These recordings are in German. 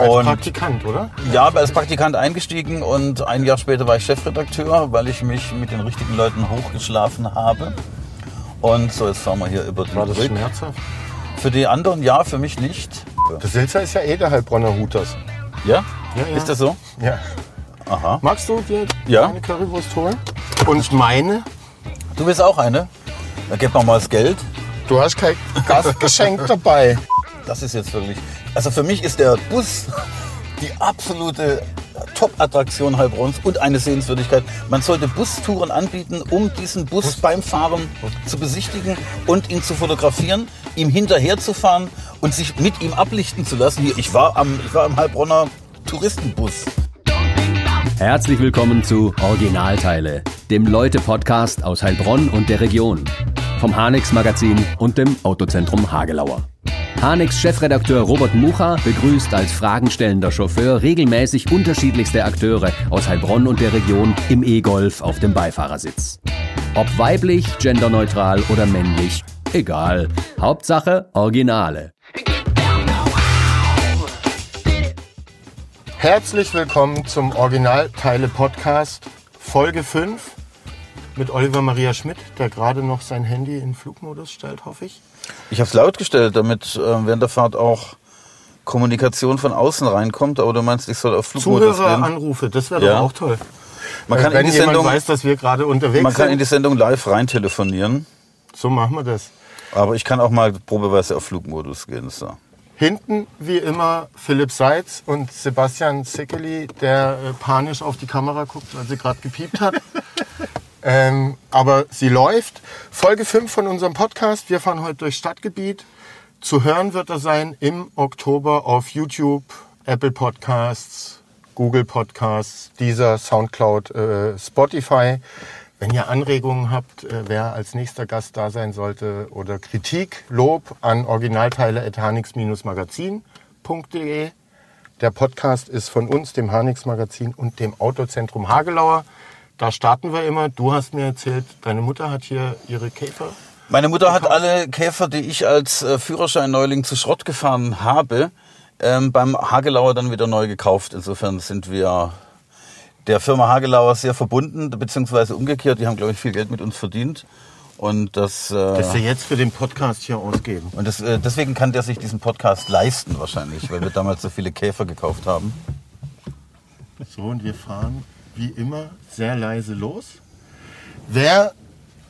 Als Und Praktikant, oder? ja, als Praktikant eingestiegen und ein Jahr später war ich Chefredakteur, weil ich mich mit den richtigen Leuten hochgeschlafen habe. Und so, jetzt fahren wir hier über die War das Brücke. schmerzhaft? Für die anderen ja, für mich nicht. Der Silzer ist ja eh der Heilbronner Huters. Ja? Ja, ja. Ist das so? Ja. Aha. Magst du dir Ja. eine Currywurst holen? Und meine? Du bist auch eine? Dann gib mir mal das Geld. Du hast kein Gastgeschenk dabei. Das ist jetzt wirklich. Also für mich ist der Bus die absolute Top-Attraktion Heilbronns und eine Sehenswürdigkeit. Man sollte Bustouren anbieten, um diesen Bus beim Fahren zu besichtigen und ihn zu fotografieren, ihm hinterherzufahren und sich mit ihm ablichten zu lassen. Hier, ich war am, ich war am Heilbronner Touristenbus. Herzlich willkommen zu Originalteile, dem Leute-Podcast aus Heilbronn und der Region. Vom Hanex Magazin und dem Autozentrum Hagelauer. Hanex Chefredakteur Robert Mucha begrüßt als fragenstellender Chauffeur regelmäßig unterschiedlichste Akteure aus Heilbronn und der Region im E-Golf auf dem Beifahrersitz. Ob weiblich, genderneutral oder männlich, egal. Hauptsache Originale. Herzlich willkommen zum Originalteile-Podcast, Folge 5 mit Oliver Maria Schmidt, der gerade noch sein Handy in Flugmodus stellt, hoffe ich. Ich habe es laut gestellt, damit äh, während der Fahrt auch Kommunikation von außen reinkommt. Aber du meinst, ich soll auf Flugmodus gehen? Zuhöreranrufe, das wäre Ja. doch auch toll. Man Äh, kann, in Wenn die jemand Sendung, weiß, dass wir gerade unterwegs man kann in sind, die Sendung live rein telefonieren. so machen wir das. Aber ich kann auch mal probeweise auf Flugmodus gehen. So. Hinten wie immer Philipp Seitz und Sebastian Sickeli, der äh, panisch auf die Kamera guckt, weil sie gerade gepiept hat. ähm, aber sie läuft. Folge 5 von unserem Podcast. Wir fahren heute durchs Stadtgebiet. Zu hören wird er sein im Oktober auf YouTube, Apple Podcasts, Google Podcasts, dieser Soundcloud, äh, Spotify. Wenn ihr Anregungen habt, äh, wer als nächster Gast da sein sollte oder Kritik, Lob an originalteile.hanix-magazin.de. Der Podcast ist von uns, dem Hanix Magazin und dem Autozentrum Hagelauer. Da starten wir immer. Du hast mir erzählt, deine Mutter hat hier ihre Käfer. Meine Mutter hat alle Käfer, die ich als äh, Führerschein-Neuling zu Schrott gefahren habe, ähm, beim Hagelauer dann wieder neu gekauft. Insofern sind wir der Firma Hagelauer sehr verbunden, beziehungsweise umgekehrt. Die haben, glaube ich, viel Geld mit uns verdient. Und das, äh, Das wir jetzt für den Podcast hier ausgeben. und das, äh, deswegen kann der sich diesen Podcast leisten wahrscheinlich, weil wir damals so viele Käfer gekauft haben. So, und wir fahren wie immer sehr leise los. Wer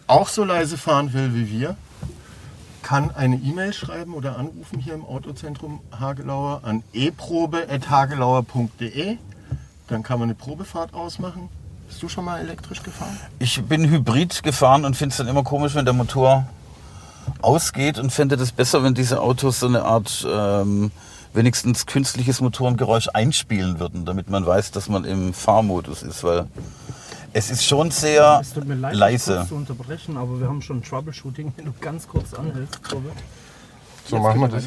auch so leise fahren will wie wir, kann eine E-Mail schreiben oder anrufen hier im Autozentrum Hagelauer an eprobe.hagelauer.de. Dann kann man eine Probefahrt ausmachen. Bist du schon mal elektrisch gefahren? Ich bin Hybrid gefahren und finde es dann immer komisch, wenn der Motor ausgeht und fände das besser, wenn diese Autos so eine Art ähm, wenigstens künstliches Motorengeräusch einspielen würden, damit man weiß, dass man im Fahrmodus ist, weil es ist schon sehr Es tut mir leid, leise. kurz zu unterbrechen, aber wir haben schon Troubleshooting, wenn du ganz kurz anhältst, Robert. So Jetzt machen wir das.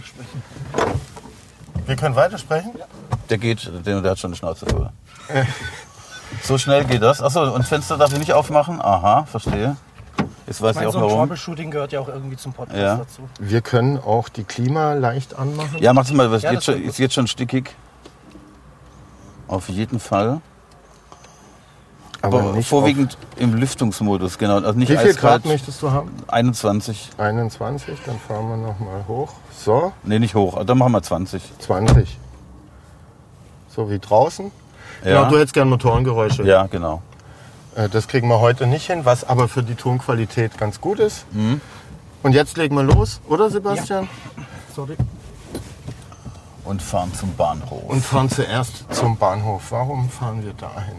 Wir können weitersprechen? Der geht, der, der hat schon eine Schnauze voll. So schnell geht das. Achso, und Fenster darf ich nicht aufmachen? Aha, verstehe. Jetzt weiß Ich ich meine, auch so ein warum. Troubleshooting gehört ja auch irgendwie zum Podcast Ja. dazu. Wir können auch die Klima leicht anmachen. Ja, mach's mal, was Ja, geht schon, ist jetzt schon stickig. Auf jeden Fall. aber Aber vorwiegend im Lüftungsmodus, genau. Also nicht wie viel eiskalt. Grad möchtest du haben? 21. 21, dann fahren wir nochmal hoch. So, Nee, nicht hoch. Dann machen wir 20. 20. So wie draußen. Ja, Genau, du hättest gern Motorengeräusche. ja genau. Äh, Das kriegen wir heute nicht hin, was aber für die Tonqualität ganz gut ist. Mhm. Und jetzt legen wir los, oder Sebastian? Sorry. Und fahren zum Bahnhof. Und fahren zuerst zum Bahnhof. Warum fahren wir dahin?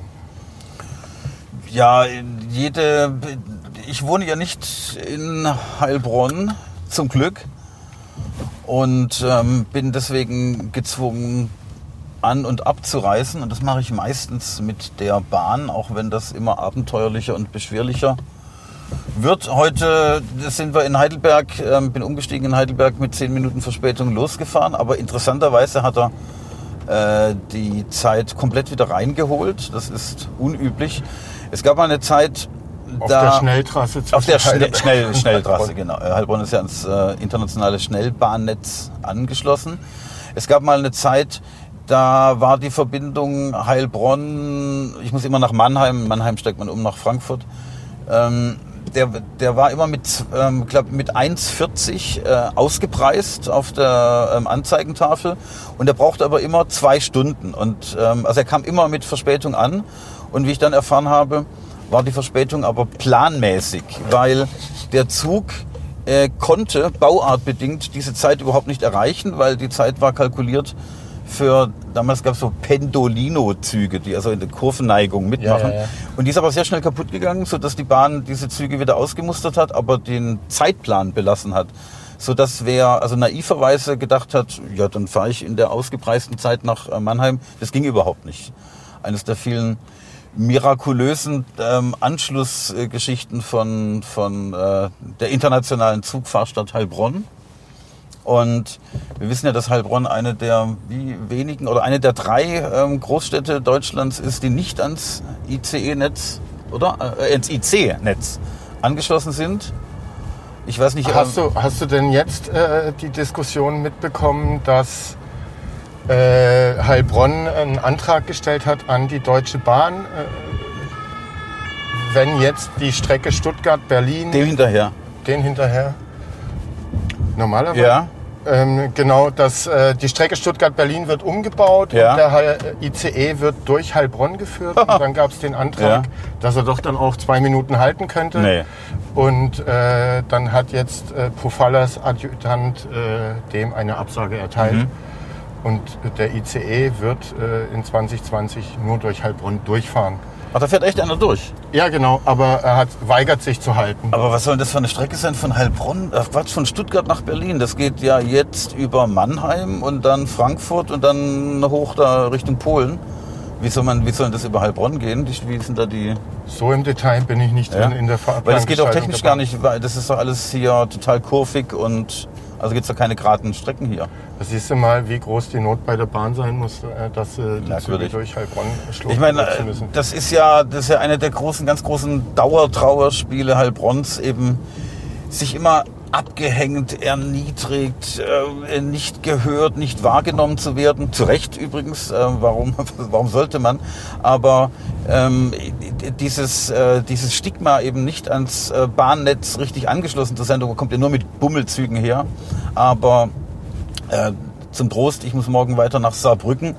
ja, jede. Ich wohne ja nicht in Heilbronn, zum Glück. Und ähm, bin deswegen gezwungen, an- und abzureisen. Und das mache ich meistens mit der Bahn, auch wenn das immer abenteuerlicher und beschwerlicher wird. Heute sind wir in Heidelberg, ähm, bin umgestiegen in Heidelberg mit zehn Minuten Verspätung losgefahren. Aber interessanterweise hat er äh, die Zeit komplett wieder reingeholt. Das ist unüblich. Es gab mal eine Zeit, Auf da der Schnelltrasse zwischen auf der Schne Schnell Schnelltrasse, genau. Äh, Heilbronn ist ja ans äh, internationale Schnellbahnnetz angeschlossen. Es gab mal eine Zeit, Da war die Verbindung Heilbronn, ich muss immer nach Mannheim, Mannheim steigt man um nach Frankfurt. Ähm, der, der war immer mit, ähm, glaub, mit 1,40 äh, ausgepreist auf der ähm, Anzeigentafel und er brauchte aber immer zwei Stunden. Und, ähm, also er kam immer mit Verspätung an und wie ich dann erfahren habe, war die Verspätung aber planmäßig, weil der Zug äh, konnte bauartbedingt diese Zeit überhaupt nicht erreichen, weil die Zeit war kalkuliert für, damals gab es so Pendolino-Züge, die also in der Kurvenneigung mitmachen. Ja, ja, ja. Und die ist aber sehr schnell kaputt gegangen, sodass die Bahn diese Züge wieder ausgemustert hat, aber den Zeitplan belassen hat. Sodass wer also naiverweise gedacht hat, ja, dann fahre ich in der ausgepreisten Zeit nach äh, Mannheim, das ging überhaupt nicht. Eines der vielen mirakulösen ähm, Anschlussgeschichten von, von äh, der internationalen Zugfahrstadt Heilbronn. Und wir wissen ja, dass Heilbronn eine der wenigen oder eine der drei ähm, Großstädte Deutschlands ist, die nicht ans ICE-Netz oder äh, ins IC-Netz angeschlossen sind. Ich weiß nicht. Hast ähm, du, hast du denn jetzt äh, die Diskussion mitbekommen, dass äh, Heilbronn einen Antrag gestellt hat an die Deutsche Bahn, äh, wenn jetzt die Strecke Stuttgart-Berlin dem hinterher. den hinterher? Normalerweise? Ja. Ähm, genau, dass äh, die Strecke Stuttgart-Berlin wird umgebaut Ja. und der Heil ICE wird durch Heilbronn geführt. und dann gab es den Antrag, Ja. dass er doch dann auch zwei Minuten halten könnte. Nee. Und äh, dann hat jetzt äh, Pofallas Adjutant äh, dem eine Absage erteilt. Mhm. Und der ICE wird äh, in 2020 nur durch Heilbronn durchfahren. Ach, da fährt echt einer durch. Ja, genau, aber er hat, weigert sich zu halten. Aber was soll denn das für eine Strecke sein von Heilbronn? Ach Quatsch, von Stuttgart nach Berlin. Das geht ja jetzt über Mannheim und dann Frankfurt und dann hoch da Richtung Polen. Wie soll, man, wie soll denn das über Heilbronn gehen? Wie sind da die... So im Detail bin ich nicht drin in der Fahrplangestaltung. Weil das geht auch technisch gar nicht, weil das ist doch alles hier total kurvig und also gibt es doch keine geraden Strecken hier. Da siehst du mal, wie groß die Not bei der Bahn sein muss, äh, dass äh, die Züge durch Heilbronn schlucken Ich meine, das ist ja, das ist ja eine der großen, ganz großen Dauertrauerspiele Heilbronns eben, sich immer abgehängt, erniedrigt, äh, nicht gehört, nicht wahrgenommen zu werden. Zu Recht übrigens, äh, warum, warum sollte man? Aber ähm, dieses, äh, dieses Stigma eben nicht ans äh, Bahnnetz richtig angeschlossen zu sein, da kommt ja nur mit Bummelzügen her. Aber äh, zum Trost, ich muss morgen weiter nach Saarbrücken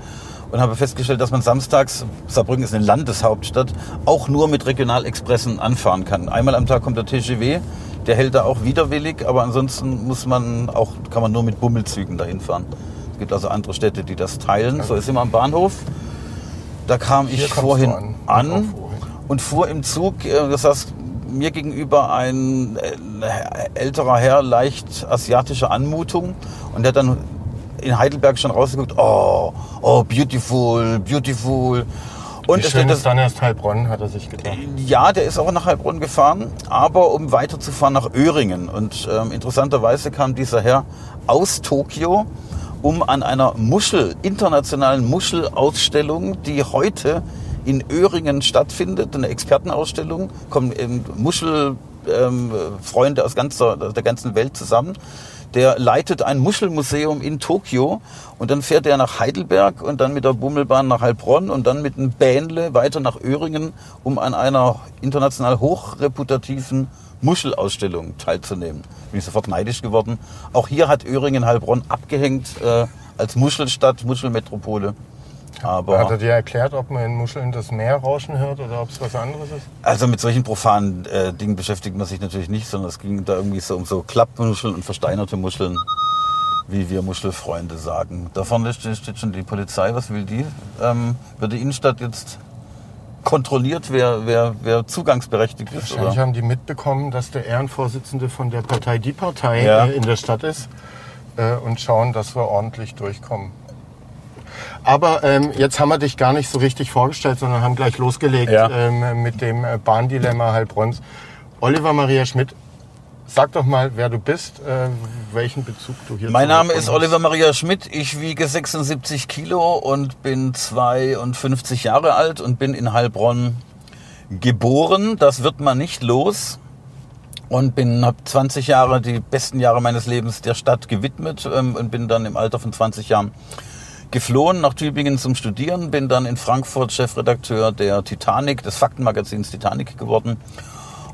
und habe festgestellt, dass man samstags, Saarbrücken ist eine Landeshauptstadt, auch nur mit Regionalexpressen anfahren kann. Einmal am Tag kommt der TGW, der hält da auch widerwillig, aber ansonsten muss man auch, kann man nur mit Bummelzügen dahin fahren. Es gibt also andere Städte, die das teilen. So ist immer am Bahnhof. Da kam Hier ich vorhin an. an, Und fuhr im Zug, äh, das heißt, mir gegenüber ein äh, älterer Herr, leicht asiatischer Anmutung und der hat dann in Heidelberg schon rausgeguckt, oh, oh, beautiful, beautiful. Und Wie schön das, ist dann erst Heilbronn, hat er sich gedacht. ja, der ist auch nach Heilbronn gefahren, aber um weiterzufahren nach Öhringen. Und ähm, interessanterweise kam dieser Herr aus Tokio, um an einer Muschel, internationalen Muschelausstellung, die heute in Öhringen stattfindet, eine Expertenausstellung, kommen Muschelfreunde ähm, aus ganzer, der ganzen Welt zusammen. Der leitet ein Muschelmuseum in Tokio und dann fährt er nach Heidelberg und dann mit der Bummelbahn nach Heilbronn und dann mit einem Bähnle weiter nach Öhringen, um an einer international hochreputativen Muschelausstellung teilzunehmen. Bin ich sofort neidisch geworden. Auch hier hat Öhringen Heilbronn abgehängt äh, als Muschelstadt, Muschelmetropole. Hat er Aber dir erklärt, ob man in Muscheln das Meer rauschen hört oder ob es was anderes ist? also mit solchen profanen äh, Dingen beschäftigt man sich natürlich nicht, sondern es ging da irgendwie so um so Klappmuscheln und versteinerte Muscheln, wie wir Muschelfreunde sagen. Da vorne steht, steht schon die Polizei. Was will die? Ähm, wird die Innenstadt jetzt kontrolliert, wer, wer, wer zugangsberechtigt ist? Wahrscheinlich Oder? haben die mitbekommen, dass der Ehrenvorsitzende von der Partei Die Partei Ja. äh, in der Stadt ist äh, und schauen, dass wir ordentlich durchkommen. Aber ähm, jetzt haben wir dich gar nicht so richtig vorgestellt, sondern haben gleich losgelegt Ja. ähm, mit dem äh, Bahndilemma Heilbronns. Oliver Maria Schmidt, sag doch mal, wer du bist, äh, welchen Bezug du hier Mein Name Heilbronn ist hast. Oliver Maria Schmidt. Ich wiege 76 Kilo und bin 52 Jahre alt und bin in Heilbronn geboren. Das wird man nicht los. Und bin habe 20 Jahre, die besten Jahre meines Lebens der Stadt gewidmet ähm, und bin dann im Alter von 20 Jahren geflohen nach Tübingen zum Studieren, bin dann in Frankfurt Chefredakteur der Titanic, des Faktenmagazins Titanic geworden.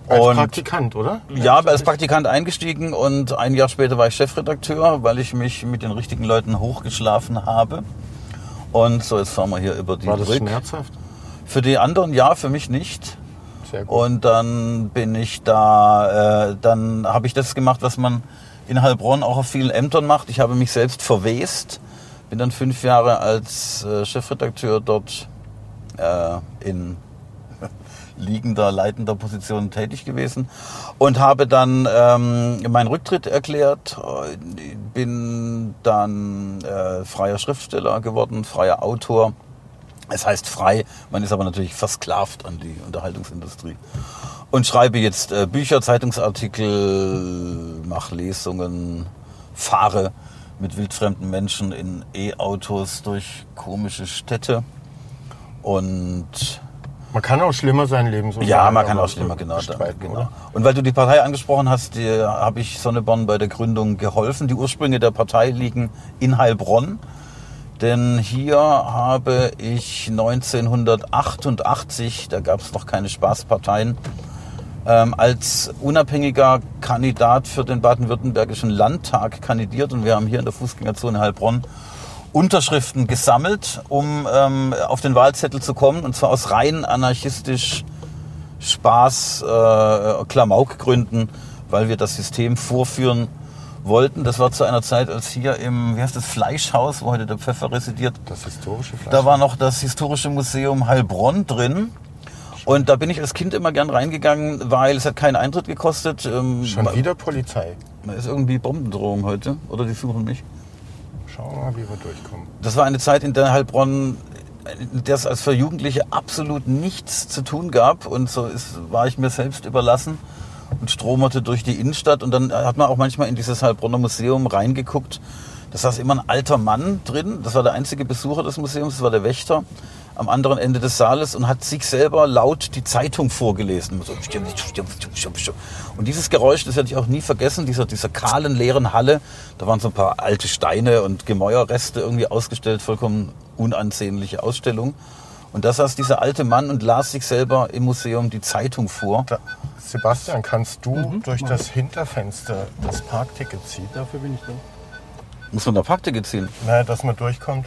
Als Und- Praktikant, oder? ja, als Praktikant eingestiegen und ein Jahr später war ich Chefredakteur, weil ich mich mit den richtigen Leuten hochgeschlafen habe. Und so, jetzt fahren wir hier über die War das Brücke. schmerzhaft? Für die anderen ja, für mich nicht. Sehr gut. Und dann bin ich da, äh, dann habe ich das gemacht, was man in Heilbronn auch auf vielen Ämtern macht. Ich habe mich selbst verwest, bin dann fünf Jahre als äh, Chefredakteur dort äh, in liegender, leitender Position tätig gewesen und habe dann ähm, meinen Rücktritt erklärt, bin dann äh, freier Schriftsteller geworden, freier Autor. Es heißt frei, man ist aber natürlich versklavt an die Unterhaltungsindustrie. Und schreibe jetzt äh, Bücher, Zeitungsartikel, mache Lesungen, fahre mit wildfremden Menschen in E-Autos durch komische Städte. Und Man kann auch schlimmer sein Leben so ja, man kann auch schlimmer, genau. genau. oder? Und weil du die Partei angesprochen hast, habe ich Sonneborn bei der Gründung geholfen. Die Ursprünge der Partei liegen in Heilbronn. Denn hier habe ich 1988, da gab es noch keine Spaßparteien, ähm, als unabhängiger Kandidat für den baden-württembergischen Landtag kandidiert. Und wir haben hier in der Fußgängerzone Heilbronn Unterschriften gesammelt, um ähm, auf den Wahlzettel zu kommen. Und zwar aus rein anarchistisch Spaß, äh, Klamaukgründen, weil wir das System vorführen wollten. Das war zu einer Zeit, als hier im, wie heißt das, Fleischhaus, wo heute der Pfeffer residiert, Das historische Fleisch. da war noch das historische Museum Heilbronn drin. Und da bin ich als Kind immer gern reingegangen, weil es hat keinen Eintritt gekostet. Ähm, Schon wieder Polizei. Da ist irgendwie Bombendrohung heute. Oder die suchen mich. Schauen wir mal, wie wir durchkommen. Das war eine Zeit, in der Heilbronn, es als für Jugendliche absolut nichts zu tun gab. Und so ist, war ich mir selbst überlassen und stromerte durch die Innenstadt. Und dann hat man auch manchmal in dieses Heilbronner Museum reingeguckt. Da saß immer ein alter Mann drin. Das war der einzige Besucher des Museums. Das war der Wächter am anderen Ende des Saales und hat sich selber laut die Zeitung vorgelesen. Und dieses Geräusch, das werde ich auch nie vergessen, dieser, dieser kahlen, leeren Halle. Da waren so ein paar alte Steine und Gemäuerreste irgendwie ausgestellt, vollkommen unansehnliche Ausstellung. Und da saß dieser alte Mann und las sich selber im Museum die Zeitung vor. Da, Sebastian, kannst du Mhm. durch das Hinterfenster das Parkticket ziehen? Dafür bin ich da. Muss man da Parkticket ziehen? Naja, dass man durchkommt.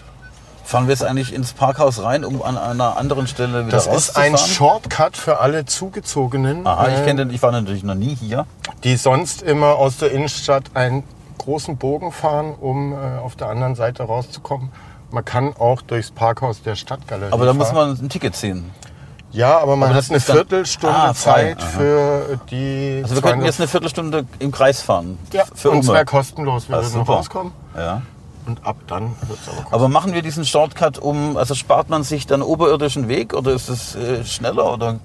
Fahren wir jetzt eigentlich ins Parkhaus rein, um an einer anderen Stelle wieder Das ist ein? Shortcut für alle Zugezogenen, Aha, ich äh, kenne den, ich war natürlich noch nie hier. die sonst immer aus der Innenstadt einen großen Bogen fahren, um äh, auf der anderen Seite rauszukommen. Man kann auch durchs Parkhaus der Stadtgalerie Aber da muss man ein Ticket ziehen. Ja, aber man Aber hat eine ist dann- Viertelstunde Ah, frei. Zeit Aha. für die. Also wir könnten 200 jetzt eine Viertelstunde im Kreis fahren. ja, für und Umme. wäre kostenlos. Wir Ah, würden super. rauskommen Ja. Und ab dann wird es aber kostenlos. Aber machen wir diesen Shortcut um, also spart man sich dann oberirdischen Weg oder ist es äh, schneller oder?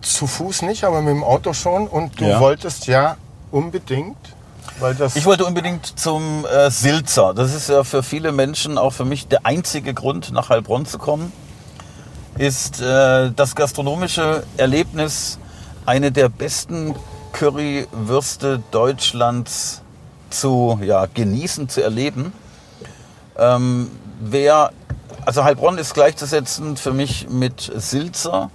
Zu Fuß nicht, aber mit dem Auto schon. Und du Ja. wolltest ja unbedingt, weil das. Ich wollte unbedingt zum äh, Silzer. Das ist ja für viele Menschen, auch für mich, der einzige Grund, nach Heilbronn zu kommen. Ist äh, das gastronomische Erlebnis, eine der besten Currywürste Deutschlands zu ja, genießen, zu erleben. Ähm, wer, also Heilbronn ist gleichzusetzen für mich mit Silzer,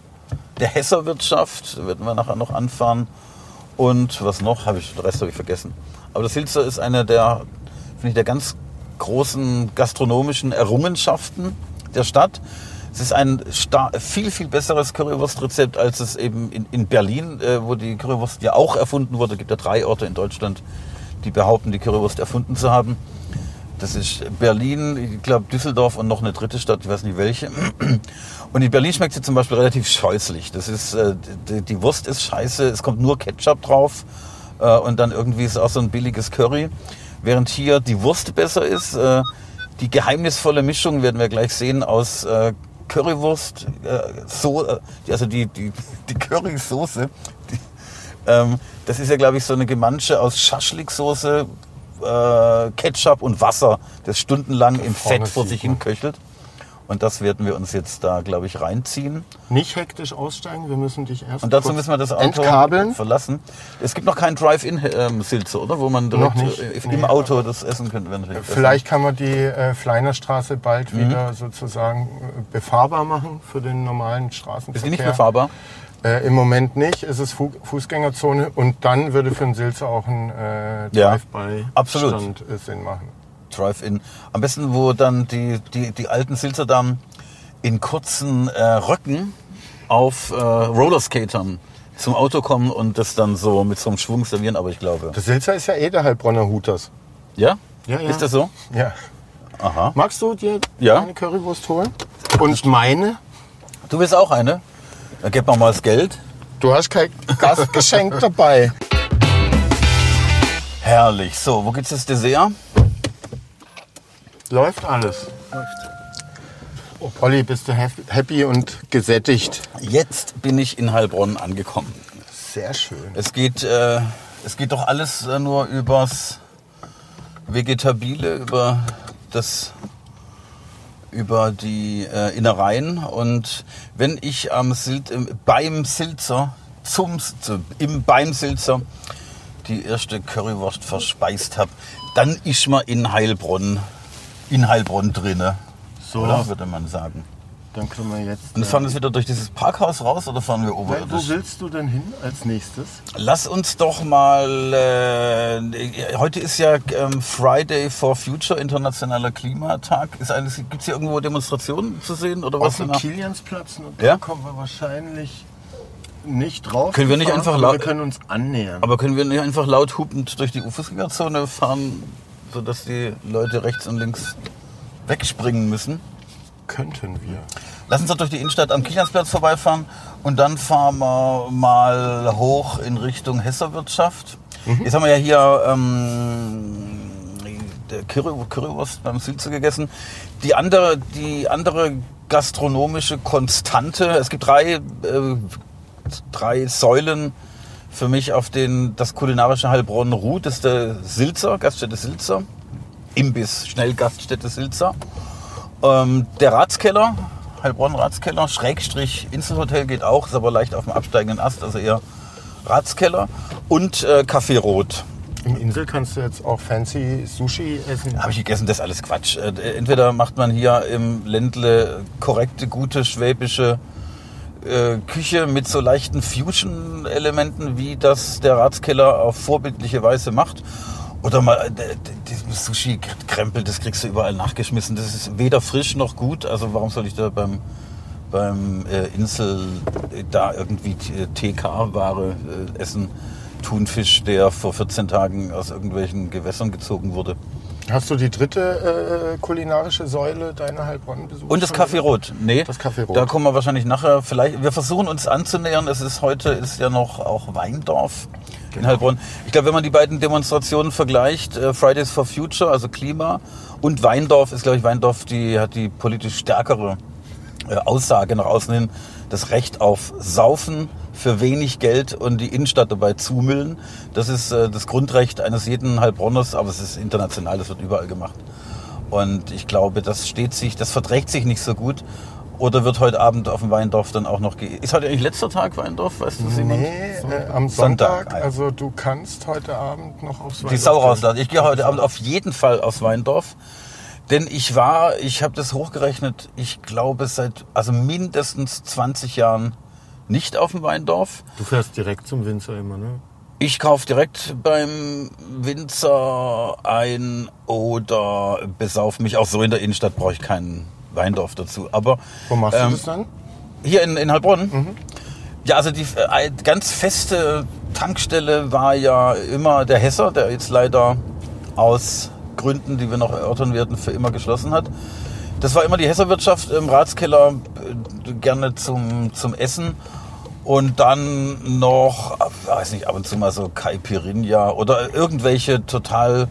der Hesserwirtschaft, werden wir nachher noch anfahren. Und was noch? Habe ich, den Rest habe ich vergessen. Aber das Silzer ist eine der, finde ich, der ganz großen gastronomischen Errungenschaften der Stadt. Es ist ein viel, viel besseres Currywurstrezept, als es eben in, in Berlin, äh, wo die Currywurst ja auch erfunden wurde. Es gibt ja drei Orte in Deutschland, die behaupten, die Currywurst erfunden zu haben. Das ist Berlin, ich glaube Düsseldorf und noch eine dritte Stadt, ich weiß nicht welche. Und in Berlin schmeckt sie zum Beispiel relativ scheußlich. Das ist, äh, die, Wurst ist scheiße, es kommt nur Ketchup drauf äh, und dann irgendwie ist auch so ein billiges Curry. Während hier die Wurst besser ist, äh, die geheimnisvolle Mischung werden wir gleich sehen aus Currywurst, so, also die, die, die Currysoße, ähm, das ist ja, glaube ich, so eine Gemansche aus Schaschliksoße, äh, Ketchup und Wasser, das stundenlang im Fett vor sich hin köchelt. Und das werden wir uns jetzt da, glaube ich, reinziehen. Nicht hektisch aussteigen, wir müssen dich erst Und dazu müssen wir das Auto entkabeln. verlassen. Es gibt noch keinen Drive-In-Silze, oder? Wo man direkt äh, im Nee, Auto das essen könnte. Wenn Vielleicht kann man die äh, Fleinerstraße bald Mhm. wieder sozusagen äh, befahrbar machen für den normalen Ist Straßenverkehr. die nicht befahrbar? Äh, Im Moment nicht, es ist Fu Fußgängerzone und dann würde für den Silze auch ein äh, Ja, Drive-by-Stand äh, Sinn machen. Drive-In. Am besten, wo dann die, die, die alten Silzerdamen in kurzen äh, Röcken auf äh, Rollerskatern zum Auto kommen und das dann so mit so einem Schwung servieren, aber ich glaube. Der Silzer ist ja eh der Heilbronner Huters. Ja? Ja, ja. Ist das so? Ja. Aha. Magst du dir Ja. eine Currywurst holen? Und meine? Du willst auch eine? Dann gib mal mal das Geld. Du hast kein Gastgeschenk dabei. Herrlich. So, wo gibt's das Dessert? Läuft alles. Olli, bist du happy und gesättigt? Jetzt bin ich in Heilbronn angekommen. Sehr schön. Es geht, äh, es geht doch alles äh, nur übers Vegetabile, über das, über die äh, Innereien. Und wenn ich am Sil im, beim Silzer, zum, zu, im beim Silzer die erste Currywurst verspeist habe, dann ist man in Heilbronn, in Heilbronn drinne. So Oder? würde man sagen. Dann können wir jetzt. Und fahren wir wieder durch dieses Parkhaus raus oder fahren wir Wo oberirdisch? willst du denn hin als nächstes? Lass uns doch mal. Äh, heute ist ja ähm, Friday for Future, internationaler Klimatag. Gibt es hier irgendwo Demonstrationen zu sehen oder was? Auf dem? Kiliansplatz und Ja? da kommen wir wahrscheinlich nicht drauf. Können wir nicht gefahren, einfach laut- Wir können uns annähern. Aber können wir nicht einfach laut hupend durch die U-Fußgängerzone fahren, sodass die Leute rechts und links wegspringen müssen? Könnten wir. Lass uns doch durch die Innenstadt am Kiliansplatz vorbeifahren und dann fahren wir mal hoch in Richtung Hesserwirtschaft. Jetzt haben wir ja hier ähm, Currywurst beim Silze gegessen. Die andere, die andere gastronomische Konstante, es gibt drei, äh, drei Säulen für mich, auf denen das kulinarische Heilbronn ruht. Das ist der Silzer, Gaststätte Silzer. Imbiss, Schnellgaststätte Silzer. Ähm, der Ratskeller, Heilbronn Ratskeller, Schrägstrich Inselhotel geht auch, ist aber leicht auf dem absteigenden Ast, also eher Ratskeller. Und äh, Café Rot. Im Insel kannst du jetzt auch fancy Sushi essen. Habe ich gegessen, das ist alles Quatsch. Äh, Entweder macht man hier im Ländle korrekte, gute schwäbische äh, Küche mit so leichten Fusion-Elementen, wie das der Ratskeller auf vorbildliche Weise macht. Oder mal äh, d- d- dieses Sushi-Krempel, das kriegst du überall nachgeschmissen. Das ist weder frisch noch gut. Also warum soll ich da beim, beim äh, Insel äh, da irgendwie T- TK-Ware äh, essen? Thunfisch, der vor 14 Tagen aus irgendwelchen Gewässern gezogen wurde. Hast du die dritte äh, kulinarische Säule deiner Heilbronn besucht? Und das? Café Rot. Nee, Das Café Rot. Da kommen wir wahrscheinlich nachher. Vielleicht, wir versuchen uns anzunähern. Es ist heute ist ja noch auch Weindorf in Genau. Heilbronn. Ich glaube, wenn man die beiden Demonstrationen vergleicht, äh, Fridays for Future, also Klima, und Weindorf ist, glaube ich, Weindorf, die hat die politisch stärkere äh, Aussage nach außen hin, das Recht auf Saufen für wenig Geld und die Innenstadt dabei zumüllen. Das ist äh, das Grundrecht eines jeden Heilbronners, aber es ist international, das wird überall gemacht. Und ich glaube, das steht sich, das verträgt sich nicht so gut. Oder wird heute Abend auf dem Weindorf dann auch noch... Ge ist heute eigentlich letzter Tag Weindorf? Weißt du jemand? Nee, äh, am Sonntag, Sonntag. ah. Also du kannst heute Abend noch aufs die Weindorf Sau gehen. rauslassen. Ich gehe heute Abend auf jeden Fall aufs Weindorf. Denn ich war, ich habe das hochgerechnet, ich glaube seit also mindestens 20 Jahren nicht auf dem Weindorf. Du fährst direkt zum Winzer immer, ne? Ich kaufe direkt beim Winzer ein oder besauf mich. Auch so in der Innenstadt brauche ich keinen Weindorf dazu. Aber Wo machst ähm, du das dann? hier in, in Heilbronn? Ja, also die äh, ganz feste Tankstelle war ja immer der Hesser, der jetzt leider aus Gründen, die wir noch erörtern werden, für immer geschlossen hat. Das war immer die Hesserwirtschaft im Ratskeller, äh, gerne zum, zum Essen. Und dann noch, äh, weiß nicht, ab und zu mal so Caipirinha oder irgendwelche total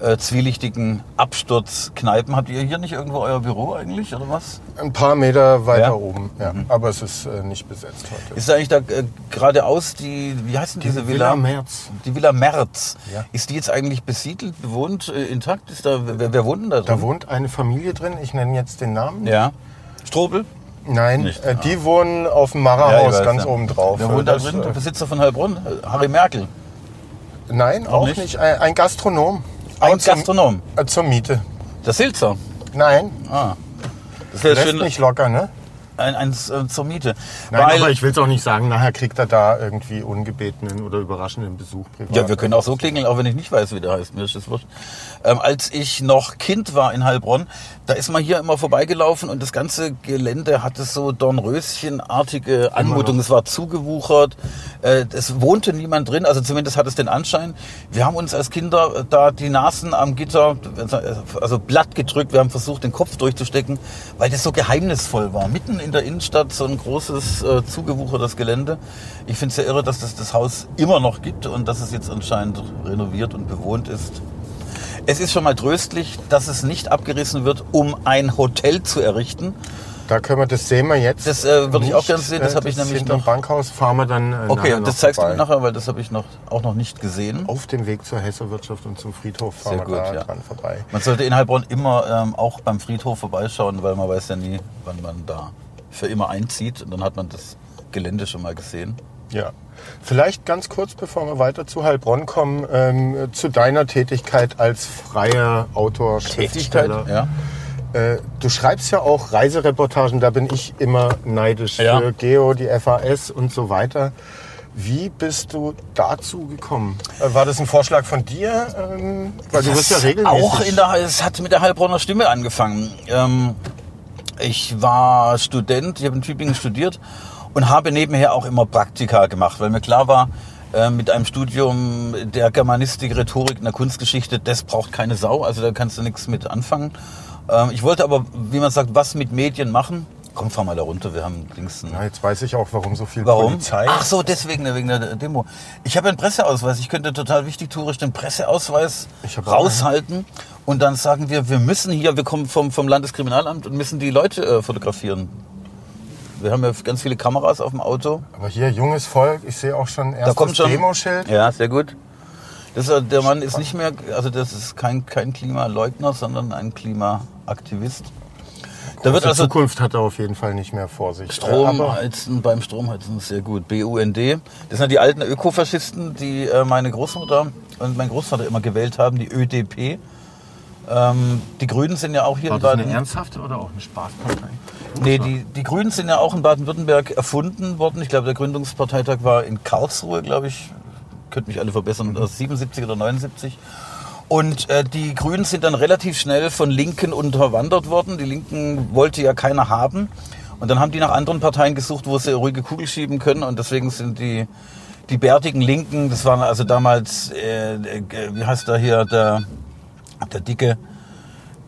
äh, zwielichtigen Absturzkneipen. Habt ihr hier nicht irgendwo euer Büro eigentlich oder was? Ein paar Meter weiter Ja? oben, ja. Aber es ist äh, nicht besetzt heute. Ist eigentlich da äh, geradeaus die, wie heißt denn diese Villa? Merz. Die Villa Merz. Ja. Ist die jetzt eigentlich besiedelt, bewohnt, äh, intakt? Ist da, wer, wer wohnt denn da drin? Da wohnt eine Familie drin, ich nenne jetzt den Namen. ja. Strobel? Nein, Nicht, äh, die wohnen auf dem weiß, ganz oben drauf. Wer wohnt da drin? Der äh, Besitzer von Heilbronn? Harry Merkel. Nein, auch nicht? nicht. Ein, ein Gastronom. Ein zum- Gastronom. Äh, zur Miete. Der Silzer. Nein, Ah. Das schön. nicht locker, ne? Ein, eins äh, zur Miete. Nein, Weil, aber ich will es auch nicht sagen. Nachher kriegt er da irgendwie ungebetenen oder überraschenden Besuch privat. ja, wir können auch so klingeln, auch wenn ich nicht weiß, wie der heißt. Mir ist das wurscht. Ähm, als ich noch Kind war in Heilbronn, da ist man hier immer vorbeigelaufen und das ganze Gelände hatte so Dornröschenartige Anmutung. Es war zugewuchert, äh, es wohnte niemand drin, also zumindest hat es den Anschein. Wir haben uns als Kinder äh, da die Nasen am Gitter, also blatt gedrückt, wir haben versucht, den Kopf durchzustecken, weil das so geheimnisvoll war. Mitten in der Innenstadt so ein großes, äh, zugewuchertes Gelände. Ich finde es ja irre, dass das das Haus immer noch gibt und dass es jetzt anscheinend renoviert und bewohnt ist. Es ist schon mal tröstlich, dass es nicht abgerissen wird, um ein Hotel zu errichten. Da können wir, das sehen wir jetzt. Das, äh, würde ich auch gerne sehen, das Äh, habe ich nämlich noch- Bankhaus fahren wir dann äh, Okay, noch das zeigst du vorbei. mir nachher, weil das habe ich noch, auch noch nicht gesehen. Auf dem Weg zur Hesserwirtschaft und zum Friedhof fahren Sehr wir gut, da ja. dran vorbei. Man sollte in Heilbronn immer ähm, auch beim Friedhof vorbeischauen, weil man weiß ja nie, wann man da für immer einzieht. Und dann hat man das Gelände schon mal gesehen. Ja. Vielleicht ganz kurz, bevor wir weiter zu Heilbronn kommen, ähm, zu deiner Tätigkeit als freier Autor, Schriftsteller. ja. Äh, du schreibst ja auch Reisereportagen, da bin ich immer neidisch Ja. für Geo, die FAS und so weiter. Wie bist du dazu gekommen? Äh, War das ein Vorschlag von dir? Ähm, weil du bist ja regelmäßig. Auch in der, es hat mit der Heilbronner Stimme angefangen. Ähm, ich war Student, ich habe in Tübingen studiert und habe nebenher auch immer Praktika gemacht, weil mir klar war, äh, mit einem Studium der Germanistik, Rhetorik der Kunstgeschichte, das braucht keine Sau, also da kannst du nichts mit anfangen. Ähm, ich wollte aber, wie man sagt, was mit Medien machen. Komm, fahr mal da runter, wir haben links einen Na, jetzt weiß ich auch, warum so viel Warum? Polizei. Ach so, deswegen, wegen der Demo. Ich habe einen Presseausweis. Ich könnte total wichtig tourisch den Presseausweis raushalten und dann sagen wir, wir müssen hier, wir kommen vom, vom Landeskriminalamt und müssen die Leute äh, fotografieren. Wir haben ja ganz viele Kameras auf dem Auto. Aber hier, junges Volk, ich sehe auch schon Da erst kommt das. Demoschild. Ja, sehr gut. Das, der Mann ist nicht mehr, also das ist kein, kein Klimaleugner, sondern ein Klimaaktivist. Da wird also Zukunft hat er auf jeden Fall nicht mehr vor sich. Äh, Strom aber heizen, beim Stromheizen ist sehr gut. BUND. Das sind die alten Ökofaschisten, die äh, meine Großmutter und mein Großvater immer gewählt haben, die ÖDP. Ähm, die Grünen sind ja auch hier in Baden. ernsthafte oder auch eine Spaßpartei? Nee, die, die Grünen sind ja auch in Baden-Württemberg erfunden worden. Ich glaube, der Gründungsparteitag war in Karlsruhe, glaube ich. Könnt mich alle verbessern, äh, 77 oder 79. Und äh, die Grünen sind dann relativ schnell von Linken unterwandert worden. Die Linken wollte ja keiner haben. Und dann haben die nach anderen Parteien gesucht, wo sie ruhige Kugel schieben können. Und deswegen sind die, die bärtigen Linken, das waren also damals, äh, äh, wie heißt der hier, der, der dicke,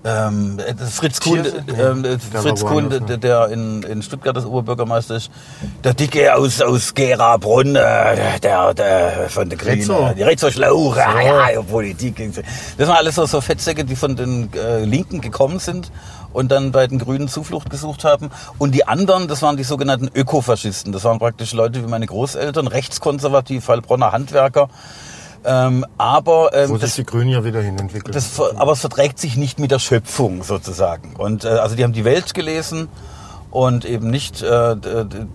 ähm, Fritz Kuhn, der Fritz Kuhn, ne? der in, in Stuttgart das Oberbürgermeister ist, der Dicke aus, aus Gera-Brunn, äh, der, der von der Grünen, äh, die Rezzo Schlauch, ja, ja, ja, Politik. Das waren alles so, so Fettsäcke, die von den äh, Linken gekommen sind und dann bei den Grünen Zuflucht gesucht haben. Und die anderen, das waren die sogenannten Ökofaschisten. Das waren praktisch Leute wie meine Großeltern, rechtskonservativ, Heilbronner Handwerker. Ähm, aber ähm, wo das, sich die Grünen ja wieder hinentwickeln. das, ver- aber es verträgt sich nicht mit der Schöpfung sozusagen. Und äh, also die haben die Welt gelesen und eben nicht äh,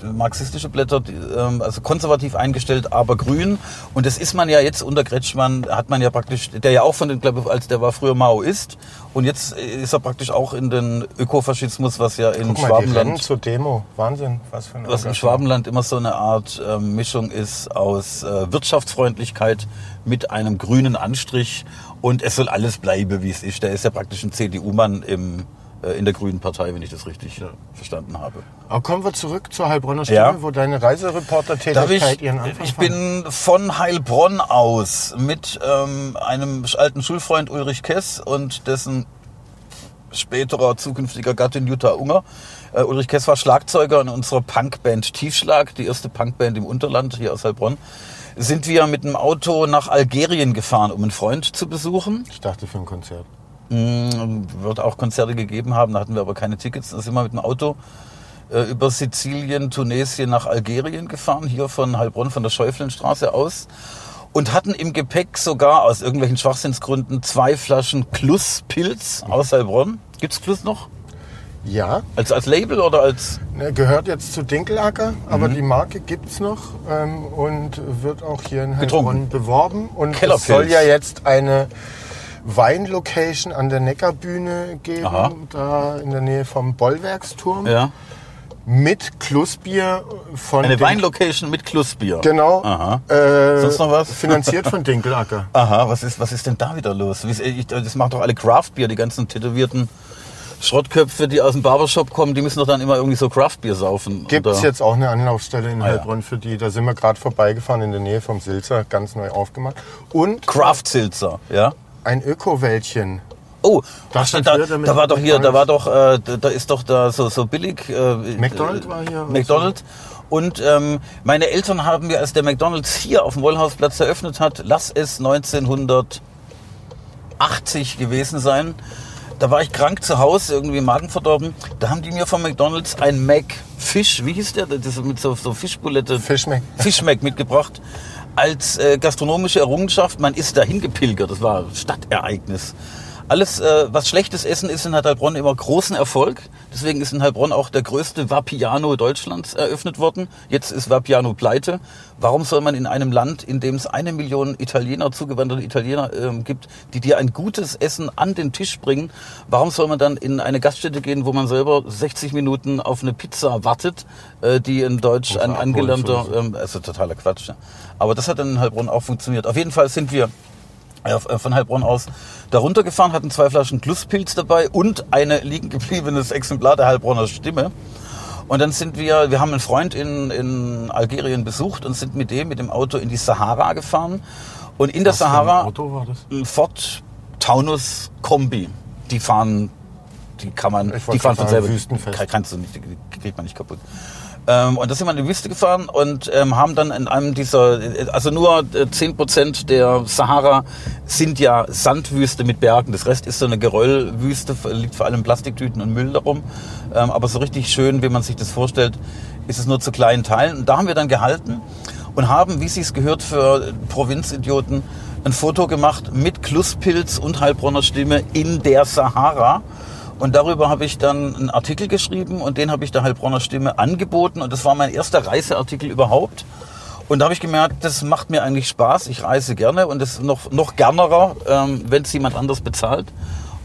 marxistische Blätter, die, ähm, also konservativ eingestellt, aber grün. Und das ist man ja jetzt unter Kretschmann, hat man ja praktisch, der ja auch von den, glaube ich, als der war früher Maoist und jetzt ist er praktisch auch in den Ökofaschismus, was ja in Guck mal, Schwabenland zur Demo. Wahnsinn, was für ein was Engagement. Schwabenland immer so eine Art ähm, Mischung ist aus äh, Wirtschaftsfreundlichkeit mit einem grünen Anstrich und es soll alles bleiben, wie es ist. Der ist ja praktisch ein CDU-Mann im, äh, in der Grünen Partei, wenn ich das richtig Äh, verstanden habe. Aber kommen wir zurück zur Heilbronner Stimme, Ja. wo deine Reisereporter-Tätigkeit ihren Anfang ich bin von Heilbronn aus mit ähm, einem alten Schulfreund Ulrich Kess und dessen späterer zukünftiger Gattin Jutta Unger. Äh, Ulrich Kess war Schlagzeuger in unserer Punkband Tiefschlag, die erste Punkband im Unterland hier aus Heilbronn. Sind wir mit dem Auto nach Algerien gefahren, um einen Freund zu besuchen. Ich dachte für ein Konzert. Mm, Wird auch Konzerte gegeben haben, da hatten wir aber keine Tickets. Da sind wir mit dem Auto äh, über Sizilien, Tunesien nach Algerien gefahren, hier von Heilbronn, von der Schäuflenstraße aus. Und hatten im Gepäck sogar aus irgendwelchen Schwachsinnsgründen zwei Flaschen Kluss-Pilz aus Heilbronn. Gibt's Kluss noch? Ja, Als, als Label oder als... ne, gehört jetzt zu Dinkelacker, Mhm. aber die Marke gibt's noch ähm, und wird auch hier in. Heilbronn beworben. Und es soll ja jetzt eine Weinlocation an der Neckarbühne geben, Aha. da in der Nähe vom Bollwerksturm. Ja. Mit Klussbier von Eine Weinlocation mit Klussbier. Genau. Aha. Äh, Sonst noch was? Finanziert von Dinkelacker. Aha, was ist, was ist denn da wieder los? Das macht doch alle Craftbier, die ganzen tätowierten Schrottköpfe, die aus dem Barbershop kommen, die müssen doch dann immer irgendwie so Craftbier saufen. Gibt es jetzt auch eine Anlaufstelle in Ah. Heilbronn für die. Da sind wir gerade vorbeigefahren in der Nähe vom Silzer, ganz neu aufgemacht. Und Craft-Silzer, ja? ein Öko-Wäldchen. Oh, Das ach, da, da war doch hier, da war doch, äh, da, ist doch da so, so billig. Äh, McDonald's äh, war hier und McDonald's. Und ähm, meine Eltern haben mir, als der McDonald's hier auf dem Wollhausplatz eröffnet hat, lass es 1980 gewesen sein. Da war ich krank zu Hause, irgendwie Magen verdorben. Da haben die mir von McDonald's ein Mac Fisch, wie hieß der? Das mit so, so Fischbulette. Fischmeck. Fischmeck mitgebracht als äh, gastronomische Errungenschaft. Man ist dahin gepilgert. Das war ein Stadtereignis. Alles, äh, was schlechtes Essen ist in Heilbronn immer großen Erfolg. Deswegen ist in Heilbronn auch der größte Vapiano Deutschlands eröffnet worden. Jetzt ist Vapiano pleite. Warum soll man in einem Land, in dem es eine Million Italiener, zugewanderte Italiener ähm, gibt, die dir ein gutes Essen an den Tisch bringen, warum soll man dann in eine Gaststätte gehen, wo man selber 60 Minuten auf eine Pizza wartet, äh, die in Deutsch ein angelernter, ähm, also totaler Quatsch. Ja. Aber das hat dann in Heilbronn auch funktioniert. Auf jeden Fall sind wir äh, von Heilbronn aus da runtergefahren, hatten zwei Flaschen Glusspilz dabei und eine liegen gebliebenes Exemplar der Heilbronner Stimme. Und dann sind wir, wir haben einen Freund in, in Algerien besucht und sind mit dem, mit dem Auto in die Sahara gefahren. Und in der Was ein Sahara Auto war das? ein Ford Taunus Kombi. Die fahren, die kann man, die fahren von selber. wüstenfest. Kann- Kannst du nicht, die die kriegt man nicht kaputt. Ähm, und da sind wir in die Wüste gefahren und ähm, haben dann in einem dieser, also nur äh, 10% der Sahara sind ja Sandwüste mit Bergen. Das Rest ist so eine Geröllwüste, liegt vor allem Plastiktüten und Müll darum. Ähm, aber so richtig schön, wie man sich das vorstellt, ist es nur zu kleinen Teilen. Und da haben wir dann gehalten und haben, wie sich's gehört für Provinzidioten, ein Foto gemacht mit Klusspilz und Heilbronner Stimme in der Sahara. Und darüber habe ich dann einen Artikel geschrieben und den habe ich der Heilbronner Stimme angeboten. Und das war mein erster Reiseartikel überhaupt. Und da habe ich gemerkt, das macht mir eigentlich Spaß. Ich reise gerne und das ist noch, noch gernerer, ähm, wenn es jemand anders bezahlt.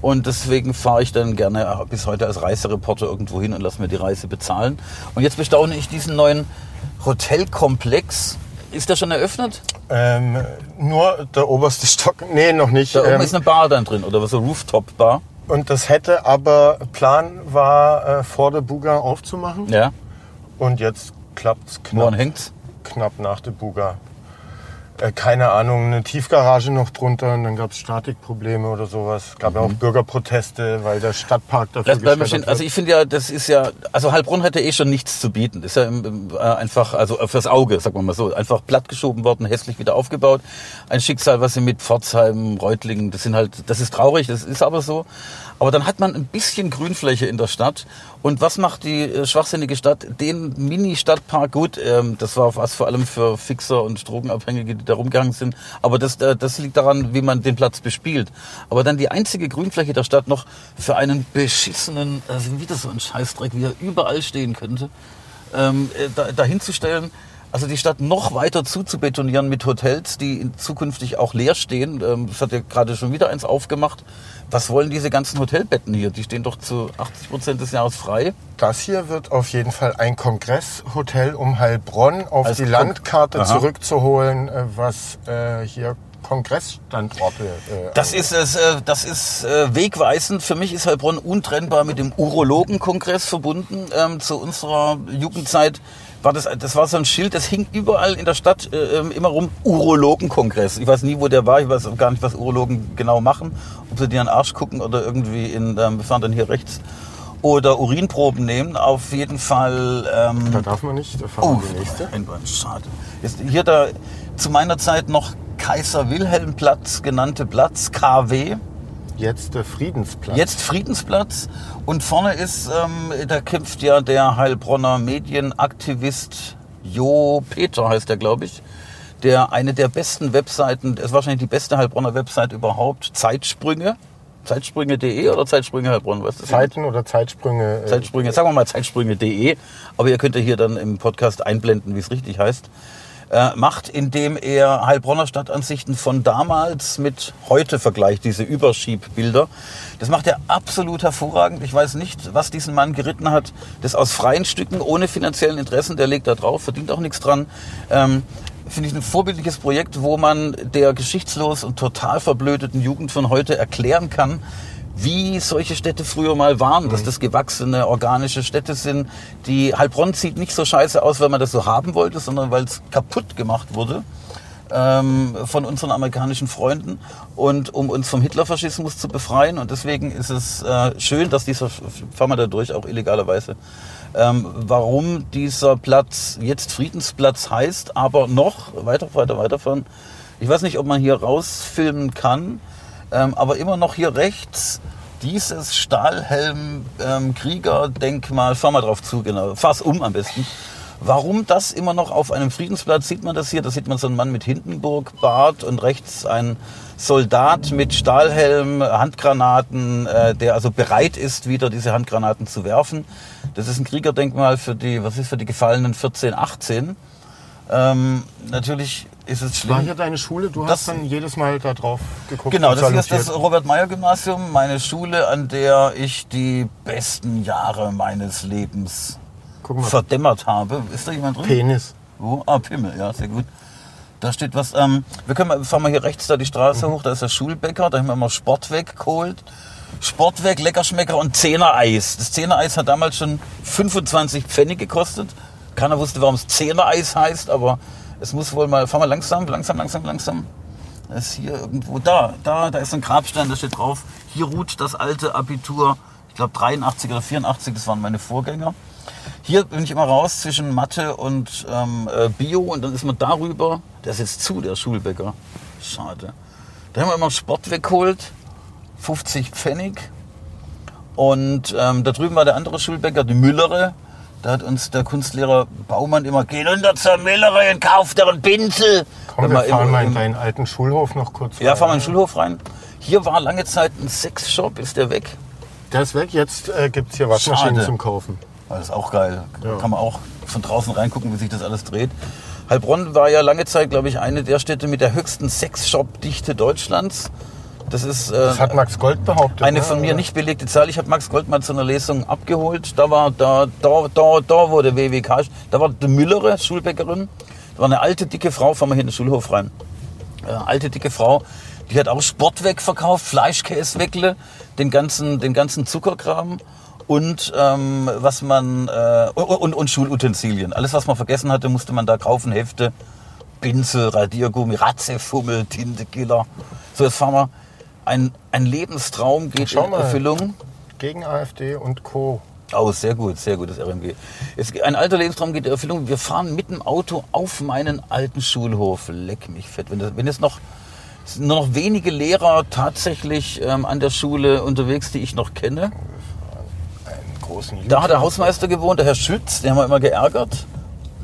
Und deswegen fahre ich dann gerne bis heute als Reisereporter irgendwo hin und lasse mir die Reise bezahlen. Und jetzt bestaune ich diesen neuen Hotelkomplex. Ist der schon eröffnet? Ähm, nur der oberste Stock. Nee, noch nicht. Da oben Ähm, ist eine Bar dann drin oder so Rooftop-Bar. Und das hätte aber Plan war, äh, vor der Buga aufzumachen. Ja. Und jetzt klappt's Woran knapp, hängt's? knapp nach der Buga. Äh, keine Ahnung, eine Tiefgarage noch drunter und dann gab es Statikprobleme oder sowas. gab ja auch Bürgerproteste, weil der Stadtpark dafür Lass bleiben stehen. Also ich finde ja, das ist ja, also Heilbronn hätte eh schon nichts zu bieten. Ist ja äh, einfach, also fürs Auge, sagen wir mal so, einfach plattgeschoben worden, hässlich wieder aufgebaut. Ein Schicksal, was sie mit Pforzheim, Reutlingen, das sind halt, das ist traurig, das ist aber so. Aber dann hat man ein bisschen Grünfläche in der Stadt. Und was macht die äh, schwachsinnige Stadt? Den Mini-Stadtpark gut. Ähm, das war was vor allem für Fixer und Drogenabhängige, die da rumgegangen sind. Aber das, äh, das liegt daran, wie man den Platz bespielt. Aber dann die einzige Grünfläche der Stadt noch für einen beschissenen, also wieder so ein Scheißdreck, wie er überall stehen könnte, ähm, äh, da, dahinzustellen. Also die Stadt noch weiter zuzubetonieren mit Hotels, die in zukünftig auch leer stehen. Ähm, Es hat ja gerade schon wieder eins aufgemacht. Was wollen diese ganzen Hotelbetten hier? Die stehen doch zu 80 Prozent des Jahres frei. Das hier wird auf jeden Fall ein Kongresshotel, um Heilbronn auf Als die Kon- Landkarte Aha. zurückzuholen, äh, was äh, hier Kongressstandorte äh, Das ist es, äh, das ist äh, wegweisend. Für mich ist Heilbronn untrennbar mit dem Urologenkongress verbunden. Ähm, zu unserer Jugendzeit war das, das war so ein Schild, das hing überall in der Stadt äh, ähm, immer rum. Urologenkongress. Ich weiß nie, wo der war. Ich weiß auch gar nicht, was Urologen genau machen. Ob sie dir den Arsch gucken oder irgendwie in, ähm, wir fahren dann hier rechts oder Urinproben nehmen. Auf jeden Fall. Ähm, Da darf man nicht, da fahren Oh, wir die nächste. ein Bein, schade. Ist hier da zu meiner Zeit noch Kaiser-Wilhelm-Platz genannte Platz, KW. Jetzt der Friedensplatz. Jetzt Friedensplatz. Und vorne ist, ähm, da kämpft ja der Heilbronner Medienaktivist Jo Peter, heißt er, glaube ich. Der eine der besten Webseiten, das ist wahrscheinlich die beste Heilbronner Website überhaupt, Zeitsprünge. Zeitsprünge.de oder Zeitsprünge Heilbronn? Was ist das? Zeiten oder Zeitsprünge. äh, Zeitsprünge, sagen wir mal Zeitsprünge.de, aber ihr könnt ja hier dann im Podcast einblenden, wie es richtig heißt, äh, macht, indem er Heilbronner Stadtansichten von damals mit heute vergleicht, diese Überschiebbilder. Das macht er absolut hervorragend. Ich weiß nicht, was diesen Mann geritten hat. Das aus freien Stücken, ohne finanziellen Interessen, der legt da drauf, verdient auch nichts dran. Ähm, Finde ich ein vorbildliches Projekt, wo man der geschichtslos und total verblödeten Jugend von heute erklären kann, wie solche Städte früher mal waren, dass das gewachsene, organische Städte sind. Die Heilbronn sieht nicht so scheiße aus, weil man das so haben wollte, sondern weil es kaputt gemacht wurde ähm, von unseren amerikanischen Freunden und um uns vom Hitlerfaschismus zu befreien. Und deswegen ist es äh, schön, dass dieser, fahren wir da durch, auch illegalerweise, ähm, warum dieser Platz jetzt Friedensplatz heißt, aber noch weiter, weiter, weiterfahren. Ich weiß nicht, ob man hier rausfilmen kann, ähm, aber immer noch hier rechts dieses Stahlhelm-Krieger-Denkmal, fahr mal drauf zu, genau, fahr's um am besten. Warum das immer noch auf einem Friedensplatz sieht man das hier? Da sieht man so einen Mann mit Hindenburg-Bart und rechts ein Soldat mit Stahlhelm, Handgranaten, äh, der also bereit ist, wieder diese Handgranaten zu werfen. Das ist ein Kriegerdenkmal für die, was ist für die Gefallenen 14, 18. Ähm, natürlich ist es schlimm. War hier deine Schule? Du Das- hast dann jedes Mal da drauf geguckt. Genau, das hier ist das. Robert-Meyer-Gymnasium, meine Schule, an der ich die besten Jahre meines Lebens verdämmert habe. Ist da jemand drin? Penis. Wo? Ah, Pimmel, ja, sehr gut. Da steht was, ähm, wir können mal, fahren mal hier rechts da die Straße hoch, da ist der Schulbäcker, da haben wir mal Sportweg geholt. Sportweg, Leckerschmecker und Zehner-Eis. Das Zehner-Eis hat damals schon 25 Pfennig gekostet. Keiner wusste, warum es Zehner-Eis heißt, aber es muss wohl mal, fahren wir langsam, langsam, langsam, langsam. Das ist hier irgendwo, da, da, da ist ein Grabstein, da steht drauf, hier ruht das alte Abitur, ich glaube 83 oder 84, das waren meine Vorgänger. Hier bin ich immer raus zwischen Mathe und ähm, äh, Bio und dann ist man darüber, der ist jetzt zu, der Schulbäcker. Schade. Da haben wir immer Sport weggeholt, 50 Pfennig. Und ähm, da drüben war der andere Schulbäcker, die Müllere. Da hat uns der Kunstlehrer Baumann immer, geh runter zur Müllere und kauf dir einen Pinsel. Komm, Wenn wir fahren im- mal in deinen alten Schulhof noch kurz Ja, rein. fahren wir in den Schulhof rein. Hier war lange Zeit ein Sexshop, ist der weg? Der ist weg, jetzt äh, gibt es hier Waschmaschinen Schade. zum Kaufen. Das ist auch geil. Ja. Kann man auch von draußen reingucken, wie sich das alles dreht. Heilbronn war ja lange Zeit, glaube ich, eine der Städte mit der höchsten Sexshop-Dichte Deutschlands. Das ist äh, Das hat Max Gold behauptet. eine ne? von mir nicht belegte Zahl. Ich habe Max Gold mal zu einer Lesung abgeholt. Da war da, da, da, da wurde WWK. Da war die Müllere, Schulbäckerin. Da war eine alte, dicke Frau. Fahren wir hier in den Schulhof rein. Äh, alte, dicke Frau. Die hat auch Sportweg verkauft, Fleischkäseweckle, den ganzen, den ganzen Zuckerkram und ähm, was man äh, und, und Schulutensilien. Alles, was man vergessen hatte, musste man da kaufen. Hefte, Pinsel, Radiergummi, Ratzefummel, Tintekiller. So, jetzt fahren wir. Ein, ein Lebenstraum geht Schau in mal. Erfüllung. Gegen AfD und Co. Oh, sehr gut, sehr gut, das RMG. Es, ein alter Lebenstraum geht in Erfüllung. Wir fahren mit dem Auto auf meinen alten Schulhof. Leck mich fett. Wenn, das, wenn es noch nur noch wenige Lehrer tatsächlich ähm, an der Schule unterwegs, die ich noch kenne. Da hat der Hausmeister gewohnt, der Herr Schütz, den haben wir immer geärgert.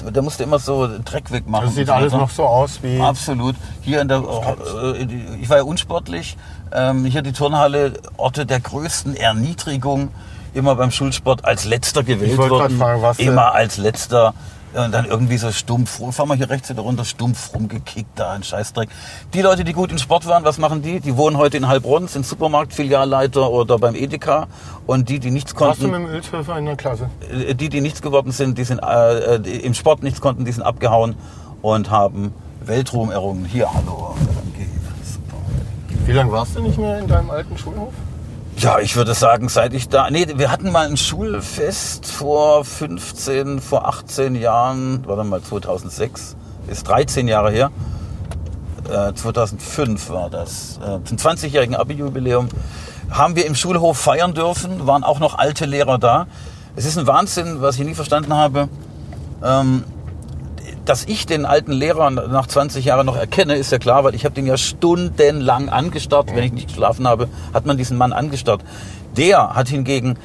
Der musste immer so Dreck wegmachen. Das sieht alles noch so aus wie. Absolut. Hier in der, äh, ich war ja unsportlich. Ähm, hier die Turnhalle, Orte der größten Erniedrigung. Immer beim Schulsport als letzter gewählt worden. fragen, was, äh, immer als letzter. Und dann irgendwie so stumpf, fahren wir hier rechts wieder runter, stumpf rumgekickt, da ein Scheißdreck. Die Leute, die gut in Sport waren, was machen die? Die wohnen heute in Heilbronn, sind Supermarktfilialleiter oder beim Edeka. Und die, die nichts Warst du konnten, mit dem Öltöpfer in der Klasse? äh, die, die nichts geworden sind, die sind äh, die im Sport nichts konnten, die sind abgehauen und haben Weltruhm errungen. Hier, hallo. Wie lange warst du nicht mehr in deinem alten Schulhof? Ja, ich würde sagen, seit ich da. Nee, wir hatten mal ein Schulfest vor 15, vor 18 Jahren, warte mal, 2006, ist 13 Jahre her. Äh, 2005 war das, äh, zum 20-jährigen Abi-Jubiläum. haben wir im Schulhof feiern dürfen, waren auch noch alte Lehrer da. Es ist ein Wahnsinn, was ich nie verstanden habe. Ähm, dass ich den alten Lehrer nach 20 Jahren noch erkenne, ist ja klar, weil ich habe den ja stundenlang angestarrt. Wenn ich nicht geschlafen habe, hat man diesen Mann angestarrt. Der hat hingegen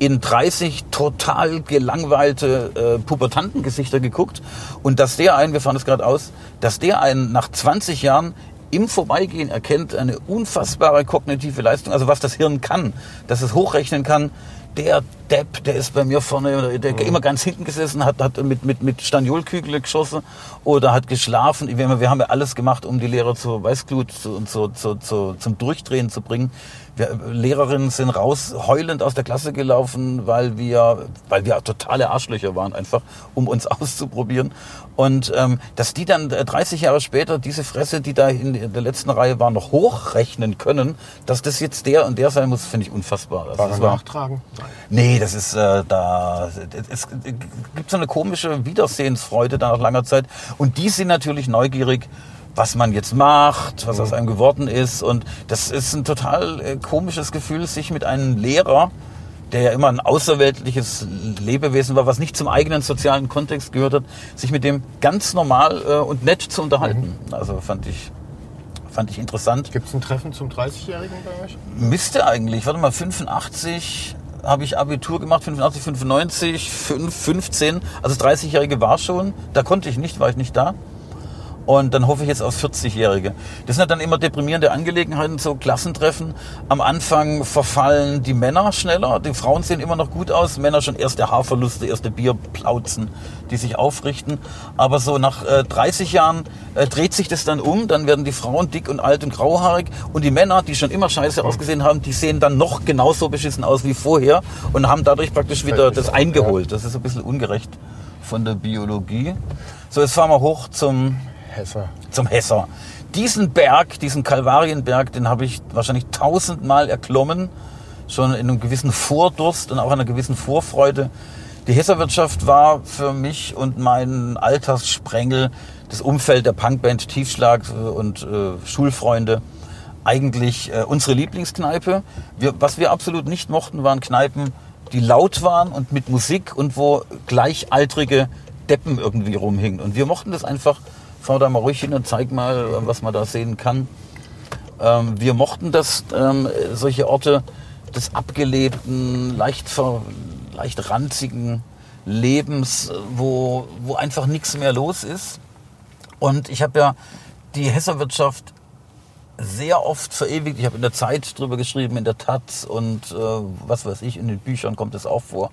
in 30 total gelangweilte äh, Pubertantengesichter geguckt und dass der einen, wir fahren das gerade aus, dass der einen nach 20 Jahren im Vorbeigehen erkennt eine unfassbare kognitive Leistung, also was das Hirn kann, dass es hochrechnen kann, der Depp, der ist bei mir vorne, der mhm. immer ganz hinten gesessen, hat, hat mit, mit, mit Staniolkügel geschossen oder hat geschlafen. Wir, wir haben ja alles gemacht, um die Lehrer zur Weißglut und zu, zu, zu, zum Durchdrehen zu bringen. Wir, Lehrerinnen sind raus heulend aus der Klasse gelaufen, weil wir, weil wir totale Arschlöcher waren, einfach, um uns auszuprobieren. Und ähm, dass die dann 30 äh, Jahre später diese Fresse, die da in der letzten Reihe war, noch hochrechnen können, dass das jetzt der und der sein muss, finde ich unfassbar. Also, war war, nachtragen? Nee, das ist äh, da. Es gibt so eine komische Wiedersehensfreude da nach langer Zeit. Und die sind natürlich neugierig was man jetzt macht, was aus einem geworden ist. Und das ist ein total äh, komisches Gefühl, sich mit einem Lehrer, der ja immer ein außerweltliches Lebewesen war, was nicht zum eigenen sozialen Kontext gehört hat, sich mit dem ganz normal äh, und nett zu unterhalten. Mhm. Also fand ich, fand ich interessant. Gibt es ein Treffen zum 30-Jährigen bei euch? Müsste eigentlich. Warte mal, 85 habe ich Abitur gemacht, 85, 95, 5, 15. Also das 30-Jährige war schon. Da konnte ich nicht, war ich nicht da. Und dann hoffe ich jetzt auf 40-Jährige. Das sind dann immer deprimierende Angelegenheiten, so Klassentreffen. Am Anfang verfallen die Männer schneller. Die Frauen sehen immer noch gut aus. Männer schon erste Haarverluste, erste Bierplauzen, die sich aufrichten. Aber so nach äh, 30 Jahren äh, dreht sich das dann um. Dann werden die Frauen dick und alt und grauhaarig. Und die Männer, die schon immer scheiße ausgesehen haben, die sehen dann noch genauso beschissen aus wie vorher und haben dadurch praktisch wieder das eingeholt. Das ist ein bisschen ungerecht von der Biologie. So, jetzt fahren wir hoch zum Hesser. Zum Hesser. Diesen Berg, diesen Kalvarienberg, den habe ich wahrscheinlich tausendmal erklommen, schon in einem gewissen Vordurst und auch einer gewissen Vorfreude. Die Hesserwirtschaft war für mich und meinen Alterssprengel, das Umfeld der Punkband Tiefschlag und äh, Schulfreunde, eigentlich äh, unsere Lieblingskneipe. Wir, was wir absolut nicht mochten, waren Kneipen, die laut waren und mit Musik und wo gleichaltrige Deppen irgendwie rumhingen. Und wir mochten das einfach fahr da mal ruhig hin und zeig mal, was man da sehen kann. Ähm, wir mochten das, ähm, solche Orte des abgelebten, leicht, ver, leicht ranzigen Lebens, wo, wo einfach nichts mehr los ist. Und ich habe ja die Hesserwirtschaft sehr oft verewigt. Ich habe in der Zeit drüber geschrieben, in der Taz und äh, was weiß ich, in den Büchern kommt es auch vor.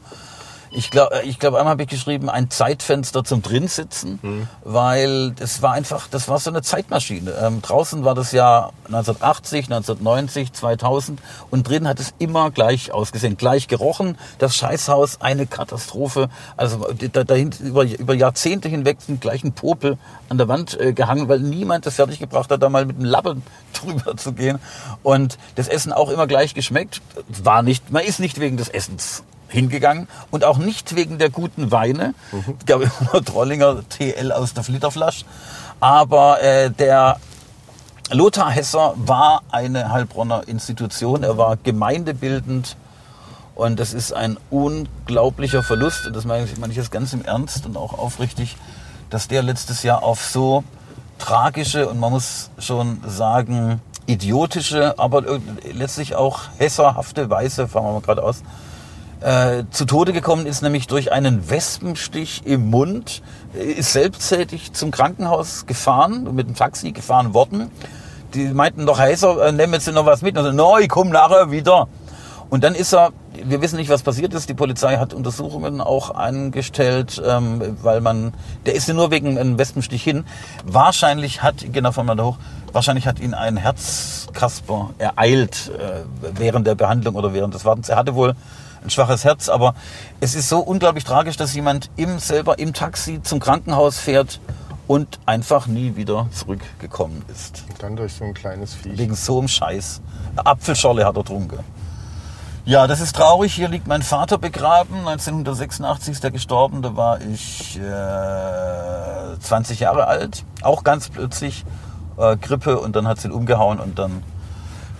Ich glaube, äh, ich glaub, einmal habe ich geschrieben, ein Zeitfenster zum Drinsitzen, mhm. weil das war einfach, das war so eine Zeitmaschine. Ähm, draußen war das Jahr 1980, 1990, 2000 und drin hat es immer gleich ausgesehen, gleich gerochen. Das Scheißhaus, eine Katastrophe. Also da, dahin, über, über Jahrzehnte hinweg sind gleich ein Popel an der Wand äh, gehangen, weil niemand das fertiggebracht hat, da mal mit einem Lappen drüber zu gehen. Und das Essen auch immer gleich geschmeckt. War nicht, man ist nicht wegen des Essens hingegangen und auch nicht wegen der guten Weine. Mhm. Ich glaube Trollinger TL aus der Flitterflasche. Aber äh, der Lothar Hesser war eine Heilbronner Institution. Er war gemeindebildend und das ist ein unglaublicher Verlust. Und das meine ich, meine ich jetzt ganz im Ernst und auch aufrichtig, dass der letztes Jahr auf so tragische und man muss schon sagen idiotische, aber letztlich auch hesserhafte Weise, fangen wir mal gerade aus, äh, zu Tode gekommen ist, nämlich durch einen Wespenstich im Mund, ist selbsttätig zum Krankenhaus gefahren, mit dem Taxi gefahren worden. Die meinten doch, heißer, äh, nehmen jetzt noch was mit. Also, no, ich komme nachher wieder. Und dann ist er, wir wissen nicht, was passiert ist. Die Polizei hat Untersuchungen auch angestellt, ähm, weil man, der ist nur wegen einem Wespenstich hin. Wahrscheinlich hat, genau von mal hoch, wahrscheinlich hat ihn ein Herzkasper ereilt äh, während der Behandlung oder während des Wartens. Er hatte wohl ein schwaches Herz, aber es ist so unglaublich tragisch, dass jemand im selber im Taxi zum Krankenhaus fährt und einfach nie wieder zurückgekommen ist. Und dann durch so ein kleines Viech. Wegen so einem Scheiß. Eine Apfelschorle hat er getrunken. Ja, das ist traurig. Hier liegt mein Vater begraben. 1986 ist er gestorben. Da war ich äh, 20 Jahre alt. Auch ganz plötzlich äh, Grippe und dann hat es ihn umgehauen und dann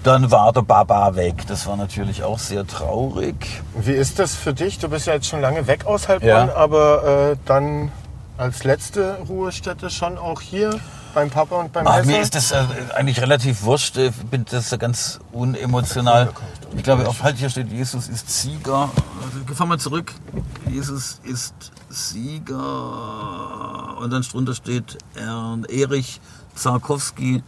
Dann war der Baba weg. Das war natürlich auch sehr traurig. Wie ist das für dich? Du bist ja jetzt schon lange weg aus Heilbronn, Ja. aber äh, dann als letzte Ruhestätte schon auch hier beim Papa und beim Ach, Messer? mir ist das äh, eigentlich relativ wurscht. Ich bin das ganz unemotional. Ich glaube, auf halt hier steht, Jesus ist Sieger. Also, fahren wir zurück. Jesus ist Sieger. Und dann drunter steht Erich Zarkowski,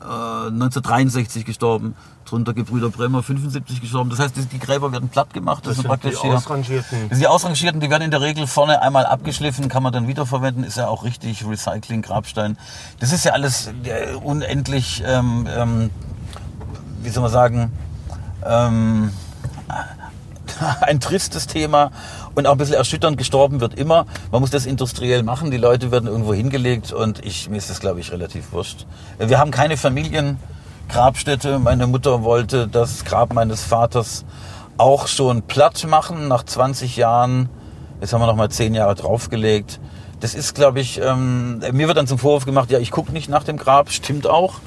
äh, 1963 gestorben. Drunter Gebrüder Bremer, 75 gestorben. Das heißt, die, die Gräber werden platt gemacht. das sind sind die praktisch hier. ausrangierten. Das sind die ausrangierten, die werden in der Regel vorne einmal abgeschliffen, kann man dann wiederverwenden, ist ja auch richtig Recycling, Grabstein. Das ist ja alles äh, unendlich, ähm, ähm, wie soll man sagen, ähm, ein tristes Thema und auch ein bisschen erschütternd. Gestorben wird immer. Man muss das industriell machen. Die Leute werden irgendwo hingelegt und ich, mir ist das, glaube ich, relativ wurscht. Wir haben keine Familiengrabstätte. Meine Mutter wollte das Grab meines Vaters auch schon platt machen nach 20 Jahren. Jetzt haben wir noch mal 10 Jahre draufgelegt. Das ist, glaube ich, ähm, mir wird dann zum Vorwurf gemacht, ja, ich gucke nicht nach dem Grab. Stimmt auch.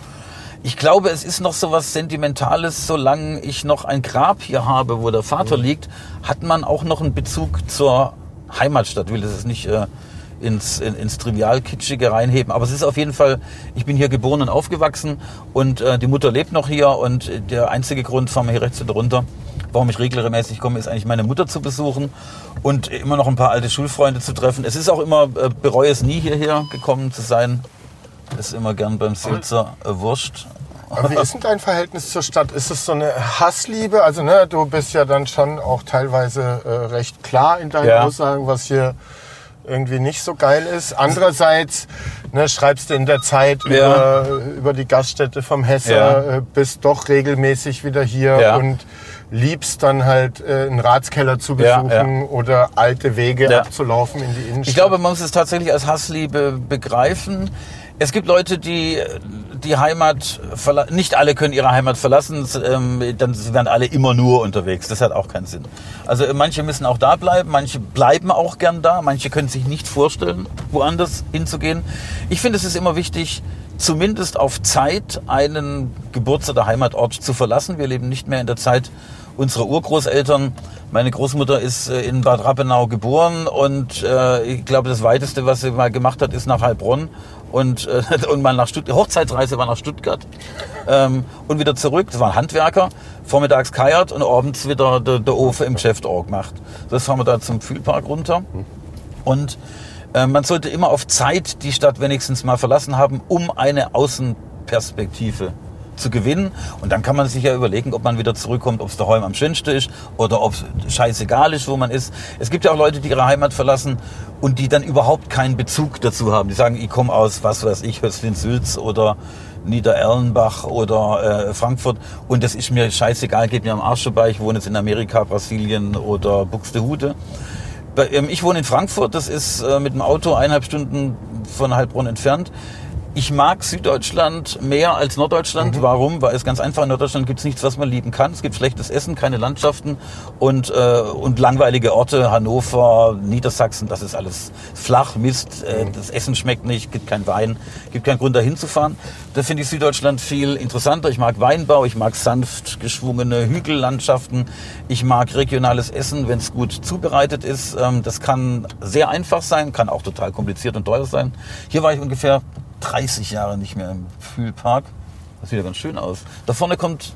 Ich glaube, es ist noch so was Sentimentales, solange ich noch ein Grab hier habe, wo der Vater liegt, hat man auch noch einen Bezug zur Heimatstadt. Ich will das jetzt nicht äh, ins, in, ins Trivial-Kitschige reinheben, aber es ist auf jeden Fall, ich bin hier geboren und aufgewachsen und äh, die Mutter lebt noch hier und der einzige Grund, fahren wir hier rechts wieder runter, warum ich regelmäßig komme, ist eigentlich meine Mutter zu besuchen und immer noch ein paar alte Schulfreunde zu treffen. Es ist auch immer, äh, bereue es nie hierher gekommen zu sein. Ist immer gern beim Sülzer äh, Wurst. Aber wie ist denn dein Verhältnis zur Stadt? Ist es so eine Hassliebe? Also ne, du bist ja dann schon auch teilweise äh, recht klar in deinen Ja. Aussagen, was hier irgendwie nicht so geil ist. Andererseits ne, schreibst du in der Zeit Ja. über, über die Gaststätte vom Hesse, Ja. äh, bist doch regelmäßig wieder hier Ja. und liebst dann halt äh, einen Ratskeller zu besuchen oder alte Wege abzulaufen in die Innenstadt. Ich glaube, man muss es tatsächlich als Hassliebe begreifen. Es gibt Leute, die die Heimat verlassen. Nicht alle können ihre Heimat verlassen. Ähm, dann werden alle immer nur unterwegs. Das hat auch keinen Sinn. Also äh, manche müssen auch da bleiben, manche bleiben auch gern da, manche können sich nicht vorstellen, woanders hinzugehen. Ich finde, es ist immer wichtig, zumindest auf Zeit einen Geburts- oder Heimatort zu verlassen. Wir leben nicht mehr in der Zeit unserer Urgroßeltern. Meine Großmutter ist äh, in Bad Rappenau geboren und äh, ich glaube, das weiteste, was sie mal gemacht hat, ist nach Heilbronn und, äh, und mal nach Stuttgart. Hochzeitsreise war nach Stuttgart ähm, und wieder zurück. Das war ein Handwerker. Vormittags kajert und abends wieder der, der Ofen im Geschäft auch gemacht. Das fahren wir da zum Fühlpark runter. Und äh, man sollte immer auf Zeit die Stadt wenigstens mal verlassen haben, um eine Außenperspektive zu gewinnen. Und dann kann man sich ja überlegen, ob man wieder zurückkommt, ob es daheim am schönsten ist oder ob es scheißegal ist, wo man ist. Es gibt ja auch Leute, die ihre Heimat verlassen und die dann überhaupt keinen Bezug dazu haben. Die sagen, ich komme aus, was weiß ich, Höslin-Sülz oder Niedererlenbach oder äh, Frankfurt und das ist mir scheißegal, geht mir am Arsch vorbei. Ich wohne jetzt in Amerika, Brasilien oder Buxtehude. Ähm, Ich wohne in Frankfurt, das ist äh, mit dem Auto eineinhalb Stunden von Heilbronn entfernt. Ich mag Süddeutschland mehr als Norddeutschland. Warum? Weil es ganz einfach in Norddeutschland gibt es nichts, was man lieben kann. Es gibt schlechtes Essen, keine Landschaften und, äh, und langweilige Orte. Hannover, Niedersachsen, das ist alles flach, Mist. Äh, das Essen schmeckt nicht, gibt kein Wein, gibt keinen Grund, da hinzufahren. Da finde ich Süddeutschland viel interessanter. Ich mag Weinbau, ich mag sanft geschwungene Hügellandschaften. Ich mag regionales Essen, wenn es gut zubereitet ist. Ähm, das kann sehr einfach sein, kann auch total kompliziert und teuer sein. Hier war ich ungefähr 30 Jahre nicht mehr im Fühlpark. Das sieht ja ganz schön aus. Da vorne kommt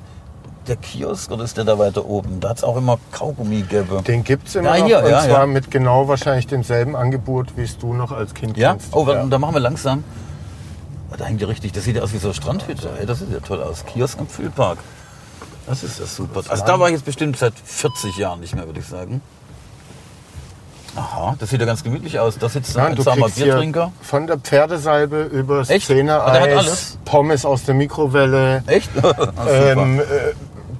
der Kiosk oder ist der da weiter oben? Da hat es auch immer Kaugummi gegeben. Den gibt's immer Ja, noch hier, und ja, zwar ja. mit genau wahrscheinlich demselben Angebot, wie es du noch als Kind Ja? kennst. Oh, warte, da machen wir langsam. Oh, Da hängt ja richtig, das sieht ja aus wie so eine Strandhütte. Ey, das sieht ja toll aus. Kiosk am Fühlpark. Das ist ja super. Also da war ich jetzt bestimmt seit 40 Jahren nicht mehr, würde ich sagen. Aha, das sieht ja ganz gemütlich aus. Da sitzt Ja, ein zahmer Biertrinker. von der Pferdesalbe über Echt? Szeneeis? Pommes aus der Mikrowelle, Echt? Ah, ähm, äh,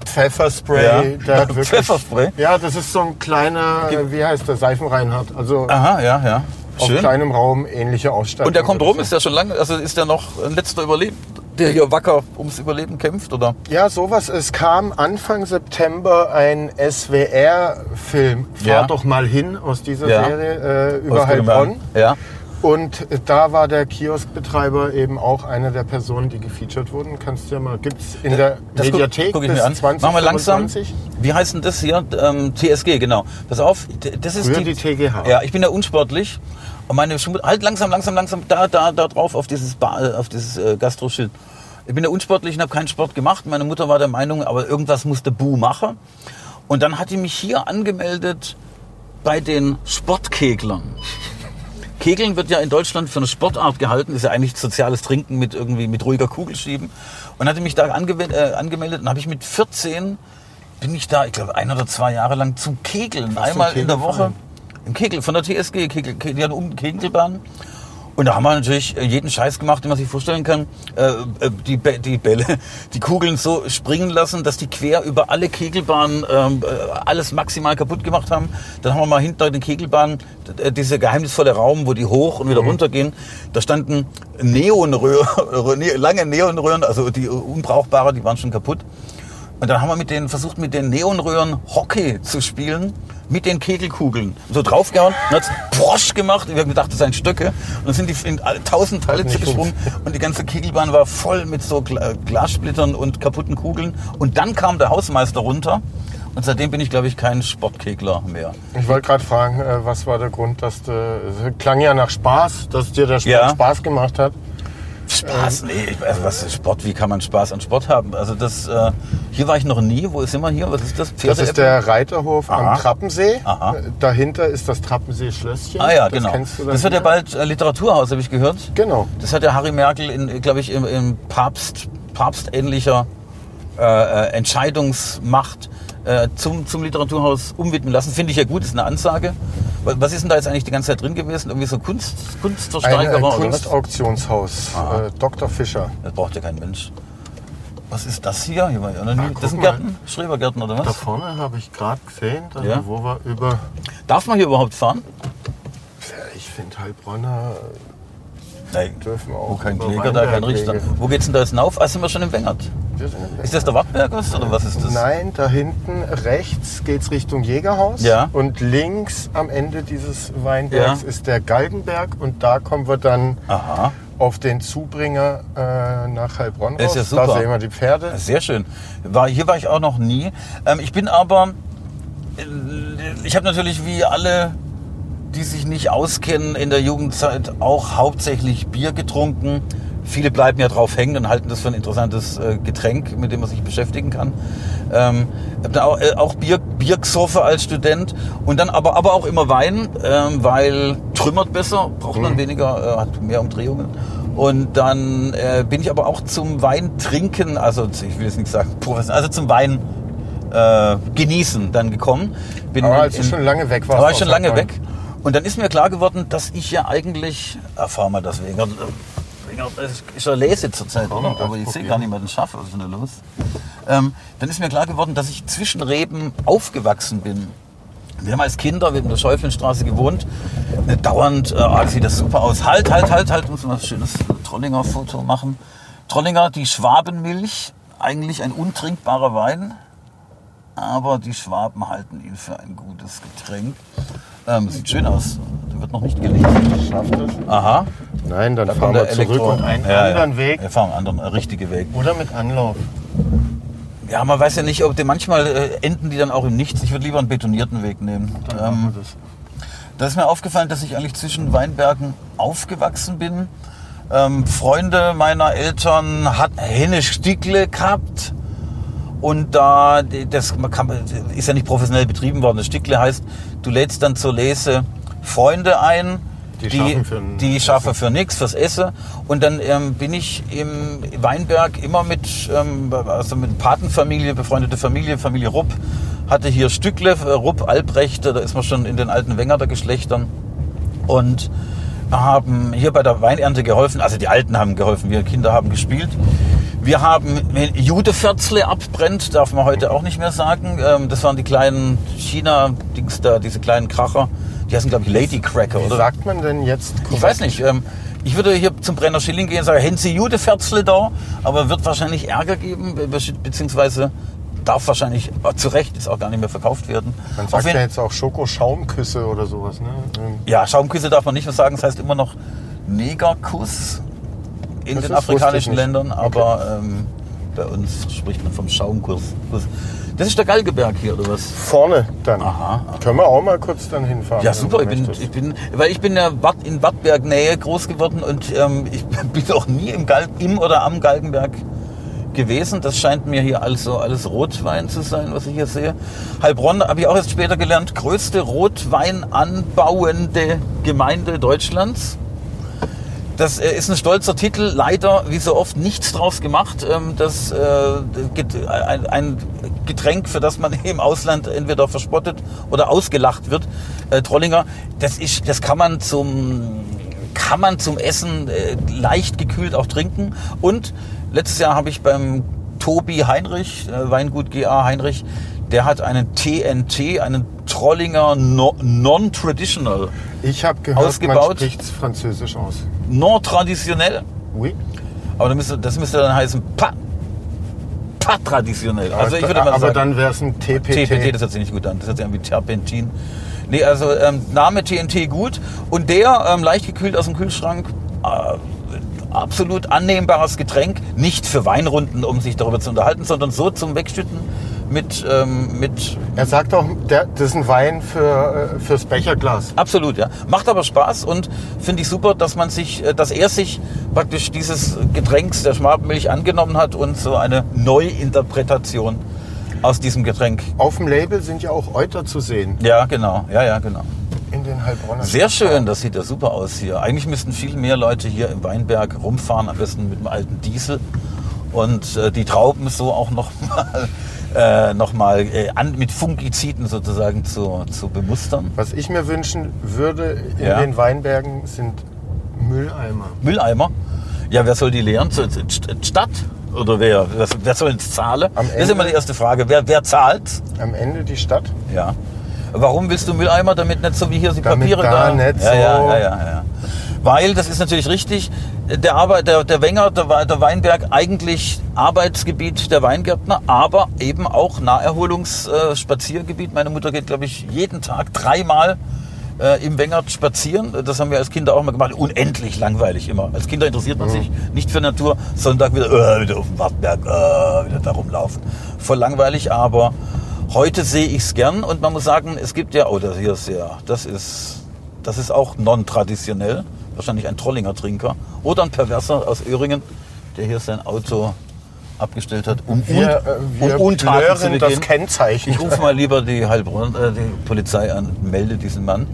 Pfefferspray. Ja. Der hat wirklich, Pfefferspray? Ja, das ist so ein kleiner, wie heißt der, Seifenreinhardt. Also Aha, ja, ja. auf Schön. kleinem Raum ähnliche Ausstattung. Und der kommt rum, ist der schon lange, also ist der noch ein letzter Überleben, der hier wacker ums Überleben kämpft, oder? Ja, sowas. Es kam Anfang September ein SWR-Film. Fahr Ja. doch mal hin aus dieser Ja. Serie äh, über Aus Heilbronn. Ja. Und da war der Kioskbetreiber eben auch eine der Personen, die gefeatured wurden. Kannst du ja mal, gibt's in der Das guck- Mediathek guck ich bis mir an. 20, Machen wir langsam. 25? Wie heißt denn das hier? Ähm, TSG, genau. Pass auf, das ist Früher die TGH. Ja, ich bin ja unsportlich. Und meine Schmu halt langsam, langsam, langsam, da, da, da drauf auf dieses, äh, auf dieses äh, Gastroschild. Ich bin ja unsportlich und habe keinen Sport gemacht. Meine Mutter war der Meinung, aber irgendwas musste Bu machen. Und dann hat die mich hier angemeldet bei den Sportkeglern. Kegeln wird ja in Deutschland für eine Sportart gehalten, ist ja eigentlich soziales Trinken mit irgendwie mit ruhiger Kugel schieben. Und hatte mich da angewe- äh, angemeldet und habe ich mit 14 bin ich da, ich glaube ein oder zwei Jahre lang zum Kegeln, einmal in der Woche. Kegelverein? Im Kegel, von der TSG, Kegel, Kegel, die hat um Kegelbahn. Und da haben wir natürlich äh, jeden Scheiß gemacht, den man sich vorstellen kann. Äh, äh, die, die Bälle, die Kugeln so springen lassen, dass die quer über alle Kegelbahnen ähm, äh, alles maximal kaputt gemacht haben. Dann haben wir mal hinter den Kegelbahnen äh, dieser geheimnisvolle Raum, wo die hoch und wieder runter gehen. Da standen Neonröhren, lange Neonröhren, also die unbrauchbare, die waren schon kaputt. Und dann haben wir mit denen versucht, mit den Neonröhren Hockey zu spielen, mit den Kegelkugeln. So draufgehauen, dann hat's Prosch gemacht. Wir haben gedacht, das seien Stöcke. Und dann sind die in alle- tausend Teile zergesprungen. Und die ganze Kegelbahn war voll mit so Gla- Glassplittern und kaputten Kugeln. Und dann kam der Hausmeister runter. Und seitdem bin ich, glaube ich, kein Sportkegler mehr. Ich wollte gerade fragen, äh, was war der Grund, dass du, es klang ja nach Spaß, dass dir der Sport Ja. Spaß gemacht hat. Spaß, nee, also was ist Sport? Wie kann man Spaß an Sport haben? Also das, äh, hier war ich noch nie. Wo sind wir hier? Was ist das? Das ist der Reiterhof Aha. am Trappensee. Aha. Äh, Dahinter ist das Trappensee-Schlösschen. Ah ja, das genau. Das wird ja bald äh, Literaturhaus, habe ich gehört. Genau. Das hat ja Harry Merkel glaube ich, im, im Papst, papstähnlicher äh, äh, Entscheidungsmacht äh, zum, zum Literaturhaus umwidmen lassen. Finde ich ja gut, ist eine Ansage. Wa- Was ist denn da jetzt eigentlich die ganze Zeit drin gewesen? Irgendwie so Kunst, Ein Kunstversteigerer äh, oder was? Kunstauktionshaus. Äh, Dr. Fischer. Das braucht ja kein Mensch. Was ist das hier? hier war ja noch nie, das sind mal. Gärten? Schrebergärten oder Da was? vorne habe ich gerade gesehen, da, Ja. wo wir über. Darf man hier überhaupt fahren? Ich finde Heilbronner Nein. dürfen auch. Wo kein Kläger, da kein. Richter. Wo geht's denn da jetzt hinauf? Ah, sind wir schon im Wengert. Wir Ist das der Wattbergers oder was ist das? Nein, da hinten rechts geht's Richtung Jägerhaus. Ja. Und links am Ende dieses Weinbergs Ja. ist der Galgenberg. Und da kommen wir dann Aha. auf den Zubringer äh, nach Heilbronn Ist raus. ja super. Da sehen wir die Pferde. Sehr schön. War, hier war ich auch noch nie. Ähm, ich bin aber, äh, ich habe natürlich wie alle, die sich nicht auskennen in der Jugendzeit, auch hauptsächlich Bier getrunken. Viele bleiben ja drauf hängen und halten das für ein interessantes äh, Getränk, mit dem man sich beschäftigen kann. Ähm, auch, äh, auch Bier, Bier gesoffen als Student und dann aber, aber auch immer Wein, ähm, weil trümmert besser, braucht man weniger, äh, hat mehr Umdrehungen. Und dann äh, bin ich aber auch zum Weintrinken, also ich will jetzt nicht sagen also zum Wein äh, genießen dann gekommen. Bin Aber als du in- schon lange weg warst war ich schon lange Heilbronn. weg. Und dann ist mir klar geworden, dass ich ja eigentlich, erfahren wir das wegen, ja Lese zurzeit, oder? Aber ich sehe gar nicht mehr den Schaff, was ist denn da los? Ähm, dann ist mir klar geworden, dass ich zwischen Reben aufgewachsen bin. Wir haben als Kinder, wir haben in der Schäuflenstraße gewohnt, dauernd, äh, ah, sieht das super aus. Halt, halt, halt, halt, muss mal ein schönes Trollinger Foto machen. Trollinger, die Schwabenmilch, eigentlich ein untrinkbarer Wein, aber die Schwaben halten ihn für ein gutes Getränk. Ähm, sieht schön aus. Der wird noch nicht gelegt. Schafft es? Aha. Nein, dann Da fahren wir zurück Elektro- und einen Ja, anderen ja. Weg. Wir fahren einen anderen, einen richtigen Weg. Oder mit Anlauf. Ja, man weiß ja nicht, ob die manchmal äh, enden die dann auch im Nichts. Ich würde lieber einen betonierten Weg nehmen. Ähm, das. da ist mir aufgefallen, dass ich eigentlich zwischen Weinbergen aufgewachsen bin. Ähm, Freunde meiner Eltern hatten eine Stickle gehabt. Und da, das kann, ist ja nicht professionell betrieben worden. Das Stickle heißt, du lädst dann zur Lese Freunde ein, Die die, schaffen für die schaffen für nichts, fürs Essen. Und dann ähm, bin ich im Weinberg immer mit, ähm, also mit Patenfamilie, befreundete Familie, Familie Rupp, hatte hier Stückle, äh, Rupp, Albrecht, da ist man schon in den alten Wengerter Geschlechtern. Und haben hier bei der Weinernte geholfen. Also die Alten haben geholfen, wir Kinder haben gespielt. Wir haben, wenn Judeferzle abbrennt, darf man heute auch nicht mehr sagen. Ähm, Das waren die kleinen China-Dings da, diese kleinen Kracher. Die heißen, glaube ich, Lady Cracker, Wie oder? sagt man denn jetzt Ich weiß nicht. Ähm, ich würde hier zum Brenner Schilling gehen und sagen, haben Sie Judeferzle da? Aber wird wahrscheinlich Ärger geben, be- beziehungsweise darf wahrscheinlich, äh, zu Recht, ist auch gar nicht mehr verkauft werden. Man sagt ja jetzt auch Schokoschaumküsse oder sowas. Ne? Ja, Schaumküsse darf man nicht mehr sagen, das heißt immer noch Negerkuss in Das den afrikanischen. Ländern, aber ähm, bei uns spricht man vom Schaumkuss. Kuss. Das ist der Galgeberg hier, oder was? Vorne dann. Aha. Können wir auch mal kurz dann hinfahren. Ja, super. Ich bin, ich bin, weil ich bin ja in Wattberg Nähe groß geworden und ähm, ich bin auch nie im, Gal im oder am Galgenberg gewesen. Das scheint mir hier also alles Rotwein zu sein, was ich hier sehe. Heilbronn habe ich auch erst später gelernt, größte Rotwein anbauende Gemeinde Deutschlands. Das äh, ist ein stolzer Titel, leider wie so oft nichts draus gemacht. Ähm, Das äh, Get- ein, Getränk, für das man im Ausland entweder verspottet oder ausgelacht wird. Äh, Trollinger, das ist, das kann man zum kann man zum Essen äh, leicht gekühlt auch trinken. Und letztes Jahr habe ich beim Tobi Heinrich, äh, Weingut GA Heinrich, der hat einen TNT, einen Trollinger no, Non-Traditional, Ich habe gehört, man Ausgebaut. spricht Französisch aus. Non-Traditionell. Oui. Aber das müsste, das müsste dann heißen pa, pa traditionell. Also ich würde mal aber sagen, dann wäre es ein TPT. TPT, das hört sich nicht gut an. Das hört sich an wie Terpentin. Nee, also ähm, Name TNT gut. Und der, ähm, leicht gekühlt aus dem Kühlschrank, äh, absolut annehmbares Getränk. Nicht für Weinrunden, um sich darüber zu unterhalten, sondern so zum Wegschütten mit, ähm, mit Er sagt auch, der, das ist ein Wein für, äh, fürs Becherglas. Absolut, ja. Macht aber Spaß und finde ich super, dass man sich, äh, dass er sich praktisch dieses Getränks der Schwabenmilch angenommen hat und so eine Neuinterpretation aus diesem Getränk. Auf dem Label sind ja auch Euter zu sehen. Ja, genau, ja, ja, genau. Den Heilbronner. Sehr schön, das sieht ja super aus hier. Eigentlich müssten viel mehr Leute hier im Weinberg rumfahren, am besten mit dem alten Diesel und äh, die Trauben so auch noch mal, äh, noch mal äh, an, mit Fungiziden sozusagen zu, zu bemustern. Was ich mir wünschen würde in Ja. den Weinbergen sind Mülleimer. Mülleimer. Ja, wer soll die leeren? Stadt? Oder wer? Wer, soll es zahlen? Am Das ist immer die erste Frage. Wer, wer zahlt? Am Ende die Stadt. Ja. Warum willst du Mülleimer, damit nicht so wie hier die Damit Papiere da nicht ja, so- ja, ja, ja, ja. Weil, das ist natürlich richtig, der, Arbeit, der, der Wenger, der, der Weinberg eigentlich Arbeitsgebiet der Weingärtner, aber eben auch Naherholungsspaziergebiet. Meine Mutter geht, glaube ich, jeden Tag dreimal äh, im Wengert spazieren. Das haben wir als Kinder auch mal gemacht. Unendlich langweilig immer. Als Kinder interessiert man sich nicht für Natur. Sonntag wieder, äh, wieder auf dem Wattberg, äh, wieder da rumlaufen. Voll langweilig, aber heute sehe ich es gern und man muss sagen, es gibt ja, oh, das hier ist ja, das ist, das ist auch non-traditionell. Wahrscheinlich ein Trollinger Trinker oder ein Perverser aus Öhringen, der hier sein Auto abgestellt hat, um, Wir, un, äh, wir um Untaten das. Kennzeichen. Ich rufe mal lieber die Heilbronn, äh, die Polizei an, und melde diesen Mann.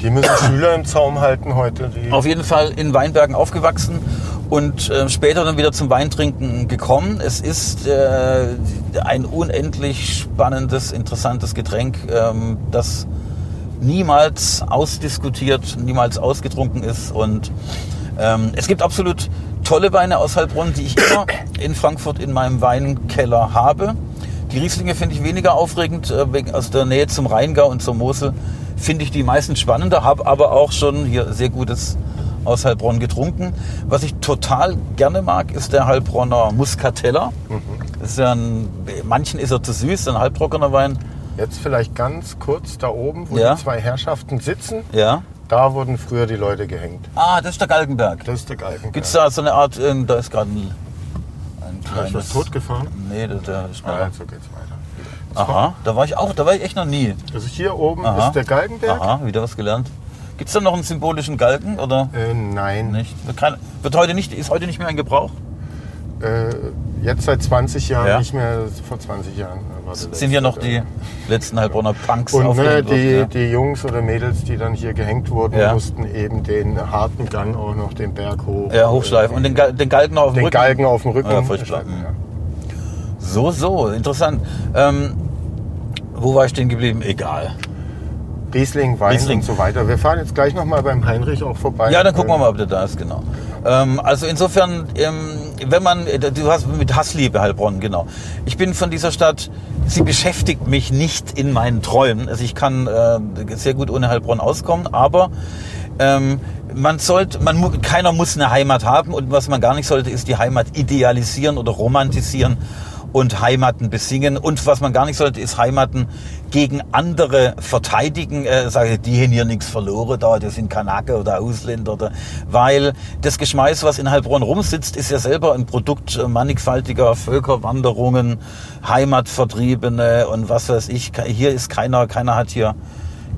Die müssen Schüler im Zaum halten heute. Auf jeden Fall in Weinbergen aufgewachsen und äh, später dann wieder zum Weintrinken gekommen. Es ist äh, ein unendlich spannendes, interessantes Getränk, ähm, das niemals ausdiskutiert, niemals ausgetrunken ist. Und ähm, es gibt absolut tolle Weine aus Heilbronn, die ich immer in Frankfurt in meinem Weinkeller habe. Die Rieslinge finde ich weniger aufregend, äh, aus der Nähe zum Rheingau und zur Mosel finde ich die meisten spannender, habe aber auch schon hier sehr gutes aus Heilbronn getrunken. Was ich total gerne mag, ist der Heilbronner Muscatella. Das ist ja ein, manchen ist er zu süß, ein halbtrockener Wein. Jetzt vielleicht ganz kurz da oben, wo Ja. die zwei Herrschaften sitzen. Ja. Da wurden früher die Leute gehängt. Ah, das ist der Galgenberg. Das ist der Galgen. Gibt es da so eine Art, ähm, da ist gerade ein, ein kleines... was totgefahren? Nee, der, der ist noch... so geht's weiter. Aha, da war ich auch, da war ich echt noch nie. Also hier oben Aha. ist der Galgenberg. Aha, wieder was gelernt. Gibt es da noch einen symbolischen Galgen oder Äh, nein. nicht? Kein, wird heute nicht, ist heute nicht mehr in Gebrauch? Äh, jetzt seit 20 Jahren, Ja. nicht mehr vor 20 Jahren. der Sind hier noch die ja. letzten Heilbronner Punks Und ne, die, worden, die Jungs oder Mädels, die dann hier gehängt wurden, Ja. mussten eben den harten Gang auch noch den Berg hoch. ja? ja, hochschleifen. Und den, den Galgen auf dem den Rücken? Galgen auf dem Rücken. Ja. Ja. So, so, interessant. Ähm, wo war ich stehen geblieben? Egal. Riesling, Wein Riesling. und so weiter. Wir fahren jetzt gleich nochmal beim Heinrich auch vorbei. Ja, dann gucken wir Äh, mal, ob der da ist, genau. Ähm, also insofern, ähm, wenn man, äh, du hast mit Hassliebe Heilbronn, genau. Ich bin von dieser Stadt, sie beschäftigt mich nicht in meinen Träumen. Also ich kann äh, sehr gut ohne Heilbronn auskommen, aber ähm, man sollte, man, keiner muss eine Heimat haben und was man gar nicht sollte, ist die Heimat idealisieren oder romantisieren und Heimaten besingen. Und was man gar nicht sollte, ist Heimaten gegen andere verteidigen. Äh, sage, die haben hier nichts verloren da, das sind Kanake oder Ausländer. Oder, weil das Geschmeiß, was in Heilbronn rumsitzt, ist ja selber ein Produkt mannigfaltiger Völkerwanderungen, Heimatvertriebene und was weiß ich. Hier ist keiner, keiner hat hier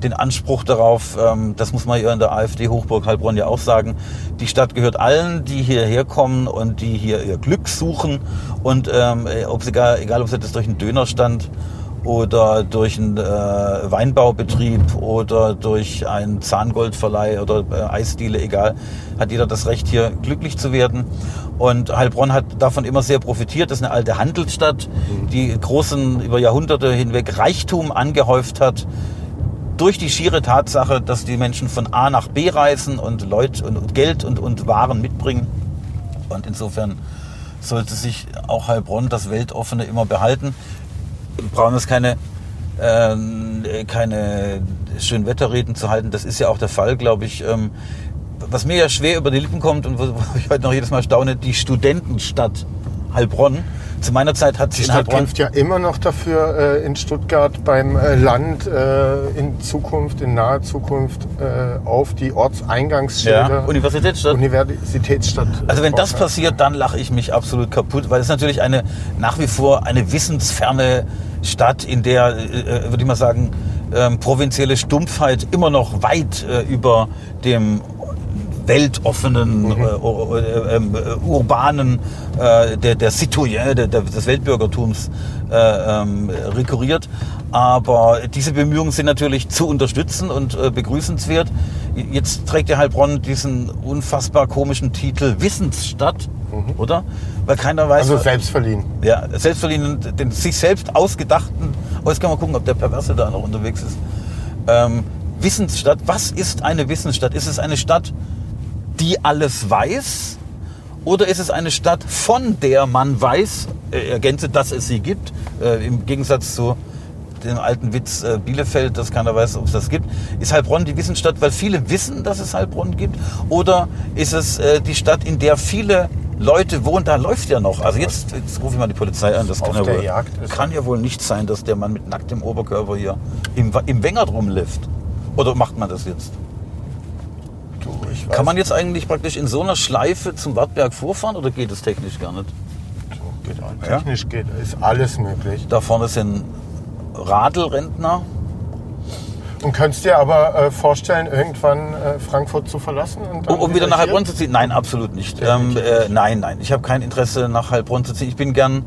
den Anspruch darauf, ähm, das muss man ja in der AfD Hochburg Heilbronn ja auch sagen, die Stadt gehört allen, die hierher kommen und die hier ihr Glück suchen und ähm, ob sie egal, egal ob sie das durch einen Dönerstand oder durch einen äh, Weinbaubetrieb oder durch einen Zahngoldverleih oder äh, Eisdiele, egal, hat jeder das Recht, hier glücklich zu werden. Und Heilbronn hat davon immer sehr profitiert. Das ist eine alte Handelsstadt, die großen, über Jahrhunderte hinweg Reichtum angehäuft hat durch die schiere Tatsache, dass die Menschen von A nach B reisen und Leute und Geld und, und Waren mitbringen. Und insofern sollte sich auch Heilbronn das Weltoffene immer behalten. Wir brauchen uns keine, äh, keine Schönwetterreden zu halten. Das ist ja auch der Fall, glaube ich. Ähm, was mir ja schwer über die Lippen kommt und wo ich heute noch jedes Mal staune, die Studentenstadt Heilbronn zu meiner Zeit hat Die sich in Stadt kämpft ja immer noch dafür, äh, in Stuttgart beim äh, Land äh, in Zukunft, in naher Zukunft auf die ja, Ortseingangsschilder Universitätsstadt. Universitätsstadt. äh, Also wenn das passiert, dann lache ich mich absolut kaputt, weil es natürlich eine nach wie vor eine wissensferne Stadt, in der, würde ich mal sagen, ähm, provinzielle Stumpfheit immer noch weit über dem weltoffenen, äh, äh, äh, äh, urbanen, äh, der, der Citoyen, der, der, des Weltbürgertums äh, ähm, rekurriert. Aber diese Bemühungen sind natürlich zu unterstützen und begrüßenswert. Jetzt trägt ja Heilbronn diesen unfassbar komischen Titel Wissensstadt, oder? Weil keiner weiß, Also selbstverliehen. ja, selbstverliehen, den sich selbst ausgedachten, oh, jetzt kann man gucken, ob der Perverse da noch unterwegs ist. Ähm, Wissensstadt, was ist eine Wissensstadt? Ist es eine Stadt, die alles weiß? Oder ist es eine Stadt, von der man weiß, äh, ergänze, dass es sie gibt, äh, im Gegensatz zu dem alten Witz äh, Bielefeld, dass keiner weiß, ob es das gibt. Ist Heilbronn die Wissensstadt, weil viele wissen, dass es Heilbronn gibt? Oder ist es äh, die Stadt, in der viele Leute wohnen? Da läuft ja noch. Also jetzt, jetzt rufe ich mal die Polizei an. Das kann, ja wohl, kann ja wohl nicht sein, dass der Mann mit nacktem Oberkörper hier im, im Wengert rumläuft. Oder macht man das jetzt? Ich weiß, Kann man jetzt eigentlich praktisch in so einer Schleife zum Wartberg vorfahren oder geht es technisch gar nicht? geht auch. Technisch geht, ist alles möglich. Da vorne sind Radlrentner. Und könntest dir aber äh, vorstellen, irgendwann äh, Frankfurt zu verlassen? Und Um, um wieder nach? Heilbronn zu ziehen? Nein, absolut nicht. Ähm, äh, nein, nein. Ich habe kein Interesse, nach Heilbronn zu ziehen. Ich bin gern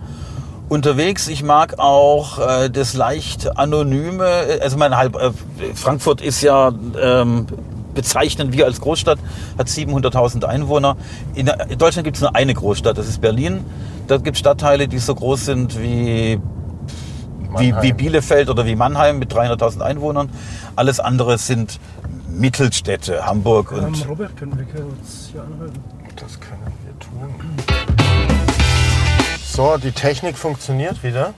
unterwegs. Ich mag auch äh, das leicht anonyme. Also mein Halb, äh, Frankfurt ist ja ähm, bezeichnen wir als Großstadt, hat 700.000 Einwohner. In, in Deutschland gibt es nur eine Großstadt, das ist Berlin. Da gibt es Stadtteile, die so groß sind wie wie, wie Bielefeld oder wie Mannheim mit 300.000 Einwohnern. Alles andere sind Mittelstädte, Hamburg und Ähm, Robert, können wir kurz hier anhalten? Das können wir tun. So, die Technik funktioniert wieder.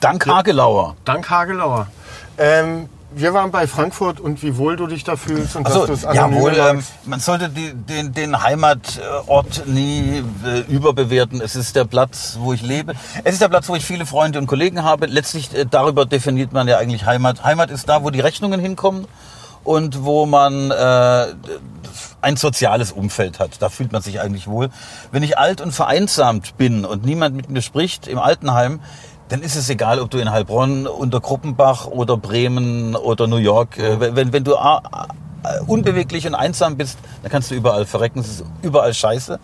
Dank Hagelauer. Dank Hagelauer. Ähm, wir waren bei Frankfurt und wie wohl du dich da fühlst und dass Also, du es jawohl, ähm, man sollte die, den, den Heimatort nie äh, überbewerten. Es ist der Platz, wo ich lebe. Es ist der Platz, wo ich viele Freunde und Kollegen habe. Letztlich äh, darüber definiert man ja eigentlich Heimat. Heimat ist da, wo die Rechnungen hinkommen und wo man äh, ein soziales Umfeld hat. Da fühlt man sich eigentlich wohl. Wenn ich alt und vereinsamt bin und niemand mit mir spricht im Altenheim, dann ist es egal, ob du in Heilbronn, unter Gruppenbach oder Bremen oder New York, äh, wenn, wenn du unbeweglich und einsam bist, dann kannst du überall verrecken. Es ist überall scheiße.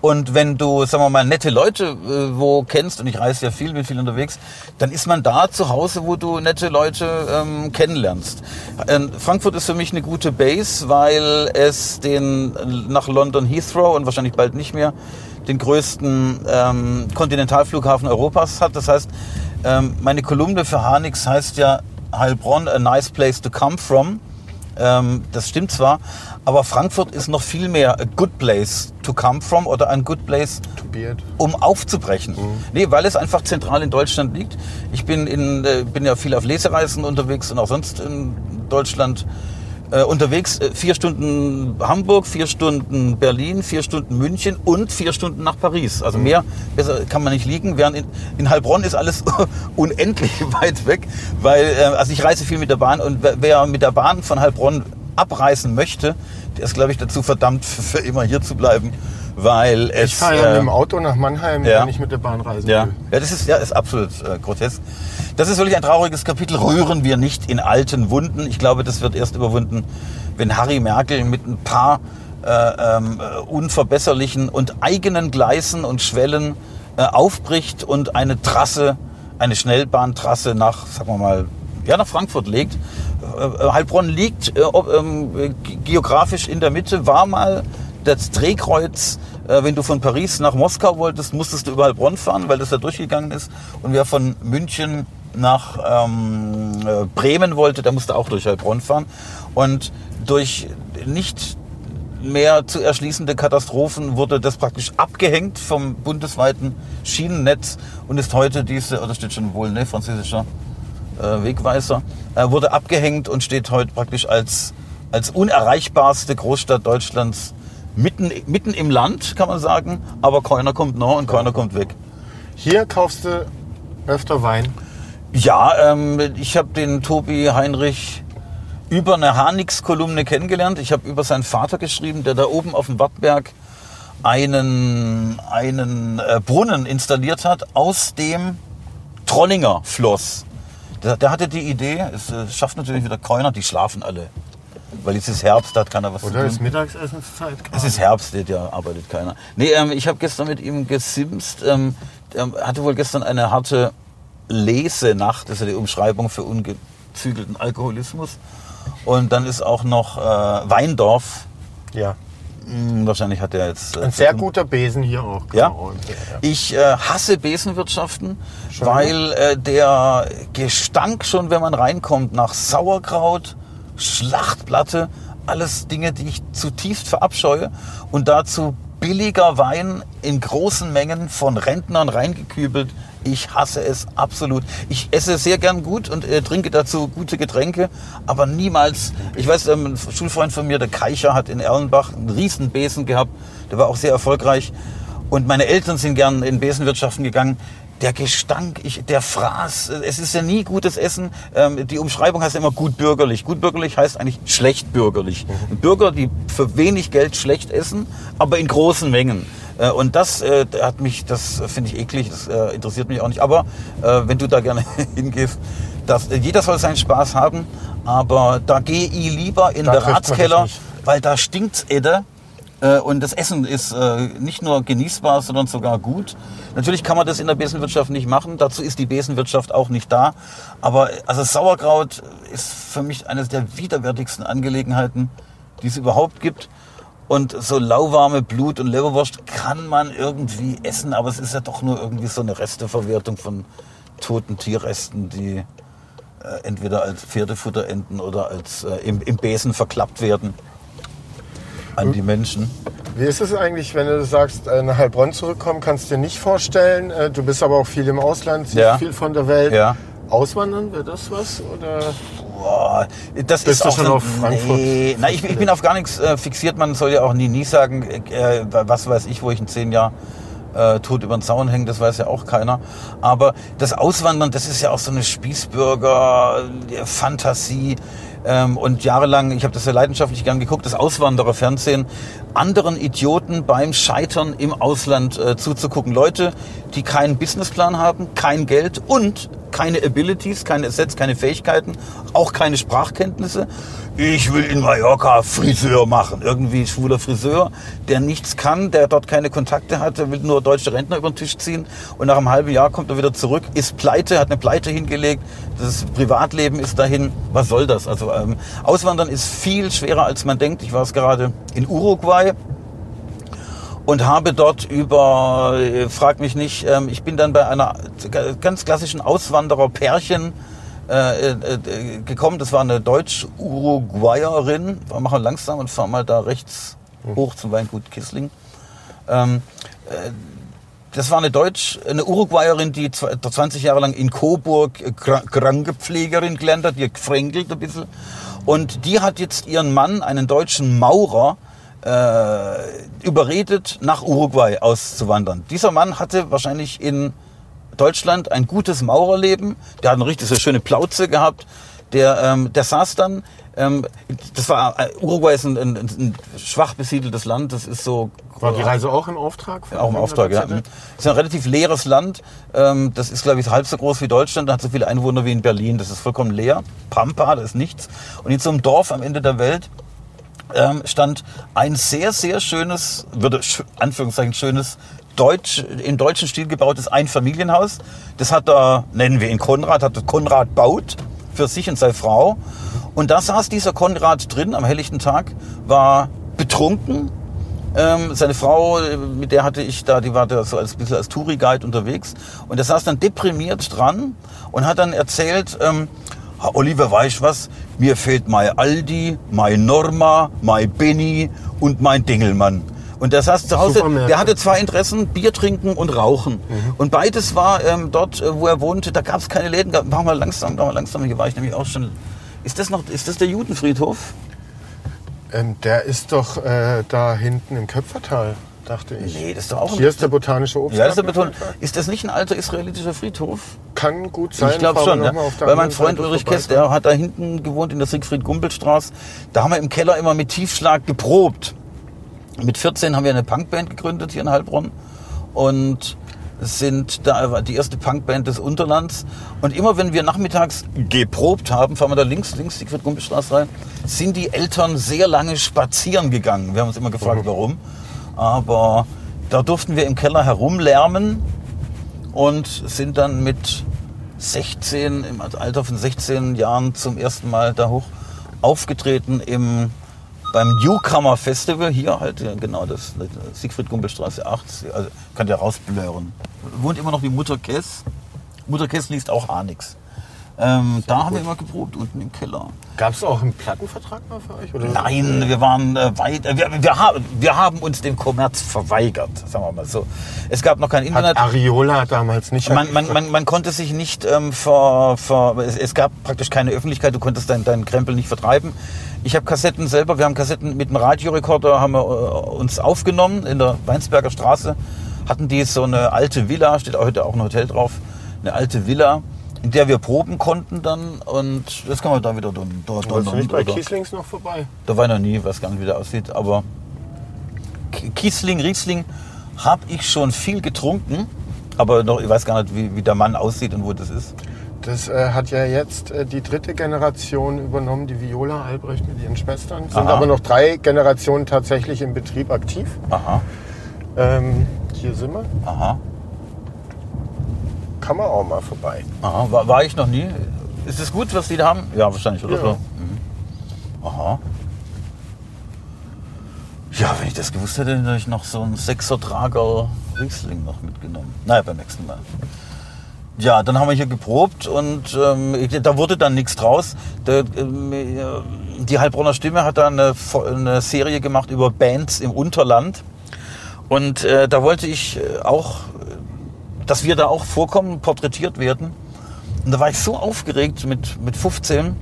Und wenn du, sagen wir mal, nette Leute äh, wo kennst, und ich reise ja viel, bin viel unterwegs, dann ist man da zu Hause, wo du nette Leute ähm, kennenlernst. Ähm, Frankfurt ist für mich eine gute Base, weil es den nach London Heathrow und wahrscheinlich bald nicht mehr den größten ähm, Kontinentalflughafen Europas hat. Das heißt, ähm, meine Kolumne für Hanix heißt ja Heilbronn, a nice place to come from. Ähm, das stimmt zwar, aber Frankfurt ist noch viel mehr a good place to come from oder ein good place um aufzubrechen. Nee, weil es einfach zentral in Deutschland liegt. Ich bin, in, äh, bin ja viel auf Lesereisen unterwegs und auch sonst in Deutschland. Äh, unterwegs äh, vier Stunden Hamburg, vier Stunden Berlin, vier Stunden München und vier Stunden nach Paris. Also mehr besser kann man nicht liegen. Während in, in Heilbronn ist alles unendlich weit weg, weil äh, also ich reise viel mit der Bahn und wer- mit der Bahn von Heilbronn abreisen möchte, der ist glaube ich dazu verdammt für immer hier zu bleiben, weil es Ich fahre ja mit äh, dem Auto nach Mannheim, ja. wenn ich mit der Bahn reisen ja, will. ja, das ist ja ist absolut äh, grotesk. Das ist wirklich ein trauriges Kapitel. Rühren wir nicht in alten Wunden. Ich glaube, das wird erst überwunden, wenn Harry Merkel mit ein paar äh, ähm, äh, unverbesserlichen und eigenen Gleisen und Schwellen äh, aufbricht und eine Trasse, eine Schnellbahntrasse nach, sagen wir mal, ja, nach Frankfurt legt. Äh, Heilbronn liegt äh, ob, ähm, äh, ge- geografisch in der Mitte, war mal das Drehkreuz, äh, wenn du von Paris nach Moskau wolltest, musstest du über Heilbronn fahren, weil das da durchgegangen ist. Und wer von München nach ähm, äh, Bremen wollte, der musste auch durch Heilbronn fahren. Und durch nicht mehr zu erschließende Katastrophen wurde das praktisch abgehängt vom bundesweiten Schienennetz und ist heute diese, oder steht schon wohl, ne, französischer äh, Wegweiser, äh, wurde abgehängt und steht heute praktisch als, als unerreichbarste Großstadt Deutschlands mitten, mitten im Land, kann man sagen, aber keiner kommt nah und keiner kommt weg. Hier kaufst du öfter Wein. Ja, ähm, ich habe den Tobi Heinrich über eine Hanix-Kolumne kennengelernt. Ich habe über seinen Vater geschrieben, der da oben auf dem Wattberg einen, einen äh, Brunnen installiert hat, aus dem Trollinger floss. Der, der hatte die Idee, es äh, schafft natürlich wieder keiner, die schlafen alle. Weil jetzt ist Herbst, da hat keiner was Oder zu tun. ist Mittagsessenszeit gerade? Es ist Herbst, da arbeitet keiner. Nee, ähm, ich habe gestern mit ihm gesimst. Ähm, er hatte wohl gestern eine harte Lesenacht, das ist ja die Umschreibung für ungezügelten Alkoholismus. Und dann ist auch noch äh, Weindorf. Ja. Hm, wahrscheinlich hat er jetzt. äh, Ein sehr guter Besen hier auch. Ja? Genau. Und, ja. Ich äh, hasse Besenwirtschaften, Schon? weil äh, der Gestank schon, wenn man reinkommt, nach Sauerkraut, Schlachtplatte, alles Dinge, die ich zutiefst verabscheue und dazu billiger Wein in großen Mengen von Rentnern reingekübelt. Ich hasse es absolut. Ich esse sehr gern gut und äh, trinke dazu gute Getränke, aber niemals. Ich weiß, ähm, ein Schulfreund von mir, der Keicher, hat in Erlenbach einen riesen Besen gehabt. Der war auch sehr erfolgreich. Und meine Eltern sind gern in Besenwirtschaften gegangen. Der Gestank, ich, der Fraß, äh, es ist ja nie gutes Essen. Ähm, die Umschreibung heißt ja immer gut bürgerlich. Gut bürgerlich heißt eigentlich schlecht bürgerlich. Bürger, die für wenig Geld schlecht essen, aber in großen Mengen. Äh, Und das äh, hat mich, das finde ich eklig, das äh, interessiert mich auch nicht. Aber äh, wenn du da gerne hingehst, das, äh, jeder soll seinen Spaß haben, aber da gehe ich lieber in Da dich Ratskeller, weil da stinkt's Edde. Äh, Und das Essen ist äh, nicht nur genießbar, sondern sogar gut. Natürlich kann man das in der Besenwirtschaft nicht machen. Dazu ist die Besenwirtschaft auch nicht da. Aber also Sauerkraut ist für mich eines der widerwärtigsten Angelegenheiten, die es überhaupt gibt. Und so lauwarme Blut- und Leberwurst kann man irgendwie essen, aber es ist ja doch nur irgendwie so eine Resteverwertung von toten Tierresten, die äh, entweder als Pferdefutter enden oder als äh, im, im Besen verklappt werden an die Menschen. Wie ist es eigentlich, wenn du sagst, äh, nach Heilbronn zurückkommen, kannst du dir nicht vorstellen. Äh, Du bist aber auch viel im Ausland, siehst Ja. viel von der Welt. Ja. Auswandern, wäre das was? Oder? Boah, das Bist ist du auch schon auf Frankfurt? Nee, na, ich, ich bin auf gar nichts äh, fixiert. Man soll ja auch nie, nie sagen, äh, was weiß ich, wo ich in zehn Jahren äh, tot über den Zaun hänge, das weiß ja auch keiner. Aber das Auswandern, das ist ja auch so eine Spießbürger-Fantasie. Ähm, und jahrelang, ich habe das ja leidenschaftlich gern geguckt, das Auswandererfernsehen, anderen Idioten beim Scheitern im Ausland äh, zuzugucken. Leute, die keinen Businessplan haben, kein Geld und keine Abilities, keine Assets, keine Fähigkeiten, auch keine Sprachkenntnisse. Ich will in Mallorca Friseur machen. Irgendwie schwuler Friseur, der nichts kann, der dort keine Kontakte hat, der will nur deutsche Rentner über den Tisch ziehen. Und nach einem halben Jahr kommt er wieder zurück, ist pleite, hat eine Pleite hingelegt, das Privatleben ist dahin. Was soll das? Also ähm, Auswandern ist viel schwerer, als man denkt. Ich war es gerade in Uruguay und habe dort über, äh, frag mich nicht, ähm, ich bin dann bei einer ganz klassischen Auswanderer-Pärchen äh, äh, gekommen. Das war eine Deutsch-Uruguayerin. Wir machen langsam und fahren mal da rechts hoch zum Weingut Kissling. Ähm, äh, das war eine Deutsch, eine Uruguayerin, die zw- 20 Jahre lang in Coburg äh, Kra- Krankenpflegerin gelernt hat, die gefränkelt ein bisschen. Und die hat jetzt ihren Mann, einen deutschen Maurer, äh, überredet, nach Uruguay auszuwandern. Dieser Mann hatte wahrscheinlich in Deutschland ein gutes Maurerleben. Der hat eine richtig so schöne Plauze gehabt. Der, ähm, der saß dann, ähm, das war, äh, Uruguay ist ein, ein, ein schwach besiedeltes Land. Das ist so War die Reise auch im Auftrag? auch im Auftrag, ja. Es ist ein relativ leeres Land. Ähm, Das ist, glaube ich, halb so groß wie Deutschland. Da hat so viele Einwohner wie in Berlin. Das ist vollkommen leer. Pampa, da ist nichts. Und in so einem Dorf am Ende der Welt ähm, stand ein sehr, sehr schönes, würde Anführungszeichen schönes, Deutsch, im deutschen Stil gebautes Einfamilienhaus. Das hat da, nennen wir ihn Konrad, hat Konrad baut für sich und seine Frau. Und da saß dieser Konrad drin am helllichten Tag, war betrunken, ähm, seine Frau, mit der hatte ich da, die war da so als ein bisschen als Touri-Guide unterwegs. Und der saß dann deprimiert dran und hat dann erzählt, ähm, "Ha, Oliver, weißt was? Mir fehlt mein Aldi, mein Norma, mein Benny und mein Dingelmann. Und der saß zu Hause, der hatte zwei Interessen, Bier trinken und Rauchen. Und beides war ähm, dort, äh, wo er wohnte, da gab es keine Läden. Mach mal langsam, mach mal langsam, hier war ich nämlich auch schon. Ist das noch, ist das der Judenfriedhof? Ähm, der ist doch äh, da hinten im Köpfertal, dachte ich. Nee, das ist doch auch ein- Hier ist der botanische Obst. Ja, das ist, der ist das nicht ein alter israelitischer Friedhof? Kann gut sein. ich glaube schon, ja. weil mein Freund Ulrich. Kess, der hat da hinten gewohnt in der Siegfried-Gumbel-Straße. Da haben wir im Keller immer mit Tiefschlag geprobt. Mit 14 haben wir eine Punkband gegründet hier in Heilbronn und sind da die erste Punkband des Unterlands. Und immer wenn wir nachmittags geprobt haben, fahren wir da links, links Siegfried-Gumbel-Straße rein, sind die Eltern sehr lange spazieren gegangen. Wir haben uns immer gefragt, warum. Aber da durften wir im Keller herumlärmen und sind dann mit 16, im Alter von 16 Jahren zum ersten Mal da hoch aufgetreten im, beim Newcomer Festival. Hier halt, ja, genau, das, das Siegfried Gumbelstraße 8. Also, kann ja rausblören. Wohnt immer noch die Mutter Kess. Mutter Kess liest auch Hanix. Ähm, da haben wir immer geprobt, unten im Keller. Gab es auch einen Plattenvertrag mal für euch? Oder? Nein, wir waren äh, weit, äh, wir, wir, haben, wir haben uns dem Kommerz verweigert, sagen wir mal so. Es gab noch kein Internet. Hat Ariola damals nicht. Man, man, man, man konnte sich nicht ähm, ver, ver es, es gab praktisch keine Öffentlichkeit, du konntest deinen deinen Krempel nicht vertreiben. Ich habe Kassetten selber, wir haben Kassetten mit einem Radiorekorder haben wir äh, uns aufgenommen in der Weinsberger Straße. Hatten die so eine alte Villa, steht heute auch ein Hotel drauf, eine alte Villa, in der wir proben konnten dann und das kann man da wieder dort dort Wolltest du nicht bei oder- Kieslings noch vorbei? da war ich noch nie, weiß gar nicht, wie der aussieht, aber Kiesling, Riesling habe ich schon viel getrunken, aber noch, ich weiß gar nicht, wie, wie der Mann aussieht und wo das ist. Das äh, hat ja jetzt äh, die dritte Generation übernommen, die Viola Albrecht mit ihren Schwestern. Sind Aha. aber noch drei Generationen tatsächlich im Betrieb aktiv. Aha, Ähm, hier sind wir. aha, Kann man auch mal vorbei. aha. War, war ich noch nie. Ist es gut, was die da haben? Ja, wahrscheinlich, oder Ja. so? Mhm. Aha. Ja, wenn ich das gewusst hätte, hätte ich noch so einen Sechser-Trager Riesling noch mitgenommen. Naja, beim nächsten Mal. Ja, dann haben wir hier geprobt und ähm, da wurde dann nichts draus. Der, ähm, äh, die Heilbronner Stimme hat da eine, eine Serie gemacht über Bands im Unterland. Und äh, da wollte ich äh, auch, dass wir da auch vorkommen, porträtiert werden. Und da war ich so aufgeregt mit, mit 15.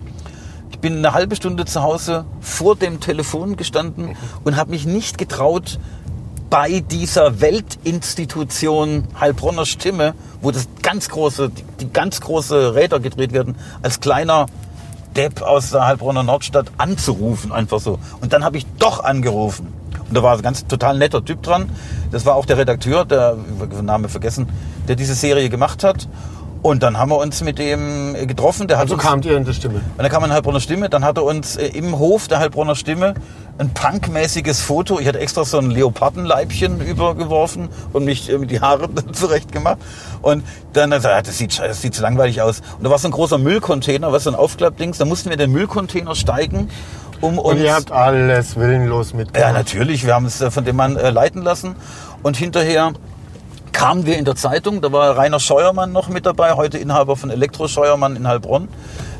Ich bin eine halbe Stunde zu Hause vor dem Telefon gestanden und habe mich nicht getraut, bei dieser Weltinstitution Heilbronner Stimme, wo das ganz große, die, ganz große Räder gedreht werden, als kleiner Depp aus der Heilbronner Nordstadt anzurufen, einfach so. Und dann habe ich doch angerufen. Und da war ein ganz total netter Typ dran. Das war auch der Redakteur, der, Namen vergessen, der diese Serie gemacht hat. Und dann haben wir uns mit dem getroffen. Der hat Also kamt ihr in der Stimme. und dann kam ein Heilbronner Stimme, dann hat er uns äh, im Hof der Heilbronner Stimme ein punkmäßiges Foto. Ich hatte extra so ein Leopardenleibchen übergeworfen und mich äh, mit die Haare zurecht gemacht. Und dann hat er gesagt, das sieht, das sieht so langweilig aus. Und da war so ein großer Müllcontainer, was so ein Aufklappdings. Da mussten wir in den Müllcontainer steigen, um uns... Und ihr habt alles willenlos mitgemacht. Ja, natürlich. Wir haben es äh, von dem Mann äh, leiten lassen. Und hinterher kamen wir in der Zeitung, da war Rainer Scheuermann noch mit dabei, heute Inhaber von Elektro Scheuermann in Heilbronn.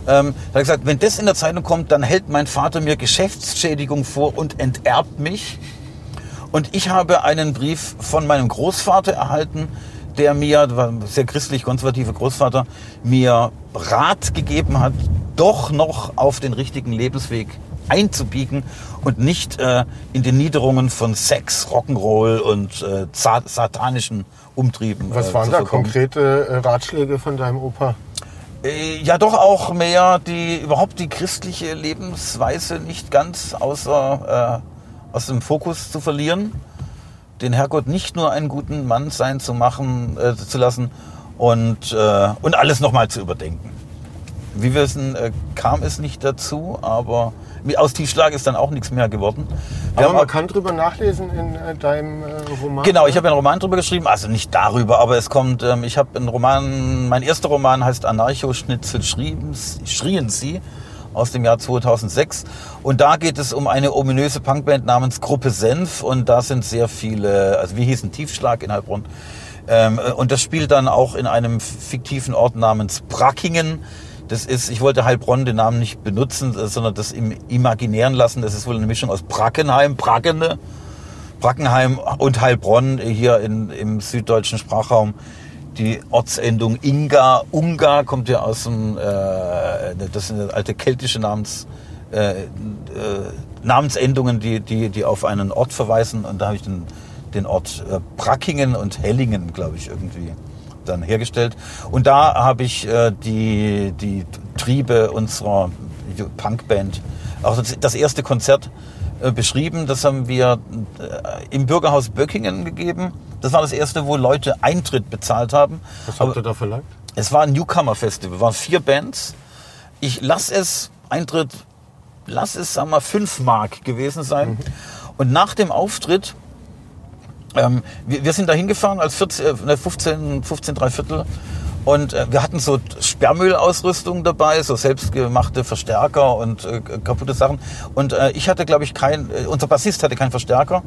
Ähm, da hat gesagt, wenn das in der Zeitung kommt, dann hält mein Vater mir Geschäftsschädigung vor und enterbt mich. Und ich habe einen Brief von meinem Großvater erhalten, der mir, war ein sehr christlich-konservativer Großvater, mir Rat gegeben hat, doch noch auf den richtigen Lebensweg einzubiegen und nicht äh, in den Niederungen von Sex, Rock'n'Roll und äh, satanischen Umtrieben. Was äh, waren da verkommen. konkrete äh, Ratschläge von deinem Opa? Äh, Ja, doch auch mehr die überhaupt die christliche Lebensweise nicht ganz außer äh, aus dem Fokus zu verlieren, den Herrgott nicht nur einen guten Mann sein zu machen, äh, zu lassen und äh, und alles nochmal zu überdenken. Wie wir wissen, äh, kam es nicht dazu, aber mit- aus Tiefschlag ist dann auch nichts mehr geworden. Wir Aber man kann drüber nachlesen in äh, deinem äh, Roman. Genau, ich habe einen Roman drüber geschrieben, also nicht darüber, aber es kommt, ähm, ich habe einen Roman, mein erster Roman heißt Anarcho-Schnitzel schrien, schrien sie aus dem Jahr 2006 und da geht es um eine ominöse Punkband namens Gruppe Senf und da sind sehr viele, also wir hießen Tiefschlag in Heilbronn ähm, und das spielt dann auch in einem fiktiven Ort namens Brackingen. Das ist, ich wollte Heilbronn den Namen nicht benutzen, äh, sondern das im Imaginären lassen. Das ist wohl eine Mischung aus Brackenheim, Brackene, Brackenheim und Heilbronn hier in, im süddeutschen Sprachraum. Die Ortsendung Inga, Unga kommt ja aus dem, äh, das sind alte keltische Namens, äh, äh, Namensendungen, die, die, die auf einen Ort verweisen. Und da habe ich den, den Ort äh, Brackingen und Hellingen, glaube ich, irgendwie dann hergestellt. Und da habe ich äh, die, die Triebe unserer Punkband, auch das, das erste Konzert äh, beschrieben. Das haben wir äh, im Bürgerhaus Böckingen gegeben. Das war das erste, wo Leute Eintritt bezahlt haben. Was habt ihr da verlangt? Es war ein Newcomer-Festival, waren vier Bands. Ich lass es, Eintritt, lass es, sagen wir mal, fünf Mark gewesen sein. Und nach dem Auftritt, ähm, wir, wir sind da hingefahren als 14, äh, ne, 15, 15, drei Viertel. Und äh, wir hatten so Sperrmüllausrüstung dabei, so selbstgemachte Verstärker und äh, kaputte Sachen. Und äh, ich hatte, glaube ich, kein, äh, unser Bassist hatte keinen Verstärker.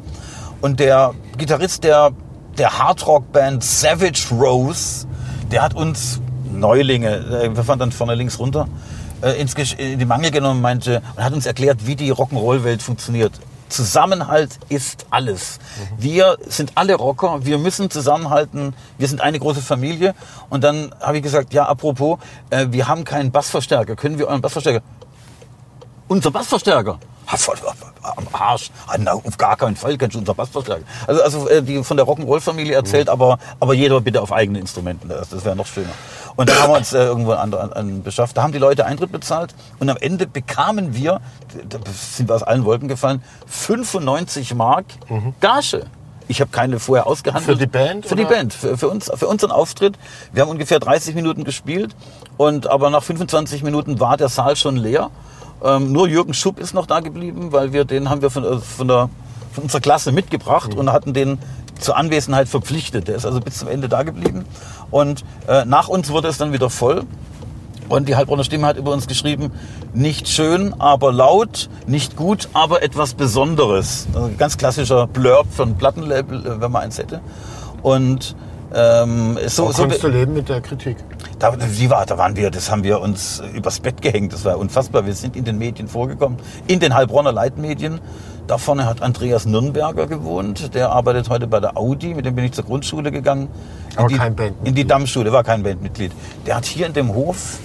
Und der Gitarrist der, der Hardrock-Band Savage Rose, der hat uns Neulinge, äh, wir fahren dann vorne links runter, äh, ins, in die Mangel genommen meinte, und hat uns erklärt, wie die Rock'n'Roll-Welt funktioniert. Zusammenhalt ist alles. Wir sind alle Rocker, wir müssen zusammenhalten, wir sind eine große Familie. Und dann habe ich gesagt, ja, apropos, äh, wir haben keinen Bassverstärker, können wir euren Bassverstärker? Unser Bassverstärker? Am Arsch. Auf gar keinen Fall kannst du unser Bassverstärker. Also, also äh, die von der Rock'n'Roll-Familie erzählt, aber, aber jeder bitte auf eigene Instrumenten. Das, das wäre noch schöner. Und dann haben wir uns äh, irgendwo einen anderen einen beschafft. Da haben die Leute Eintritt bezahlt und am Ende bekamen wir, da sind wir aus allen Wolken gefallen, 95 Mark Gage. Ich habe keine vorher ausgehandelt. Für die Band, Für die oder? Band, für, für, uns, für unseren Auftritt. Wir haben ungefähr 30 Minuten gespielt und aber nach 25 Minuten war der Saal schon leer. Ähm, nur Jürgen Schupp ist noch da geblieben, weil wir den haben wir von, äh, von, der, von unserer Klasse mitgebracht und hatten den zur Anwesenheit verpflichtet. Der ist also bis zum Ende da geblieben. Und äh, nach uns wurde es dann wieder voll. Und die Heilbronner Stimme hat über uns geschrieben, nicht schön, aber laut, nicht gut, aber etwas Besonderes. Also ganz klassischer Blurb von Plattenlabel, äh, wenn man eins hätte. Und ähm, so, So, so konntest du leben mit der Kritik? da, die war, da waren wir, das haben wir uns übers Bett gehängt. Das war unfassbar. Wir sind in den Medien vorgekommen, in den Heilbronner Leitmedien. Da vorne hat Andreas Nürnberger gewohnt. Der arbeitet heute bei der Audi. Mit dem bin ich zur Grundschule gegangen. In Aber die, kein Bandmitglied. In die Dammschule, war kein Bandmitglied. Der hat hier in dem Hof,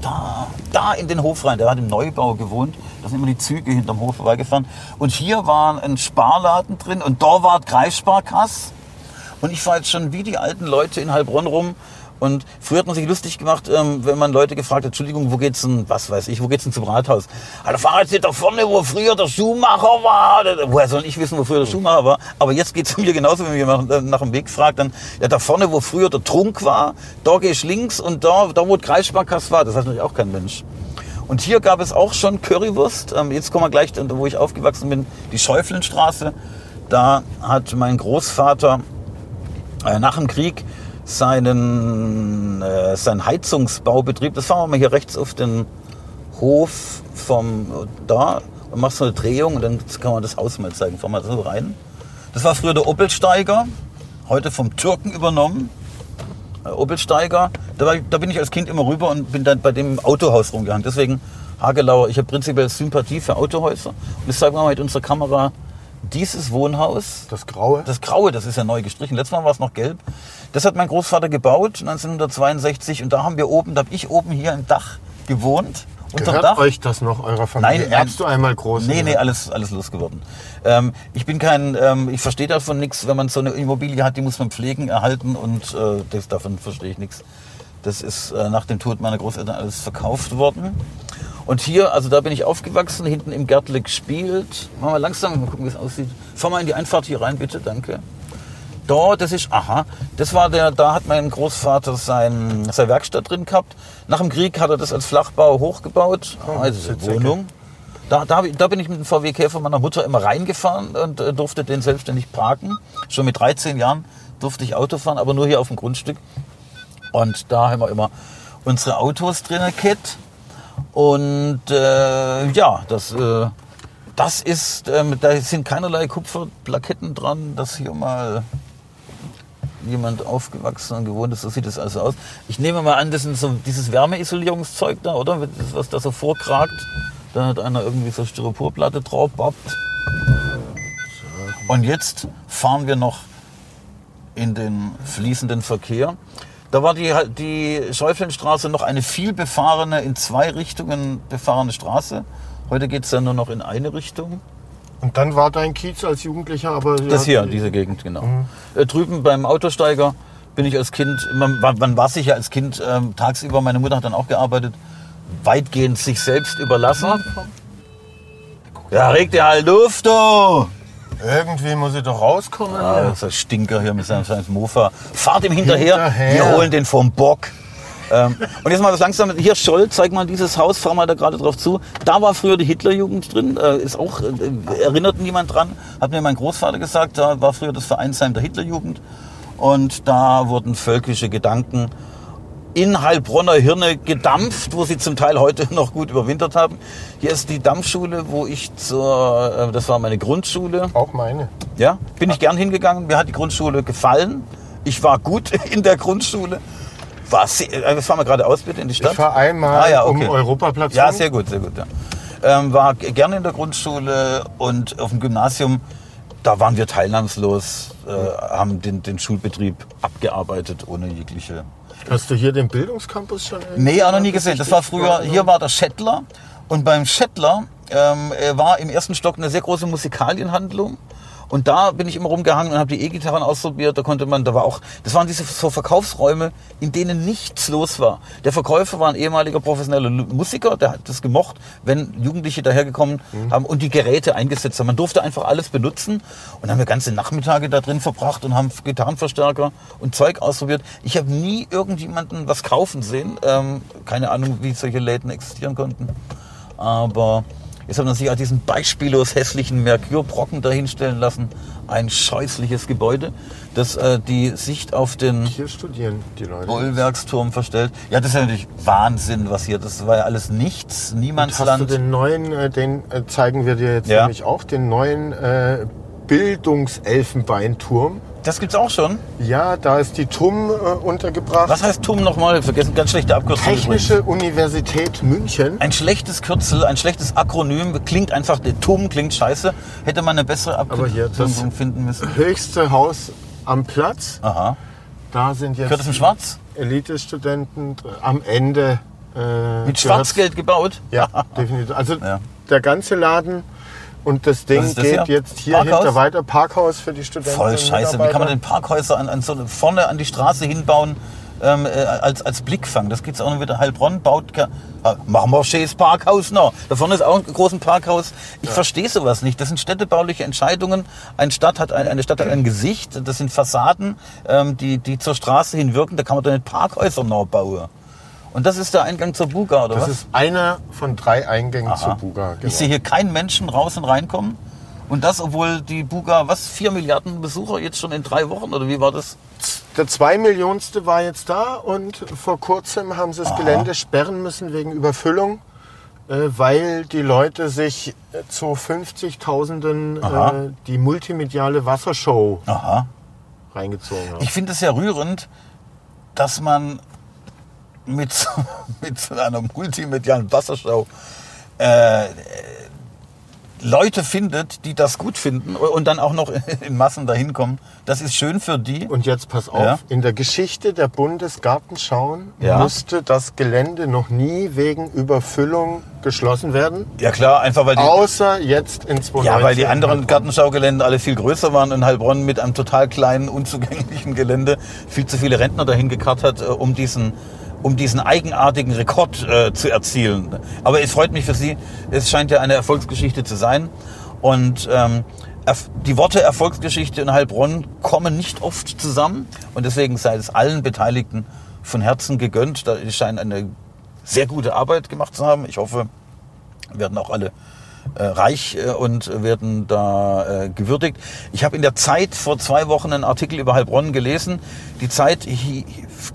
da, da in den Hof rein, der hat im Neubau gewohnt. Da sind immer die Züge hinterm Hof vorbeigefahren. Und hier war ein Sparladen drin und da war Kreissparkasse. Und ich fahre jetzt schon wie die alten Leute in Heilbronn rum. Und früher hat man sich lustig gemacht, ähm, wenn man Leute gefragt hat, Entschuldigung, wo geht's denn, was weiß ich, wo geht's denn zum Rathaus? Ah, da fahren jetzt da vorne, wo früher der Schuhmacher war. Woher soll ich wissen, wo früher der Schuhmacher war? Aber jetzt geht's mir genauso, wenn mir jemand nach, dem Weg fragt, dann, ja, da vorne, wo früher der Trunk war, da geh ich links und da, da wo Kreissparkasse war, das weiß natürlich auch kein Mensch. Und hier gab es auch schon Currywurst. Ähm, Jetzt kommen wir gleich, wo ich aufgewachsen bin, die Schäuflenstraße. Da hat mein Großvater nach dem Krieg seinen, äh, seinen Heizungsbaubetrieb, das fahren wir mal hier rechts auf den Hof vom, da, und machst so eine Drehung und dann kann man das Haus mal zeigen. Fahren wir so rein. Das war früher der Opelsteiger, heute vom Türken übernommen. Äh, Opelsteiger, da, war, da bin ich als Kind immer rüber und bin dann bei dem Autohaus rumgehangen. Deswegen Hagelauer, ich habe prinzipiell Sympathie für Autohäuser. Und jetzt zeigen wir mal mit unserer Kamera dieses Wohnhaus. Das Graue? Das Graue, das ist ja neu gestrichen. Letztes Mal war es noch gelb. Das hat mein Großvater gebaut, 1962. Und da haben wir oben, da habe ich oben hier im Dach gewohnt. Unterm Gehört Dach. euch das noch eurer Familie? Nein. Erbst du einmal groß? Nee, nee, alles, alles losgeworden. Ähm, ich bin kein, ähm, ich verstehe davon nichts, wenn man so eine Immobilie hat, die muss man pflegen, erhalten und äh, das, davon verstehe ich nichts. Das ist äh, nach dem Tod meiner Großeltern alles verkauft worden. Und hier, also da bin ich aufgewachsen, hinten im Gärtle gespielt. Machen wir langsam, mal gucken, wie es aussieht. Fahr mal in die Einfahrt hier rein, bitte, danke. Da, das ist, aha, das war der, da hat mein Großvater sein, seine Werkstatt drin gehabt. Nach dem Krieg hat er das als Flachbau hochgebaut, also Sitzecke. Wohnung. Da, da, da bin ich mit dem VW Käfer meiner Mutter immer reingefahren und äh, durfte den selbstständig parken. Schon mit 13 Jahren durfte ich Auto fahren, aber nur hier auf dem Grundstück. Und da haben wir immer unsere Autos drin gehabt. Und äh, ja, das, äh, das ist, ähm, da sind keinerlei Kupferplaketten dran, dass hier mal jemand aufgewachsen und gewohnt ist. So sieht es also aus. Ich nehme mal an, das ist so dieses Wärmeisolierungszeug da, oder? Das, was da so vorkragt. Da hat einer irgendwie so Styroporplatte drauf, bappt. Und jetzt fahren wir noch in den fließenden Verkehr. Da war die, die Schäuflenstraße noch eine viel befahrene, in zwei Richtungen befahrene Straße. Heute geht es ja nur noch in eine Richtung. Und dann war dein Kiez als Jugendlicher, aber Das hier, diese Gegend, genau. Äh, drüben beim Autosteiger bin ich als Kind, man, man war sich ja als Kind ähm, tagsüber, meine Mutter hat dann auch gearbeitet, weitgehend sich selbst überlassen. Ja, regt ihr halt Luft, du! Irgendwie muss ich doch rauskommen. Ah, das ist ein Stinker hier mit seinem seinem Mofa. Fahrt ihm hinterher, Hinterher. wir holen den vom Bock. Ähm, und jetzt mal das langsam. Hier, Scholl, zeig mal dieses Haus, fahr mal da gerade drauf zu. Da war früher die Hitlerjugend drin, äh, ist auch, äh, erinnert niemand dran, hat mir mein Großvater gesagt, da war früher das Vereinsheim der Hitlerjugend. Und da wurden völkische Gedanken in Heilbronner Hirne gedampft, wo sie zum Teil heute noch gut überwintert haben. Hier ist die Dampfschule, wo ich zur, äh, das war meine Grundschule, Auch meine. ja, bin ich gern hingegangen. Mir hat die Grundschule gefallen. Ich war gut in der Grundschule. War sehr, äh, das fahren wir gerade aus, bitte, in die Stadt. Ich fahre einmal Ah, ja, okay. um Europaplatz Ja, sehr gut, sehr gut. Ja. Ähm, war gerne in der Grundschule und auf dem Gymnasium, da waren wir teilnahmslos, äh, haben den, den Schulbetrieb abgearbeitet ohne jegliche Hast du hier den Bildungscampus schon? Nee, auch noch nie gesehen. Das war früher, hier war der Schettler und beim Schettler ähm, äh, war im ersten Stock eine sehr große Musikalienhandlung. Und da bin ich immer rumgehangen und habe die E-Gitarren ausprobiert. Da konnte man, da war auch, das waren diese so Verkaufsräume, in denen nichts los war. Der Verkäufer war ein ehemaliger professioneller Musiker, der hat das gemocht, wenn Jugendliche dahergekommen haben und die Geräte eingesetzt haben. Man durfte einfach alles benutzen und haben wir ganze Nachmittage da drin verbracht und haben Gitarrenverstärker und Zeug ausprobiert. Ich habe nie irgendjemanden was kaufen sehen. Ähm, keine Ahnung, wie solche Läden existieren konnten. Aber jetzt hat man sich auch diesen beispiellos hässlichen Merkurbrocken dahinstellen lassen. Ein scheußliches Gebäude, das äh, die Sicht auf den Hier studieren die Leute. Bollwerksturm verstellt. Ja, das ist ja natürlich Wahnsinn, was hier, das war ja alles nichts, Hast du Niemandsland. den neuen, äh, den äh, zeigen wir dir jetzt Ja. nämlich auch, den neuen äh, Bildungselfenbeinturm. Das gibt's auch schon. Ja, da ist die TUM äh, untergebracht. Was heißt TUM nochmal? Vergessen, ganz schlechte Abkürzung. übrigens. Technische Universität München. Ein schlechtes Kürzel, ein schlechtes Akronym, klingt einfach, der TUM klingt scheiße. Hätte man eine bessere Abkürzung finden müssen. Höchste Haus am Platz. Aha. Da sind jetzt Gehört das im Schwarz? Elite-Studenten am Ende. Äh, Mit Schwarzgeld gebaut? Ja, definitiv. Also Ja. der ganze Laden und das Ding ist das geht hier? jetzt hier Parkhaus? hinter weiter. Parkhaus für die Studenten. Voll scheiße. Wie kann man denn Parkhäuser an, an so, vorne an die Straße hinbauen ähm, äh, als, als Blickfang? Das gibt's auch noch wieder. Heilbronn baut, ah, machen wir ein schönes Parkhaus noch. Da vorne ist auch ein großes Parkhaus. Ich verstehe sowas nicht. Das sind städtebauliche Entscheidungen. Eine Stadt hat ein, eine Stadt hat ein Gesicht. Das sind Fassaden, ähm, die, die zur Straße hin wirken. Da kann man doch nicht Parkhäuser noch bauen. Und das ist der Eingang zur Buga, oder Das was? ist einer von drei Eingängen Aha. zur Buga. Genau. Ich sehe hier keinen Menschen raus und reinkommen. Und das, obwohl die Buga, was, vier Milliarden Besucher jetzt schon in drei Wochen, oder wie war das? Der zwei Millionste war jetzt da und vor kurzem haben sie das Gelände sperren müssen wegen Überfüllung, äh, weil die Leute sich äh, zu 50.000 Aha. äh, die multimediale Wassershow Aha. reingezogen haben. Ich finde es ja rührend, dass man mit, so- mit einer multimedialen Wassershow äh, Leute findet, die das gut finden und dann auch noch in Massen dahin kommen. Das ist schön für die. Und jetzt pass auf, Ja. in der Geschichte der Bundesgartenschauen Ja. musste das Gelände noch nie wegen Überfüllung geschlossen werden. Ja klar, einfach weil die, Außer jetzt in 2019. ja, weil die anderen Gartenschaugelände alle viel größer waren und Heilbronn mit einem total kleinen, unzugänglichen Gelände viel zu viele Rentner dahin gekarrt hat, äh, um diesen um diesen eigenartigen Rekord äh, zu erzielen. Aber es freut mich für Sie. Es scheint ja eine Erfolgsgeschichte zu sein. Und ähm, die Worte Erfolgsgeschichte in Heilbronn kommen nicht oft zusammen. Und deswegen sei es allen Beteiligten von Herzen gegönnt. Da die scheinen eine sehr gute Arbeit gemacht zu haben. Ich hoffe, werden auch alle äh, reich äh, und werden da äh, gewürdigt. Ich habe in der Zeit vor zwei Wochen einen Artikel über Heilbronn gelesen. Die Zeit,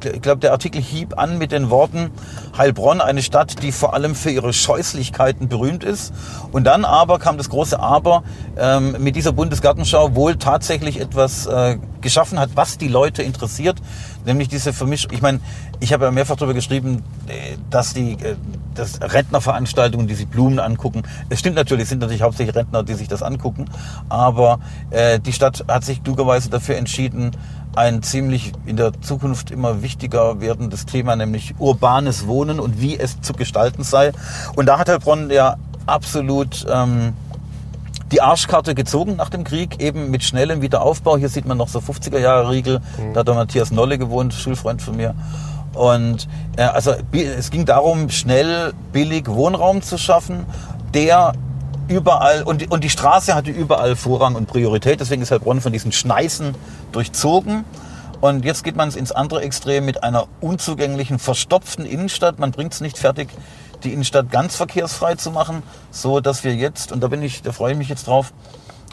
ich glaube, der Artikel hieb an mit den Worten Heilbronn, eine Stadt, die vor allem für ihre Scheußlichkeiten berühmt ist. Und dann aber kam das große Aber, ähm, mit dieser Bundesgartenschau wohl tatsächlich etwas äh, geschaffen hat, was die Leute interessiert, nämlich diese Vermischung. Ich meine, ich habe ja mehrfach darüber geschrieben, äh, dass die äh, dass Rentnerveranstaltungen, die sich Blumen angucken. Es stimmt natürlich, es sind natürlich hauptsächlich Rentner, die sich das angucken, aber äh, die Stadt hat sich klugerweise dafür entschieden, ein ziemlich in der Zukunft immer wichtiger werdendes Thema, nämlich urbanes Wohnen und wie es zu gestalten sei. Und da hat Heilbronn ja absolut ähm, die Arschkarte gezogen nach dem Krieg, eben mit schnellem Wiederaufbau. Hier sieht man noch so 50er-Jahre-Riegel. Da hat der Matthias Nolle gewohnt, Schulfreund von mir. Und äh, also es ging darum, schnell, billig Wohnraum zu schaffen, der überall und, die- und die Straße hatte überall Vorrang und Priorität. Deswegen ist Heilbronn von diesen Schneißen durchzogen. Und jetzt geht man ins andere Extrem mit einer unzugänglichen, verstopften Innenstadt. Man bringt es nicht fertig, die Innenstadt ganz verkehrsfrei zu machen, so dass wir jetzt, und da bin ich, da freue ich mich jetzt drauf,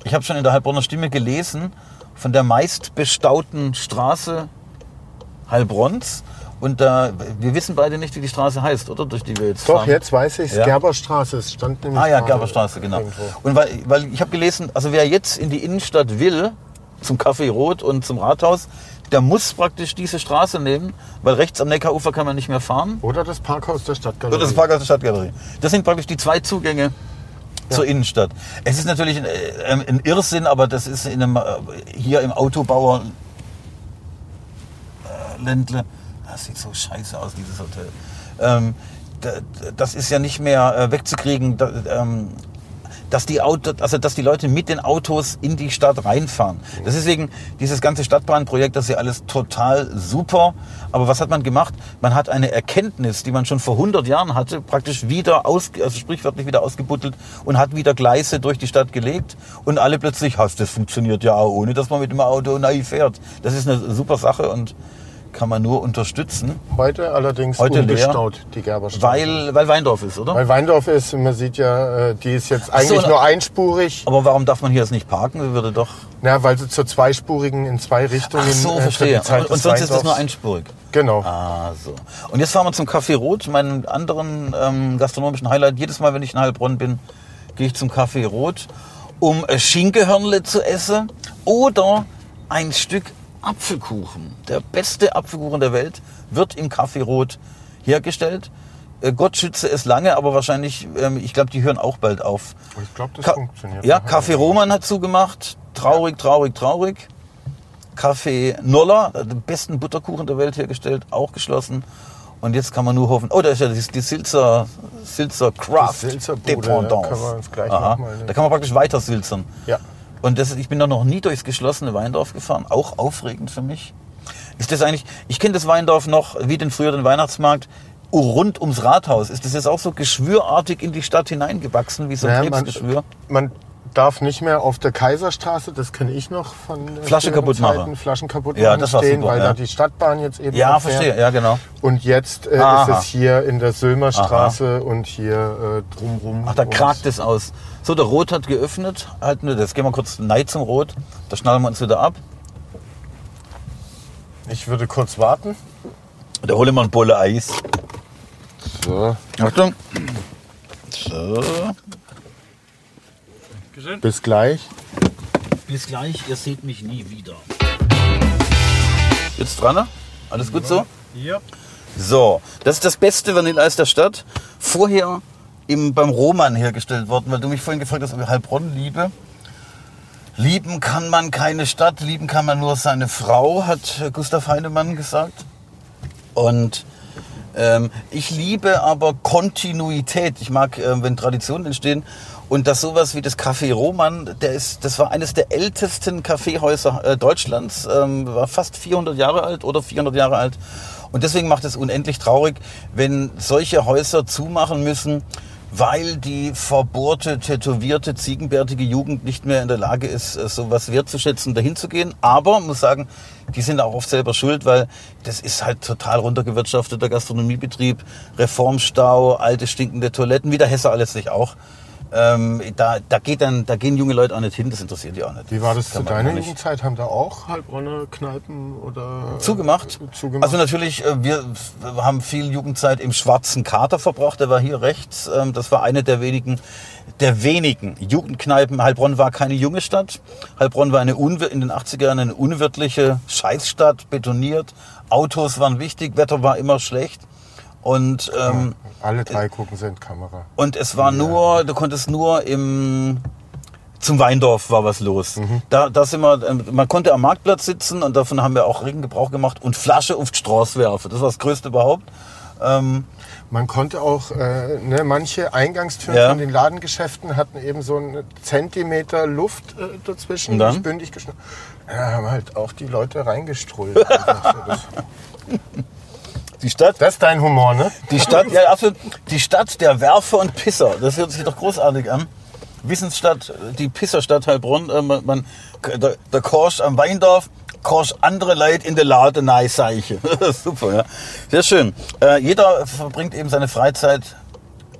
ich habe schon in der Heilbronner Stimme gelesen, von der meistbestauten Straße Heilbronns. Und da, wir wissen beide nicht, wie die Straße heißt, oder? Durch die wir jetzt Doch, fahren. jetzt weiß ich es. Ja. Gerberstraße. Es stand nämlich Ah ja, Gerberstraße, genau. irgendwo. Und weil, weil ich habe gelesen, also wer jetzt in die Innenstadt will, zum Café Rot und zum Rathaus, der muss praktisch diese Straße nehmen, weil rechts am Neckarufer kann man nicht mehr fahren. Oder das Parkhaus der Stadtgalerie. Oder das Parkhaus der Stadtgalerie. Das sind praktisch die zwei Zugänge zur Innenstadt. Es ist natürlich ein, äh, ein Irrsinn, aber das ist in einem, äh, hier im Autobauer äh, Ländle, das sieht so scheiße aus, dieses Hotel. Ähm, da- das ist ja nicht mehr äh, wegzukriegen, ähm, dass die Auto, also dass die Leute mit den Autos in die Stadt reinfahren. Das ist deswegen dieses ganze Stadtbahnprojekt, das ist ja alles total super. Aber was hat man gemacht? Man hat eine Erkenntnis, die man schon vor 100 Jahren hatte, praktisch wieder aus, also sprichwörtlich wieder ausgebuddelt und hat wieder Gleise durch die Stadt gelegt und alle plötzlich, das funktioniert ja auch ohne, dass man mit dem Auto naiv fährt. Das ist eine super Sache und kann man nur unterstützen, Heute allerdings Heute leer. unbestaut, die Gerberstraße. weil, weil Weindorf ist, oder? Weil Weindorf ist, man sieht ja, äh, die ist jetzt so, eigentlich na- nur einspurig. Aber warum darf man hier jetzt nicht parken? Wir würde doch Ja, weil sie zur zweispurigen in zwei Richtungen Ach so, äh, verstehe. Und, und sonst ist das nur Weindorfs- einspurig. Genau. Ah, so. Und jetzt fahren wir zum Café Rot, meinen anderen ähm, gastronomischen Highlight. Jedes Mal, wenn ich in Heilbronn bin, gehe ich zum Café Rot, um äh, Schinkehörnle zu essen oder ein Stück Apfelkuchen. Der beste Apfelkuchen der Welt wird im Café Rot hergestellt. Äh, Gott schütze es lange, aber wahrscheinlich, ähm, ich glaube, die hören auch bald auf. Ich glaube, das Ka funktioniert. Ja. Café Roman hat zugemacht. Traurig, traurig, traurig. Café Noller, den besten Butterkuchen der Welt hergestellt, auch geschlossen. Und jetzt kann man nur hoffen. Oh, da ist ja die, die Silzer, Silzer Craft Silzerbude, Dependance. da uns gleich Aha. mal- Da kann man praktisch weiter silzern. Ja. Und das, ich bin da noch nie durchs geschlossene Weindorf gefahren. Auch aufregend für mich. Ist das eigentlich, ich kenne das Weindorf noch wie den früheren Weihnachtsmarkt rund ums Rathaus. Ist das jetzt auch so geschwürartig in die Stadt hineingewachsen, wie so ein Naja, man, Krebsgeschwür? man darf nicht mehr auf der Kaiserstraße, das kenne ich noch von äh, Flasche kaputt machen. Zeiten, Flaschen kaputt Ja, machen das stehen, super, weil ja. da die Stadtbahn jetzt eben Ja, fährt. verstehe, ja genau. Und jetzt äh, Aha. ist es hier in der Sülmerstraße und hier äh, drumrum. Ach, da kragt es aus. So, der Rot hat geöffnet. Halten wir das. Gehen wir kurz nein zum Rot. Da schnallen wir uns wieder ab. Ich würde kurz warten. Da holen wir einen Bolle Eis. So. Achtung. So. Bis gleich. Bis gleich, ihr seht mich nie wieder. Jetzt dran, ne? Alles gut so? Ja. So, das ist das beste Vanilleeis der Stadt. Vorher im, beim Roman hergestellt worden, weil du mich vorhin gefragt hast, ob ich Heilbronn liebe. Lieben kann man keine Stadt, lieben kann man nur seine Frau, hat Gustav Heinemann gesagt. Und ähm, ich liebe aber Kontinuität. Ich mag, äh, wenn Traditionen entstehen. Und dass sowas wie das Café Roman, der ist, das war eines der ältesten Kaffeehäuser äh, Deutschlands, ähm, war fast 400 Jahre alt oder 400 Jahre alt. Und deswegen macht es unendlich traurig, wenn solche Häuser zumachen müssen, weil die verbohrte, tätowierte, ziegenbärtige Jugend nicht mehr in der Lage ist, äh, sowas wertzuschätzen, dahin zu gehen. Aber muss sagen, die sind auch oft selber schuld, weil das ist halt total runtergewirtschafteter Gastronomiebetrieb, Reformstau, alte stinkende Toiletten, wie der Hesse alles sich auch. Ähm, da, da, geht dann, da gehen junge Leute auch nicht hin, das interessiert die auch nicht. Wie war das Kann zu deiner. Jugendzeit? Haben da auch Heilbronner Kneipen oder Zugemacht. zugemacht? Also natürlich, äh, wir haben viel Jugendzeit im Schwarzen Kater verbracht. Der war hier rechts. Ähm, Das war eine der wenigen, der wenigen Jugendkneipen. Heilbronn war keine junge Stadt. Heilbronn war eine unwir- in den 80er Jahren eine unwirtliche Scheißstadt, betoniert. Autos waren wichtig, Wetter war immer schlecht. Und, ähm, Alle drei gucken sind Kamera. und es war nur, du konntest nur im zum Weindorf war was los. Da, da sind wir, ähm, man konnte am Marktplatz sitzen und davon haben wir auch regen Gebrauch gemacht und Flasche auf die Straße werfen. Das war das Größte überhaupt. Ähm, Man konnte auch, äh, ne, manche Eingangstüren Ja. von den Ladengeschäften hatten eben so einen Zentimeter Luft äh, dazwischen, bündig geschnitten. Ja, haben halt auch die Leute reingestrullt. die Stadt, das ist dein Humor, ne? die Stadt, ja absolut, die Stadt der Werfer und Pisser. Das hört sich doch großartig an. Wissensstadt, die Pisserstadt Heilbronn. Äh, man, man, der, der Korsch am Weindorf, Korsch andere Leute in der Lade Neiseiche. Super, ja. Sehr schön. Äh, jeder verbringt eben seine Freizeit,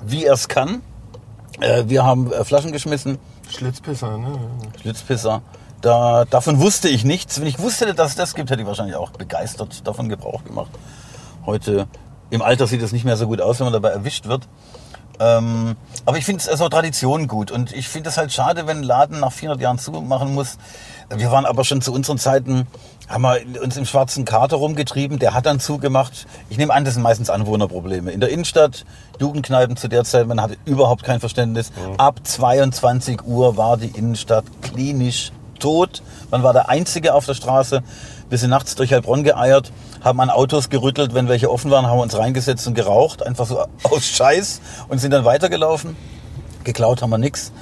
wie er es kann. Äh, wir haben äh, Flaschen geschmissen, Schlitzpisser, ne? Schlitzpisser. Da, davon wusste ich nichts. Wenn ich wusste, dass es das gibt, hätte ich wahrscheinlich auch begeistert davon Gebrauch gemacht. Heute im Alter sieht es nicht mehr so gut aus, wenn man dabei erwischt wird. Ähm, aber ich finde es also Tradition gut und ich finde es halt schade, wenn ein Laden nach 400 Jahren zumachen muss. Wir waren aber schon zu unseren Zeiten, haben wir uns im schwarzen Kater rumgetrieben, der hat dann zugemacht. Ich nehme an, das sind meistens Anwohnerprobleme. In der Innenstadt, Jugendkneipen zu der Zeit, man hatte überhaupt kein Verständnis. Ab 22 Uhr war die Innenstadt klinisch tot. Man war der Einzige auf der Straße. Wir sind nachts durch Heilbronn geeiert, haben an Autos gerüttelt, wenn welche offen waren, haben uns reingesetzt und geraucht, einfach so aus Scheiß und sind dann weitergelaufen. Geklaut haben wir nix.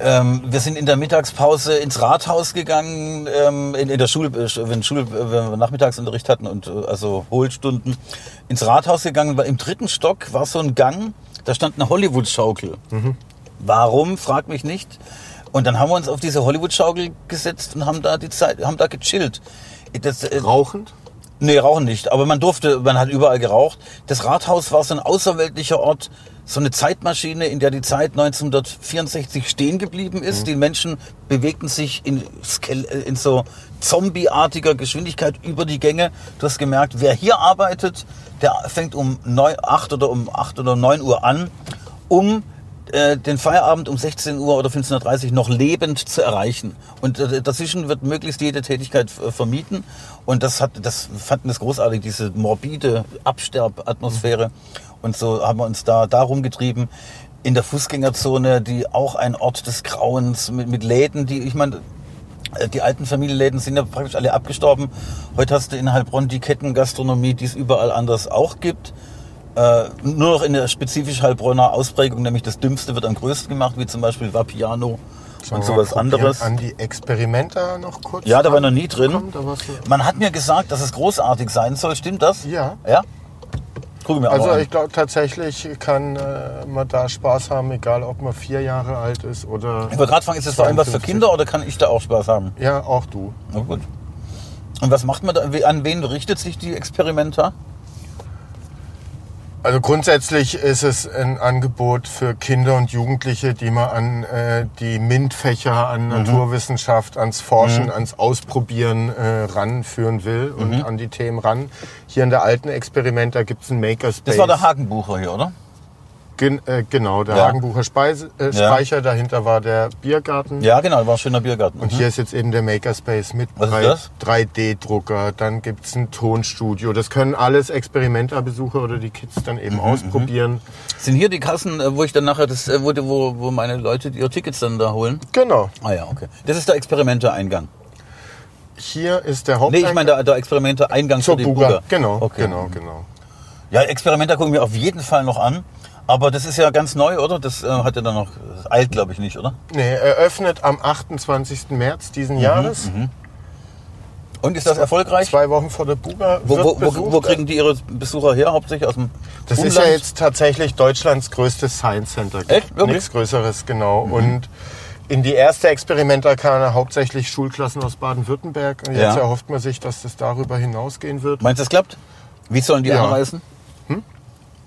Ähm, wir sind in der Mittagspause ins Rathaus gegangen, ähm, in, in der Schule, äh, wenn, Schule, äh, wenn wir Nachmittagsunterricht hatten und äh, also Hohlstunden, ins Rathaus gegangen, weil im dritten Stock war so ein Gang, da stand eine Hollywood-Schaukel. Warum, frag mich nicht. Und dann haben wir uns auf diese Hollywood-Schaukel gesetzt und haben da die Zeit, haben da gechillt. Das, äh, Rauchend? Nee, rauchen nicht. Aber man durfte, man hat überall geraucht. Das Rathaus war so ein außerweltlicher Ort, so eine Zeitmaschine, in der die Zeit 1964 stehen geblieben ist. Die Menschen bewegten sich in, äh, in so zombieartiger Geschwindigkeit über die Gänge. Du hast gemerkt, wer hier arbeitet, der fängt um 9, 8 oder um 8 oder 9 Uhr an, um äh, den Feierabend um 16 Uhr oder 15.30 Uhr noch lebend zu erreichen. Und äh, dazwischen wird möglichst jede Tätigkeit äh, vermieden. Und das hat, das fanden das großartig, diese morbide Absterbatmosphäre. Und so haben wir uns da, da rumgetrieben. In der Fußgängerzone, die auch ein Ort des Grauens mit, mit Läden, die, ich meine, die alten Familienläden sind ja praktisch alle abgestorben. Heute hast du in Heilbronn die Kettengastronomie, die es überall anders auch gibt. Äh, nur noch in der spezifisch Heilbronner Ausprägung, nämlich das Dümmste wird am größten gemacht, wie zum Beispiel Vapiano und sowas anderes. An die Experimenter noch kurz. Ja, da war noch nie drin. Man hat mir gesagt, dass es großartig sein soll. Stimmt das? Ja. Ja? Gucken wir Also ich glaube tatsächlich kann äh, man da Spaß haben, egal ob man vier Jahre alt ist oder. Ich wollte gerade fragen, ist das vor allem was für 52. Kinder oder kann ich da auch Spaß haben? Ja, auch du. Na gut. Und was macht man da? An wen richtet sich die Experimenter? Also grundsätzlich ist es ein Angebot für Kinder und Jugendliche, die man an äh, die MINT-Fächer, an Mhm. Naturwissenschaft, ans Forschen, ans Ausprobieren äh, ranführen will Mhm. und an die Themen ran. Hier in der alten Experimenter gibt es ein Makerspace. Das war der Hakenbucher hier, oder? Gen äh, genau, der Ja. Hagenbucher Speise äh, Ja. Speicher, dahinter war der Biergarten. Ja, genau, war ein schöner Biergarten. Und hier ist jetzt eben der Makerspace mit Was ist drei- das? 3D-Drucker. Dann gibt's ein Tonstudio. Das können alles Experimenterbesucher oder die Kids dann Mhm, eben ausprobieren. Sind hier die Kassen, äh, wo ich dann nachher das, äh, wo, wo, wo meine Leute ihre Tickets dann da holen? Genau. Ah ja, okay. Das ist der Experimente-Eingang. Hier ist der Nee, Haupteingang. ich meine der, der Experimente-Eingang zur für die Buga. Buga. Genau, Okay. genau, genau. Ja, Experimenter gucken wir auf jeden Fall noch an. Aber das ist ja ganz neu, oder? Das äh, hat ja dann noch, das eilt glaube ich nicht, oder? Nee, eröffnet am 28. März diesen Jahres. Und ist das erfolgreich? Zwei Wochen vor der Buga. Wo, wo, wo, wo kriegen die ihre Besucher her? Hauptsächlich aus dem Das Umland? ist ja jetzt tatsächlich Deutschlands größtes Science Center. Echt? Wirklich? Mhm. Nichts Größeres, genau. Und in die erste Experimentalkerne hauptsächlich Schulklassen aus Baden-Württemberg. Und jetzt Ja. erhofft man sich, dass das darüber hinausgehen wird. Meinst du, das klappt? Wie sollen die Ja. anreisen?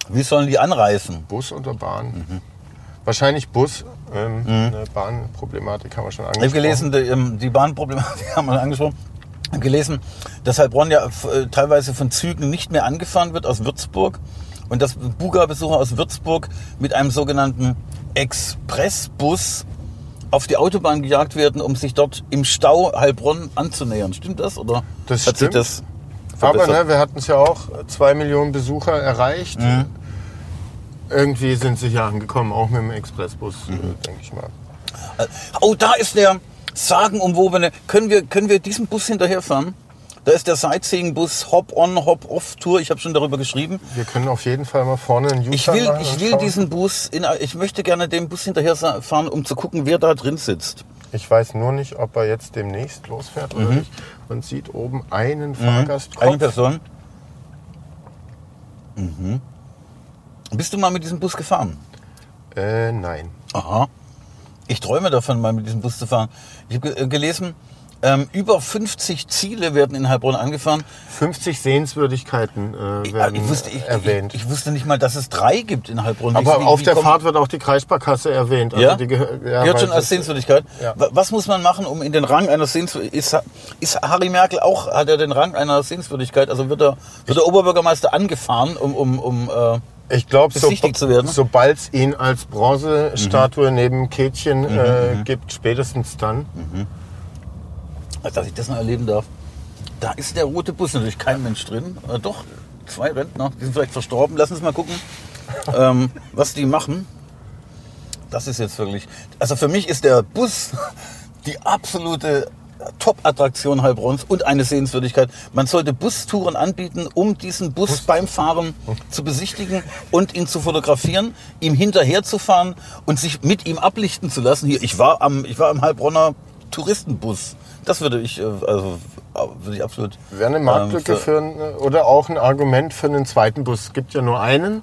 Wie sollen die anreisen? Bus oder Bahn? Mhm. Wahrscheinlich Bus. Ähm, Eine Bahnproblematik haben wir schon Ich angesprochen. habe gelesen, die, ähm, die Bahnproblematik haben wir angesprochen. Ich habe gelesen, dass Heilbronn ja äh, teilweise von Zügen nicht mehr angefahren wird aus Würzburg und dass Buga-Besucher aus Würzburg mit einem sogenannten Expressbus auf die Autobahn gejagt werden, um sich dort im Stau Heilbronn anzunähern. Stimmt das? Oder Das hat sich stimmt. das Aber ne, wir hatten es ja auch, zwei Millionen Besucher erreicht. Mhm. Irgendwie sind sie hier angekommen, auch mit dem Expressbus, Mhm. äh, denke ich mal. Oh, da ist der sagenumwobene. Können wir, können wir diesem Bus hinterherfahren? Da ist der Sightseeing-Bus Hop-on, Hop-off-Tour. Ich habe schon darüber geschrieben. Wir können auf jeden Fall mal vorne einen U-Turn Ich will, ich will schauen. diesen Bus, in, ich möchte gerne dem Bus hinterher sa- fahren, um zu gucken, wer da drin sitzt. Ich weiß nur nicht, ob er jetzt demnächst losfährt oder nicht. Man sieht oben einen Fahrgastkopf. Mhm. Eine Person. Mhm. Bist du mal mit diesem Bus gefahren? Äh, nein. Aha. Ich träume davon, mal mit diesem Bus zu fahren. Ich habe ge- gelesen, ähm, über 50 Ziele werden in Heilbronn angefahren. 50 Sehenswürdigkeiten äh, Ich, werden ich, wusste, ich, erwähnt. Ich, ich wusste nicht mal, dass es drei gibt in Heilbronn. Aber wie- auf wie der kommt- Fahrt wird auch die Kreissparkasse erwähnt. Also Ja? die ja, Gehört schon als das- Sehenswürdigkeit. Ja. Wa- Was muss man machen, um in den Rang einer Sehenswürdigkeit... Ist, ist Harry Merkel auch, hat er den Rang einer Sehenswürdigkeit? Also wird er, wird der Oberbürgermeister angefahren, um... um, um äh, Ich glaube, so, besichtigt zu werden? sobald es ihn als Bronzestatue Mhm. neben Kätchen äh, gibt, spätestens dann. Dass ich das noch erleben darf. Da ist der rote Bus, natürlich kein Mensch drin. Äh, doch, zwei Rentner, die sind vielleicht verstorben. Lass uns mal gucken, ähm, was die machen. Das ist jetzt wirklich... Also für mich ist der Bus die absolute Top-Attraktion Heilbronns und eine Sehenswürdigkeit. Man sollte Bustouren anbieten, um diesen Bus beim Fahren zu besichtigen und ihn zu fotografieren, ihm hinterherzufahren und sich mit ihm ablichten zu lassen. Hier, ich war am, ich war am Heilbronner Touristenbus. Das würde ich, äh, also würde ich absolut. Wäre eine Marktlücke ähm, für, ein- oder auch ein Argument für einen zweiten Bus. Es gibt ja nur einen.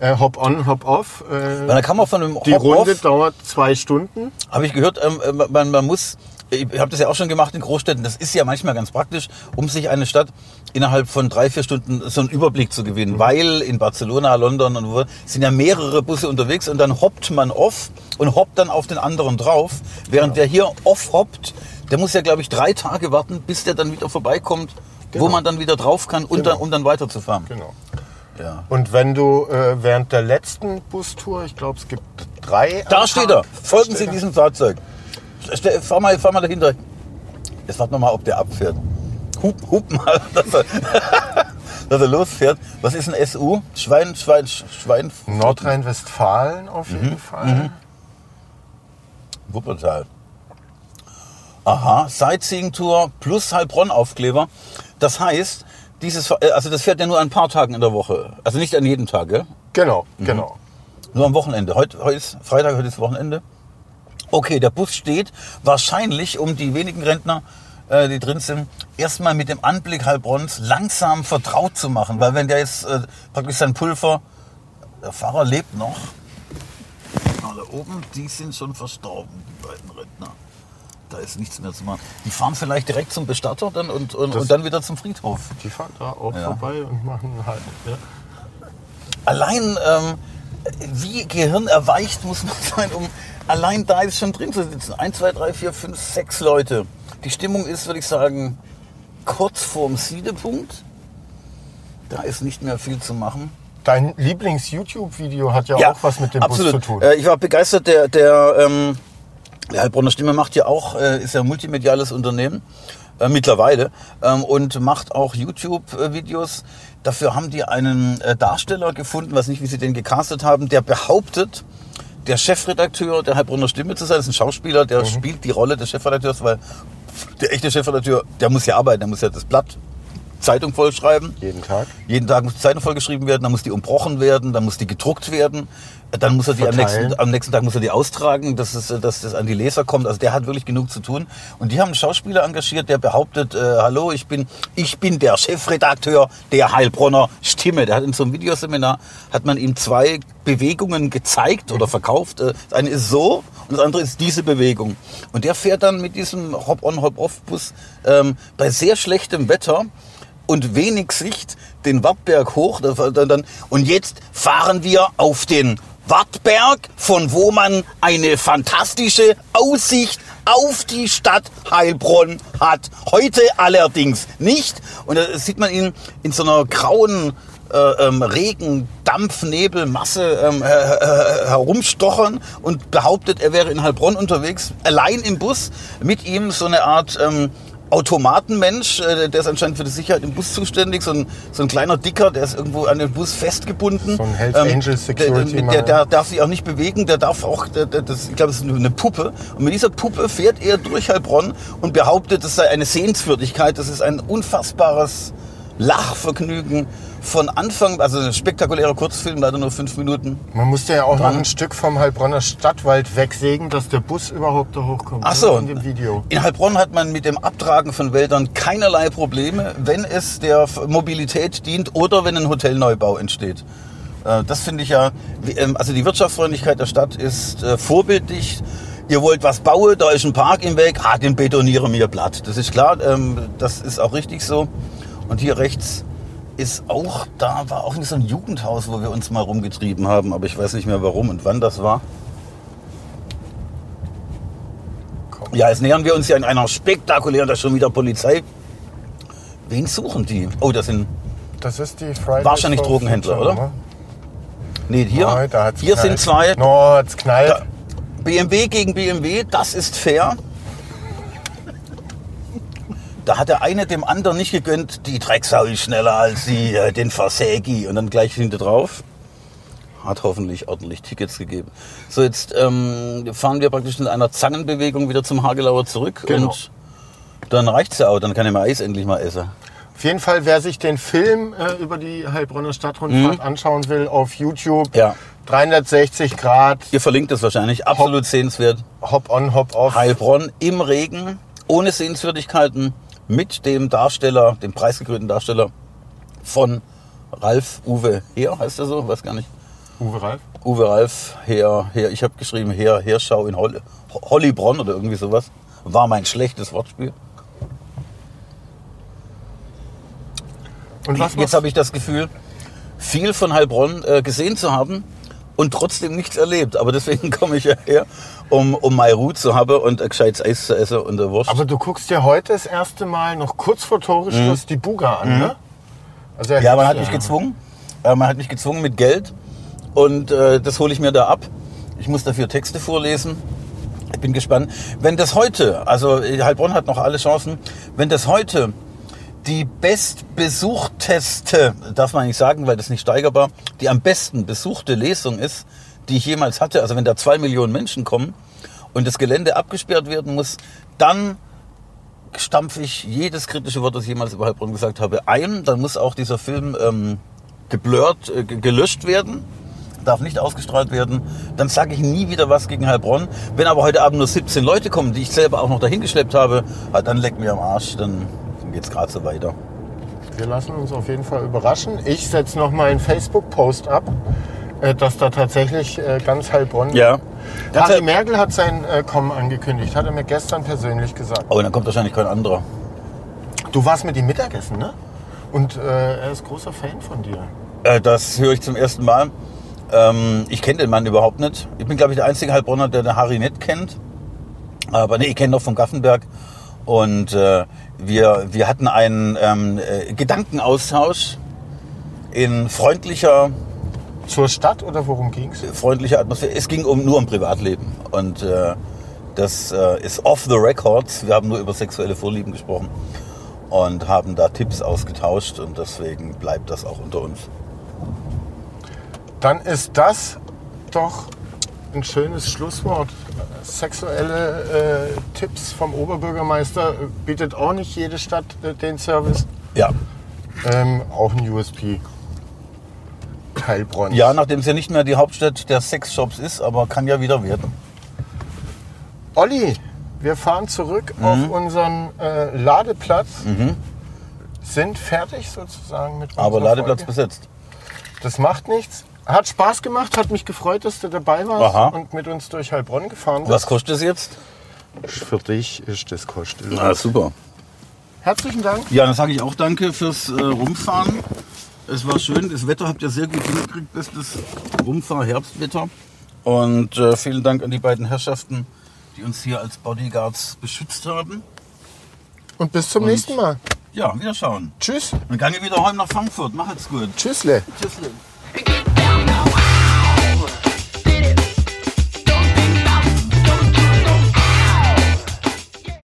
Äh, hop on, hop off. Äh, Weil da kann man von einem die Hop-Off- Runde dauert zwei Stunden. Habe ich gehört, ähm, äh, man, man muss, ich habe das ja auch schon gemacht in Großstädten, das ist ja manchmal ganz praktisch, um sich eine Stadt innerhalb von drei, vier Stunden so einen Überblick zu gewinnen. Weil in Barcelona, London und wo sind ja mehrere Busse unterwegs und dann hoppt man off und hoppt dann auf den anderen drauf. Während der hier off hoppt, der muss ja, glaube ich, drei Tage warten, bis der dann wieder vorbeikommt, wo Genau. man dann wieder drauf kann, und Genau. dann, um dann weiterzufahren. Genau. Ja. Und wenn du äh, während der letzten Bustour, ich glaube, es gibt drei. Da steht Tag, er. Folgen Sie er. diesem Fahrzeug. Fahr mal, fahr mal dahinter. Jetzt warten wir mal, ob der abfährt. Hup, hup mal, dass er, dass er losfährt. Was ist ein SU? Schwein, Schwein, Schwein. Nordrhein-Westfalen auf Mhm. jeden Fall. Wuppertal. Aha, Sightseeing-Tour plus Heilbronn-Aufkleber. Das heißt, dieses, äh, also das fährt ja nur an ein paar Tagen in der Woche. Also nicht an jedem Tag, gell? Genau, Mhm. genau. Nur am Wochenende. Heute, heute ist Freitag, heute ist Wochenende. Okay, der Bus steht wahrscheinlich, um die wenigen Rentner, äh, die drin sind, erstmal mit dem Anblick Heilbronns langsam vertraut zu machen. Weil wenn der jetzt äh, praktisch sein Pulver, der Fahrer lebt noch. Alle oben, die sind schon verstorben, die beiden Rentner. Da ist nichts mehr zu machen. Die fahren vielleicht direkt zum Bestatter dann und, und, Das- und dann wieder zum Friedhof. Die fahren da auch Ja. vorbei und machen halt. Ja. allein ähm, wie gehirnerweicht muss man sein, um allein da jetzt schon drin zu sitzen. Eins, zwei, drei, vier, fünf, sechs Leute. Die Stimmung ist, würde ich sagen, kurz vorm Siedepunkt. Da ist nicht mehr viel zu machen. Dein Lieblings-YouTube-Video hat ja, auch was mit dem absolut. Bus zu tun. Äh, ich war begeistert, der, der, ähm, der Heilbronner Stimme macht ja auch, äh, ist ja ein multimediales Unternehmen äh, mittlerweile ähm, und macht auch YouTube-Videos. Dafür haben die einen äh, Darsteller gefunden, weiß nicht, wie sie den gecastet haben, der behauptet, der Chefredakteur der Heilbronner Stimme zu sein. Das ist ein Schauspieler, der spielt die Rolle des Chefredakteurs, weil der echte Chefredakteur, der muss ja arbeiten, der muss ja das Blatt Zeitung vollschreiben. Jeden Tag. Jeden Tag muss die Zeitung vollgeschrieben werden, dann muss die umbrochen werden, dann muss die gedruckt werden, dann muss er die am nächsten, am nächsten Tag muss er die austragen, dass, es, dass das an die Leser kommt. Also der hat wirklich genug zu tun. Und die haben einen Schauspieler engagiert, der behauptet, äh, hallo, ich bin, ich bin der Chefredakteur der Heilbronner Stimme. Der hat in so einem Videoseminar, hat man ihm zwei Bewegungen gezeigt oder verkauft. Äh, Das eine ist so und das andere ist diese Bewegung. Und der fährt dann mit diesem Hop-on, Hop-off-Bus ähm, bei sehr schlechtem Wetter und wenig Sicht den Wartberg hoch. Und jetzt fahren wir auf den Wartberg, von wo man eine fantastische Aussicht auf die Stadt Heilbronn hat. Heute allerdings nicht. Und da sieht man ihn in so einer grauen äh, ähm, Regen, Dampf, Nebel, Masse ähm, äh, äh, herumstochern und behauptet, er wäre in Heilbronn unterwegs, allein im Bus, mit ihm so eine Art ähm, Automatenmensch, äh, der ist anscheinend für die Sicherheit im Bus zuständig, so ein, so ein kleiner Dicker, der ist irgendwo an den Bus festgebunden. So ein Hells Ähm, Angels der, Security der, der, der darf sich auch nicht bewegen, der darf auch, der, das, ich glaube, es ist nur eine Puppe. Und mit dieser Puppe fährt er durch Heilbronn und behauptet, das sei eine Sehenswürdigkeit, das ist ein unfassbares Lachvergnügen von Anfang, also ein spektakulärer Kurzfilm, leider nur fünf Minuten. Man musste ja auch noch Dran. ein Stück vom Heilbronner Stadtwald wegsägen, dass der Bus überhaupt da hochkommt. Ach so. In dem Video. In Heilbronn hat man mit dem Abtragen von Wäldern keinerlei Probleme, wenn es der Mobilität dient oder wenn ein Hotelneubau entsteht. Äh, Das finde ich ja, ähm, also die Wirtschaftsfreundlichkeit der Stadt ist äh, vorbildlich. Ihr wollt was bauen, da ist ein Park im Weg, ah, den betonieren wir platt. Das ist klar, ähm, das ist auch richtig so. Und hier rechts ist auch, da war auch so ein Jugendhaus, wo wir uns mal rumgetrieben haben, aber ich weiß nicht mehr warum und wann das war. Ja, jetzt nähern wir uns ja in einer spektakulären, da ist schon wieder Polizei. Wen suchen die? Oh, das sind, Das ist die Fridays Wahrscheinlich Drogenhändler, Future, oder? ne? nee, hier, Oh, hier knallt. sind zwei. No, hat's knallt. BMW gegen BMW, das ist fair. Da hat der eine dem anderen nicht gegönnt, die Drecksau ist schneller als sie, äh, den Versägi. Und dann gleich hinter drauf. Hat hoffentlich ordentlich Tickets gegeben. So, jetzt ähm, fahren wir praktisch in einer Zangenbewegung wieder zum Hagelauer zurück. Genau. Und dann reicht's ja auch, dann kann ich mein Eis endlich mal essen. Auf jeden Fall, wer sich den Film äh, über die Heilbronner Stadtrundfahrt anschauen will, auf YouTube, Mhm. Ja. 360 Grad, Ihr verlinkt es wahrscheinlich, absolut sehenswert. Hop on, Hop off. Heilbronn im Regen, ohne Sehenswürdigkeiten, mit dem Darsteller, dem preisgekrönten Darsteller von Ralf Uwe Heer, heißt er so? Weiß gar nicht. Uwe Ralf. Uwe Ralf Heer, Heer ich habe geschrieben Heer, Heerschau in Holl, Hollibronn oder irgendwie sowas. War mein schlechtes Wortspiel. Und was Jetzt habe ich das Gefühl, viel von Heilbronn äh, gesehen zu haben und trotzdem nichts erlebt. Aber deswegen komme ich ja her, um, um meine Ruhe zu haben und ein gescheites Eis zu essen und eine Wurst. Aber du guckst dir heute das erste Mal noch kurz vor Toreschluss die Buga an, ne? Also Mhm. Ja, man hat ja. mich gezwungen. Äh, man hat mich gezwungen mit Geld. Und äh, das hole ich mir da ab. Ich muss dafür Texte vorlesen. Ich bin gespannt. Wenn das heute, also äh, Heilbronn hat noch alle Chancen, wenn das heute die bestbesuchteste, darf man nicht sagen, weil das nicht steigerbar, die am besten besuchte Lesung ist, die ich jemals hatte, also wenn da zwei Millionen Menschen kommen und das Gelände abgesperrt werden muss, dann stampfe ich jedes kritische Wort, das ich jemals über Heilbronn gesagt habe, ein. Dann muss auch dieser Film ähm, geblurrt, äh, ge- gelöscht werden. Darf nicht ausgestrahlt werden. Dann sage ich nie wieder was gegen Heilbronn. Wenn aber heute Abend nur 17 Leute kommen, die ich selber auch noch dahin geschleppt habe, ah, dann leck mir am Arsch. Dann geht's gerade so weiter. Wir lassen uns auf jeden Fall überraschen. Ich setze noch mal einen Facebook-Post ab, äh, dass da tatsächlich äh, ganz Heilbronn... Ja. Ganz Harry Merkel hat sein äh, Kommen angekündigt, hat er mir gestern persönlich gesagt. Oh, dann kommt wahrscheinlich kein anderer. Du warst mit ihm Mittagessen, ne? Und äh, er ist großer Fan von dir. Äh, das höre ich zum ersten Mal. Ähm, ich kenne den Mann überhaupt nicht. Ich bin, glaube ich, der einzige Heilbronner, der den Harry nicht kennt. Aber nee, ich kenne noch von Gaffenberg. Und äh, wir, wir hatten einen ähm, äh, Gedankenaustausch in freundlicher zur Stadt oder worum ging's? freundliche Atmosphäre. Es ging um, nur um Privatleben. Und äh, das äh, ist off the records. Wir haben nur über sexuelle Vorlieben gesprochen und haben da Tipps ausgetauscht. Und deswegen bleibt das auch unter uns. Dann ist das doch ein schönes Schlusswort. Sexuelle äh, Tipps vom Oberbürgermeister bietet auch nicht jede Stadt äh, den Service. Ja. Ähm, auch ein USP. Heilbronn. Ja, nachdem es ja nicht mehr die Hauptstadt der Sexshops ist, aber kann ja wieder werden. Olli, wir fahren zurück Mhm. auf unseren äh, Ladeplatz. Sind fertig sozusagen mit Aber unserer Ladeplatz Folge. besetzt. Das macht nichts. Hat Spaß gemacht, hat mich gefreut, dass du dabei warst Aha. und mit uns durch Heilbronn gefahren bist. Was kostet es jetzt? Für dich ist das kostenlos. Ah, super. Herzlichen Dank. Ja, dann sage ich auch danke fürs äh, Rumfahren. Es war schön. Das Wetter habt ihr sehr gut hingekriegt. Bestes Rumfahr-Herbstwetter. Und äh, vielen Dank an die beiden Herrschaften, die uns hier als Bodyguards beschützt haben. Und bis zum Und- nächsten Mal. Ja, wieder schauen. Tschüss. Dann gange wieder heim nach Frankfurt. Macht's gut. Tschüssle. Tschüss. now.